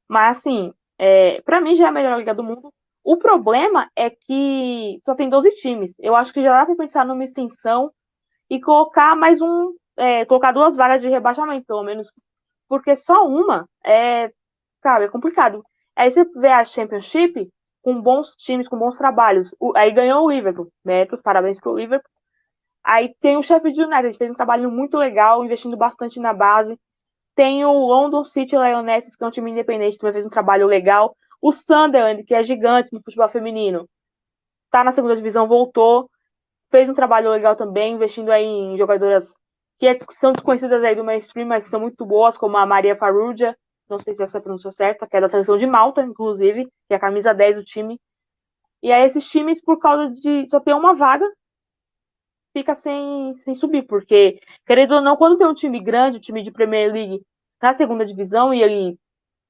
Mas assim, é, para mim já é a melhor liga do mundo, o problema é que só tem 12 times. Eu acho que já dá para pensar numa extensão e colocar mais um, é, colocar duas vagas de rebaixamento, pelo menos, porque só uma é, sabe, é complicado. Aí você vê a Championship com bons times, com bons trabalhos. O, aí ganhou o Liverpool, méritos, parabéns pro Liverpool. Aí tem o Sheffield United, fez um trabalho muito legal, investindo bastante na base. Tem o London City Lionesses, que é um time independente, também fez um trabalho legal. O Sunderland, que é gigante no futebol feminino, tá na segunda divisão, voltou, fez um trabalho legal também, investindo aí em jogadoras que é são desconhecidas aí do mainstream, mas que são muito boas, como a Maria Farrugia, não sei se essa é pronúncia certa, que é da seleção de Malta, inclusive, que é a camisa 10 do time. E aí esses times, por causa de só ter uma vaga, fica sem, sem subir, porque, querendo ou não, quando tem um time grande, um time de Premier League na segunda divisão, e ele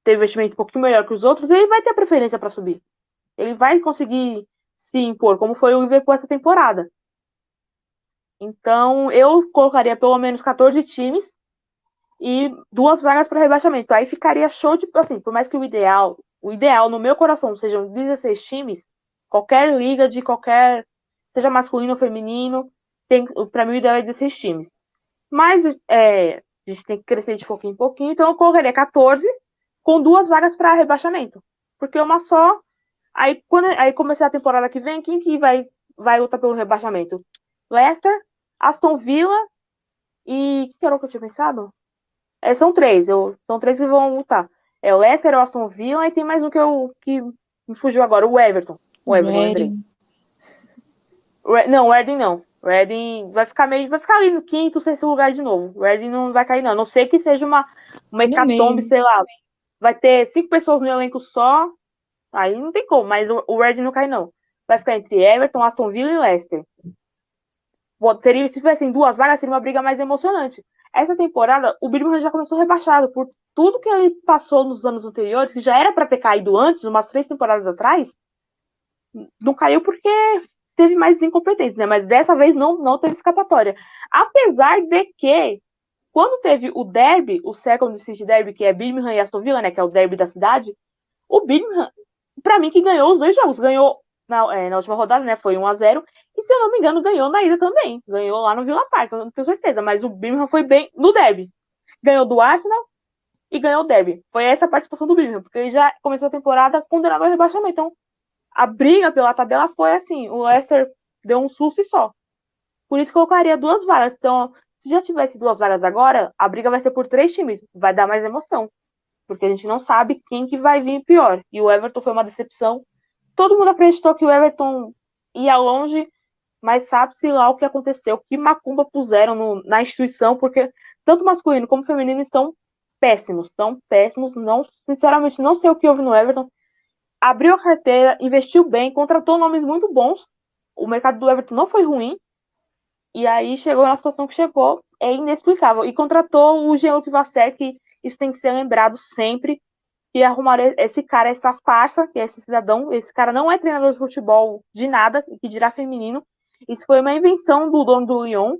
ter investimento um pouquinho melhor que os outros, ele vai ter preferência para subir. Ele vai conseguir se impor, como foi o Liverpool essa temporada. Então, eu colocaria pelo menos 14 times e duas vagas para rebaixamento. Aí ficaria show de, assim, por mais que o ideal, o ideal no meu coração sejam 16 times, qualquer liga de qualquer, seja masculino ou feminino, tem, para mim o ideal é 16 times. Mas é, a gente tem que crescer de pouquinho em pouquinho, então eu colocaria 14 com duas vagas para rebaixamento. Porque uma só. Aí, quando, aí comecei a temporada que vem, quem que vai, vai lutar pelo rebaixamento? Leicester, Aston Villa e. que era o que eu tinha pensado? É, são três, eu, são três que vão lutar. É o Leicester, o Aston Villa e tem mais um que, eu, que me fugiu agora, o Everton. O Everton, Reading. Não, o Reading não. O Reading vai ficar meio. Vai ficar ali no quinto, sexto lugar de novo. O Reading não vai cair, não. A não sei que seja uma, uma hecatombe, sei lá vai ter cinco pessoas no elenco só, aí não tem como, mas o, o Red não cai, não. Vai ficar entre Everton, Aston Villa e Leicester. Seria, se tivessem duas vagas, seria uma briga mais emocionante. Essa temporada, o Birmingham já começou rebaixado por tudo que ele passou nos anos anteriores, que já era para ter caído antes, umas três temporadas atrás. Não caiu porque teve mais incompetentes, né? Mas dessa vez não, não teve escapatória. Apesar de que quando teve o derby, o Second City Derby, que é Birmingham e Aston Villa, né, que é o derby da cidade, o Birmingham, para mim, que ganhou os dois jogos. Ganhou na, é, na última rodada, né? Foi 1 a 0 E se eu não me engano, ganhou na ida também. Ganhou lá no Villa Park, eu não tenho certeza. Mas o Birmingham foi bem no derby. Ganhou do Arsenal e ganhou o derby. Foi essa a participação do Birmingham, porque ele já começou a temporada condenado ao rebaixamento. Então, a briga pela tabela foi assim: o Leicester deu um susto e só. Por isso colocaria duas vagas. Então, se já tivesse duas vagas agora, a briga vai ser por três times. Vai dar mais emoção. Porque a gente não sabe quem que vai vir pior. E o Everton foi uma decepção. Todo mundo acreditou que o Everton ia longe, mas sabe-se lá o que aconteceu. Que macumba puseram no, na instituição, porque tanto masculino como feminino estão péssimos. Estão péssimos. Não, sinceramente, não sei o que houve no Everton. Abriu a carteira, investiu bem, contratou nomes muito bons. O mercado do Everton não foi ruim, e aí chegou na situação que chegou, é inexplicável. E contratou o Jean-Luc Vasser, que isso tem que ser lembrado sempre, que arrumar esse cara, essa farsa, que é esse cidadão. Esse cara não é treinador de futebol de nada, que dirá feminino. Isso foi uma invenção do dono do Lyon.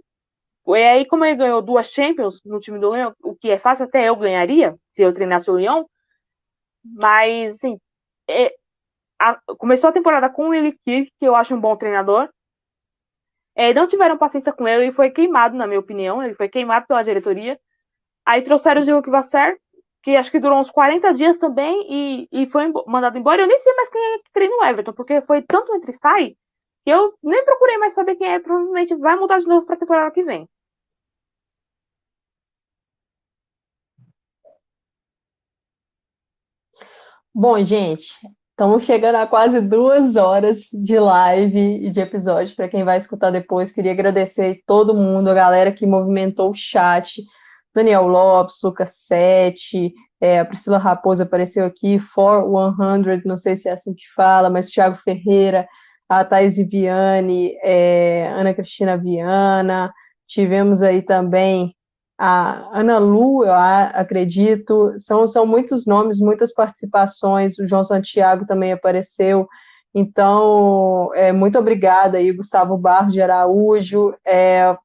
E aí, como ele ganhou duas Champions no time do Lyon, o que é fácil, até eu ganharia, se eu treinasse o Lyon. Mas, assim, é, a, começou a temporada com o Kirk, que eu acho um bom treinador. É, não tiveram paciência com ele, ele foi queimado, na minha opinião, ele foi queimado pela diretoria. Aí trouxeram o Diego Vasser, que acho que durou uns 40 dias também, e, e foi mandado embora. Eu nem sei mais quem é que treina o Everton, porque foi tanto entre sai que eu nem procurei mais saber quem é, provavelmente vai mudar de novo para a temporada que vem. Bom, gente, Estamos chegando a quase duas horas de live e de episódio. Para quem vai escutar depois, queria agradecer todo mundo, a galera que movimentou o chat. Daniel Lopes, Lucas Sete, é, a Priscila Raposo apareceu aqui, For 100, não sei se é assim que fala, mas Thiago Ferreira, a Thais Viviane, é, Ana Cristina Viana, tivemos aí também a Ana Lu, eu acredito, são, são muitos nomes, muitas participações, o João Santiago também apareceu, então, é, muito obrigada aí, Gustavo Barros de Araújo, é,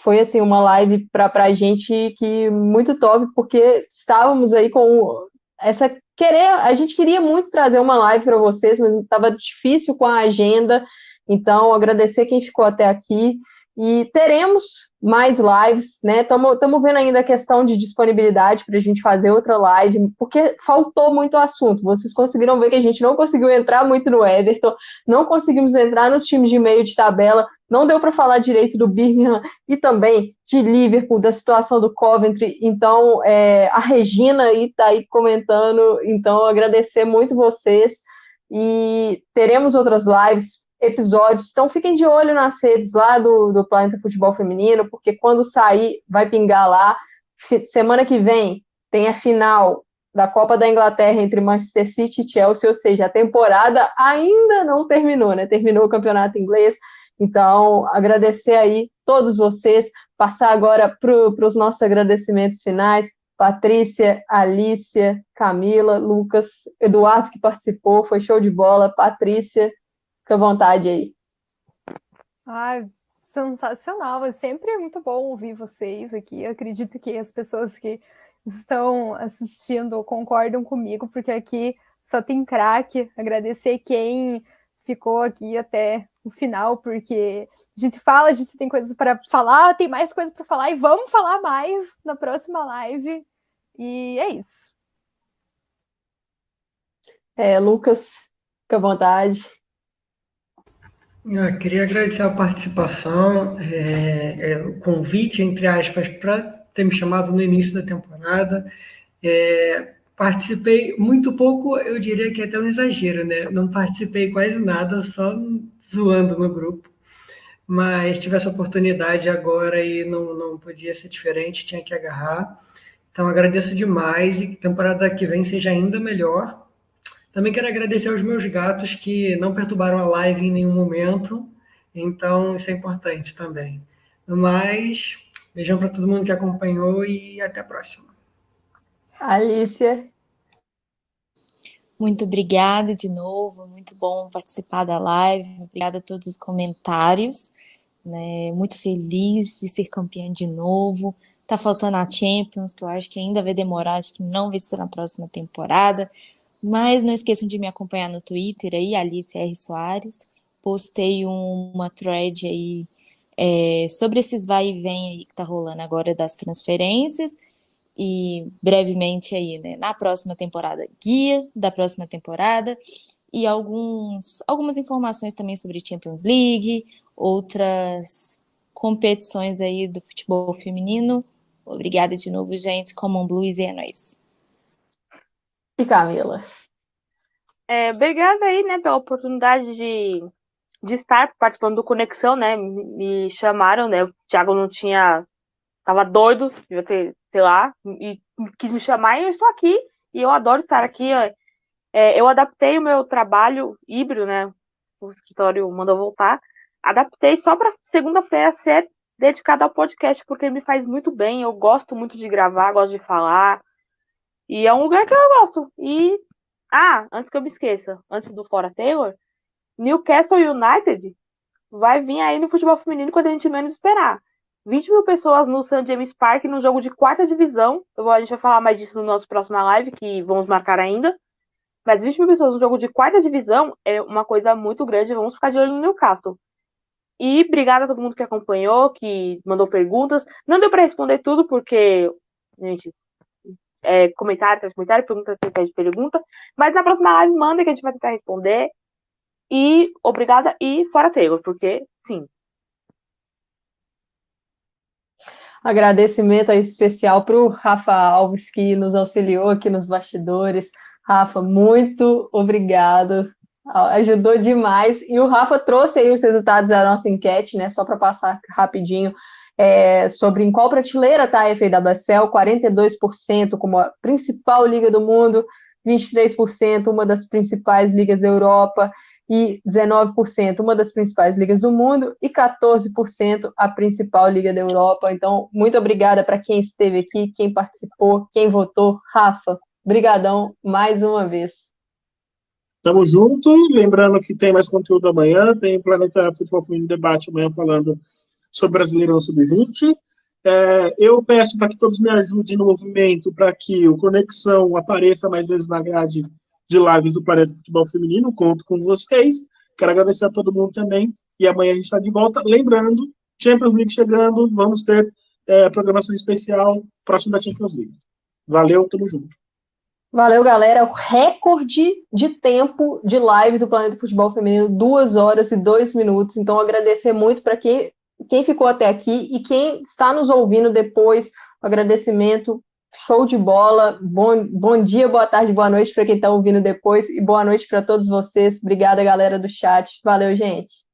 foi, assim, uma live para a gente que muito top, porque estávamos aí com essa querer, a gente queria muito trazer uma live para vocês, mas estava difícil com a agenda, então, agradecer quem ficou até aqui, e teremos mais lives, né? Estamos vendo ainda a questão de disponibilidade para a gente fazer outra live, porque faltou muito assunto. Vocês conseguiram ver que a gente não conseguiu entrar muito no Everton, não conseguimos entrar nos times de meio de tabela, não deu para falar direito do Birmingham e também de Liverpool, da situação do Coventry. Então, é, a Regina aí está aí comentando. Então, agradecer muito vocês e teremos outras lives episódios. Então fiquem de olho nas redes lá do, do Planeta Futebol Feminino, porque quando sair, vai pingar lá. Semana que vem tem a final da Copa da Inglaterra entre Manchester City e Chelsea, ou seja, a temporada ainda não terminou, né? Terminou o campeonato inglês. Então, agradecer aí todos vocês, passar agora para os nossos agradecimentos finais. Patrícia, Alícia, Camila, Lucas, Eduardo que participou, foi show de bola. Patrícia, Fica à vontade aí. Ai, sensacional. É sempre muito bom ouvir vocês aqui. Eu acredito que as pessoas que estão assistindo concordam comigo, porque aqui só tem craque. Agradecer quem ficou aqui até o final, porque a gente fala, a gente tem coisas para falar, tem mais coisas para falar e vamos falar mais na próxima live. E é isso. É, Lucas, fica à vontade. Eu queria agradecer a participação, é, é, o convite, entre aspas, para ter me chamado no início da temporada. É, participei muito pouco, eu diria que é até um exagero, né? Não participei quase nada, só zoando no grupo. Mas tive essa oportunidade agora e não, não podia ser diferente, tinha que agarrar. Então agradeço demais e que a temporada que vem seja ainda melhor. Também quero agradecer aos meus gatos que não perturbaram a live em nenhum momento, então isso é importante também. No mais, beijão para todo mundo que acompanhou e até a próxima. Alicia. Muito obrigada de novo, muito bom participar da live, obrigada a todos os comentários, né? muito feliz de ser campeã de novo. Tá faltando a Champions, que eu acho que ainda vai demorar, acho que não vai ser na próxima temporada, Mas não esqueçam de me acompanhar no Twitter aí, Alice R. Soares. Postei uma thread aí é, sobre esses vai e vem aí que tá rolando agora das transferências. E brevemente aí, né, na próxima temporada, guia da próxima temporada e alguns, algumas informações também sobre Champions League, outras competições aí do futebol feminino. Obrigada de novo, gente. Common Blues e é nóis. E Camila? É, obrigada aí, né, pela oportunidade de, de estar participando do Conexão, né? Me chamaram, né? O Thiago não tinha. Tava doido, devia ter, sei lá, e quis me chamar e eu estou aqui. E eu adoro estar aqui. É, eu adaptei o meu trabalho híbrido, né? O escritório mandou voltar. Adaptei só para segunda-feira ser dedicada ao podcast, porque me faz muito bem. Eu gosto muito de gravar, gosto de falar. E é um lugar que eu gosto. E. Ah, antes que eu me esqueça, antes do Fora Taylor, Newcastle United vai vir aí no futebol feminino quando a gente menos esperar. 20 mil pessoas no St. James Park no jogo de quarta divisão. A gente vai falar mais disso no nosso próximo live, que vamos marcar ainda. Mas 20 mil pessoas no jogo de quarta divisão é uma coisa muito grande. Vamos ficar de olho no Newcastle. E obrigada a todo mundo que acompanhou, que mandou perguntas. Não deu para responder tudo, porque, gente, é, comentário, traz comentário, pergunta, de pergunta. Mas na próxima live, manda que a gente vai tentar responder. E obrigada e fora Taylor, porque sim. Agradecimento especial para o Rafa Alves, que nos auxiliou aqui nos bastidores. Rafa, muito obrigado ajudou demais. E o Rafa trouxe aí os resultados da nossa enquete, né? Só para passar rapidinho. É, sobre em qual prateleira está a FAWSL, 42% como a principal liga do mundo, 23% uma das principais ligas da Europa e 19% uma das principais ligas do mundo e 14% a principal liga da Europa. Então, muito obrigada para quem esteve aqui, quem participou, quem votou. Rafa, brigadão mais uma vez. Tamo junto. Lembrando que tem mais conteúdo amanhã. Tem Planeta Futebol Feminino Debate amanhã falando sobre Brasileirão Sub-20. É, eu peço para que todos me ajudem no movimento para que o Conexão apareça mais vezes na grade de lives do Planeta Futebol Feminino. Conto com vocês. Quero agradecer a todo mundo também. E amanhã a gente está de volta. Lembrando, Champions League chegando, vamos ter é, programação especial próximo da Champions League. Valeu, tamo junto. Valeu, galera. O recorde de tempo de live do Planeta Futebol Feminino, duas horas e dois minutos. Então, agradecer muito para quem, quem ficou até aqui e quem está nos ouvindo depois. Agradecimento, show de bola. Bom, bom dia, boa tarde, boa noite para quem está ouvindo depois e boa noite para todos vocês. Obrigada, galera do chat. Valeu, gente.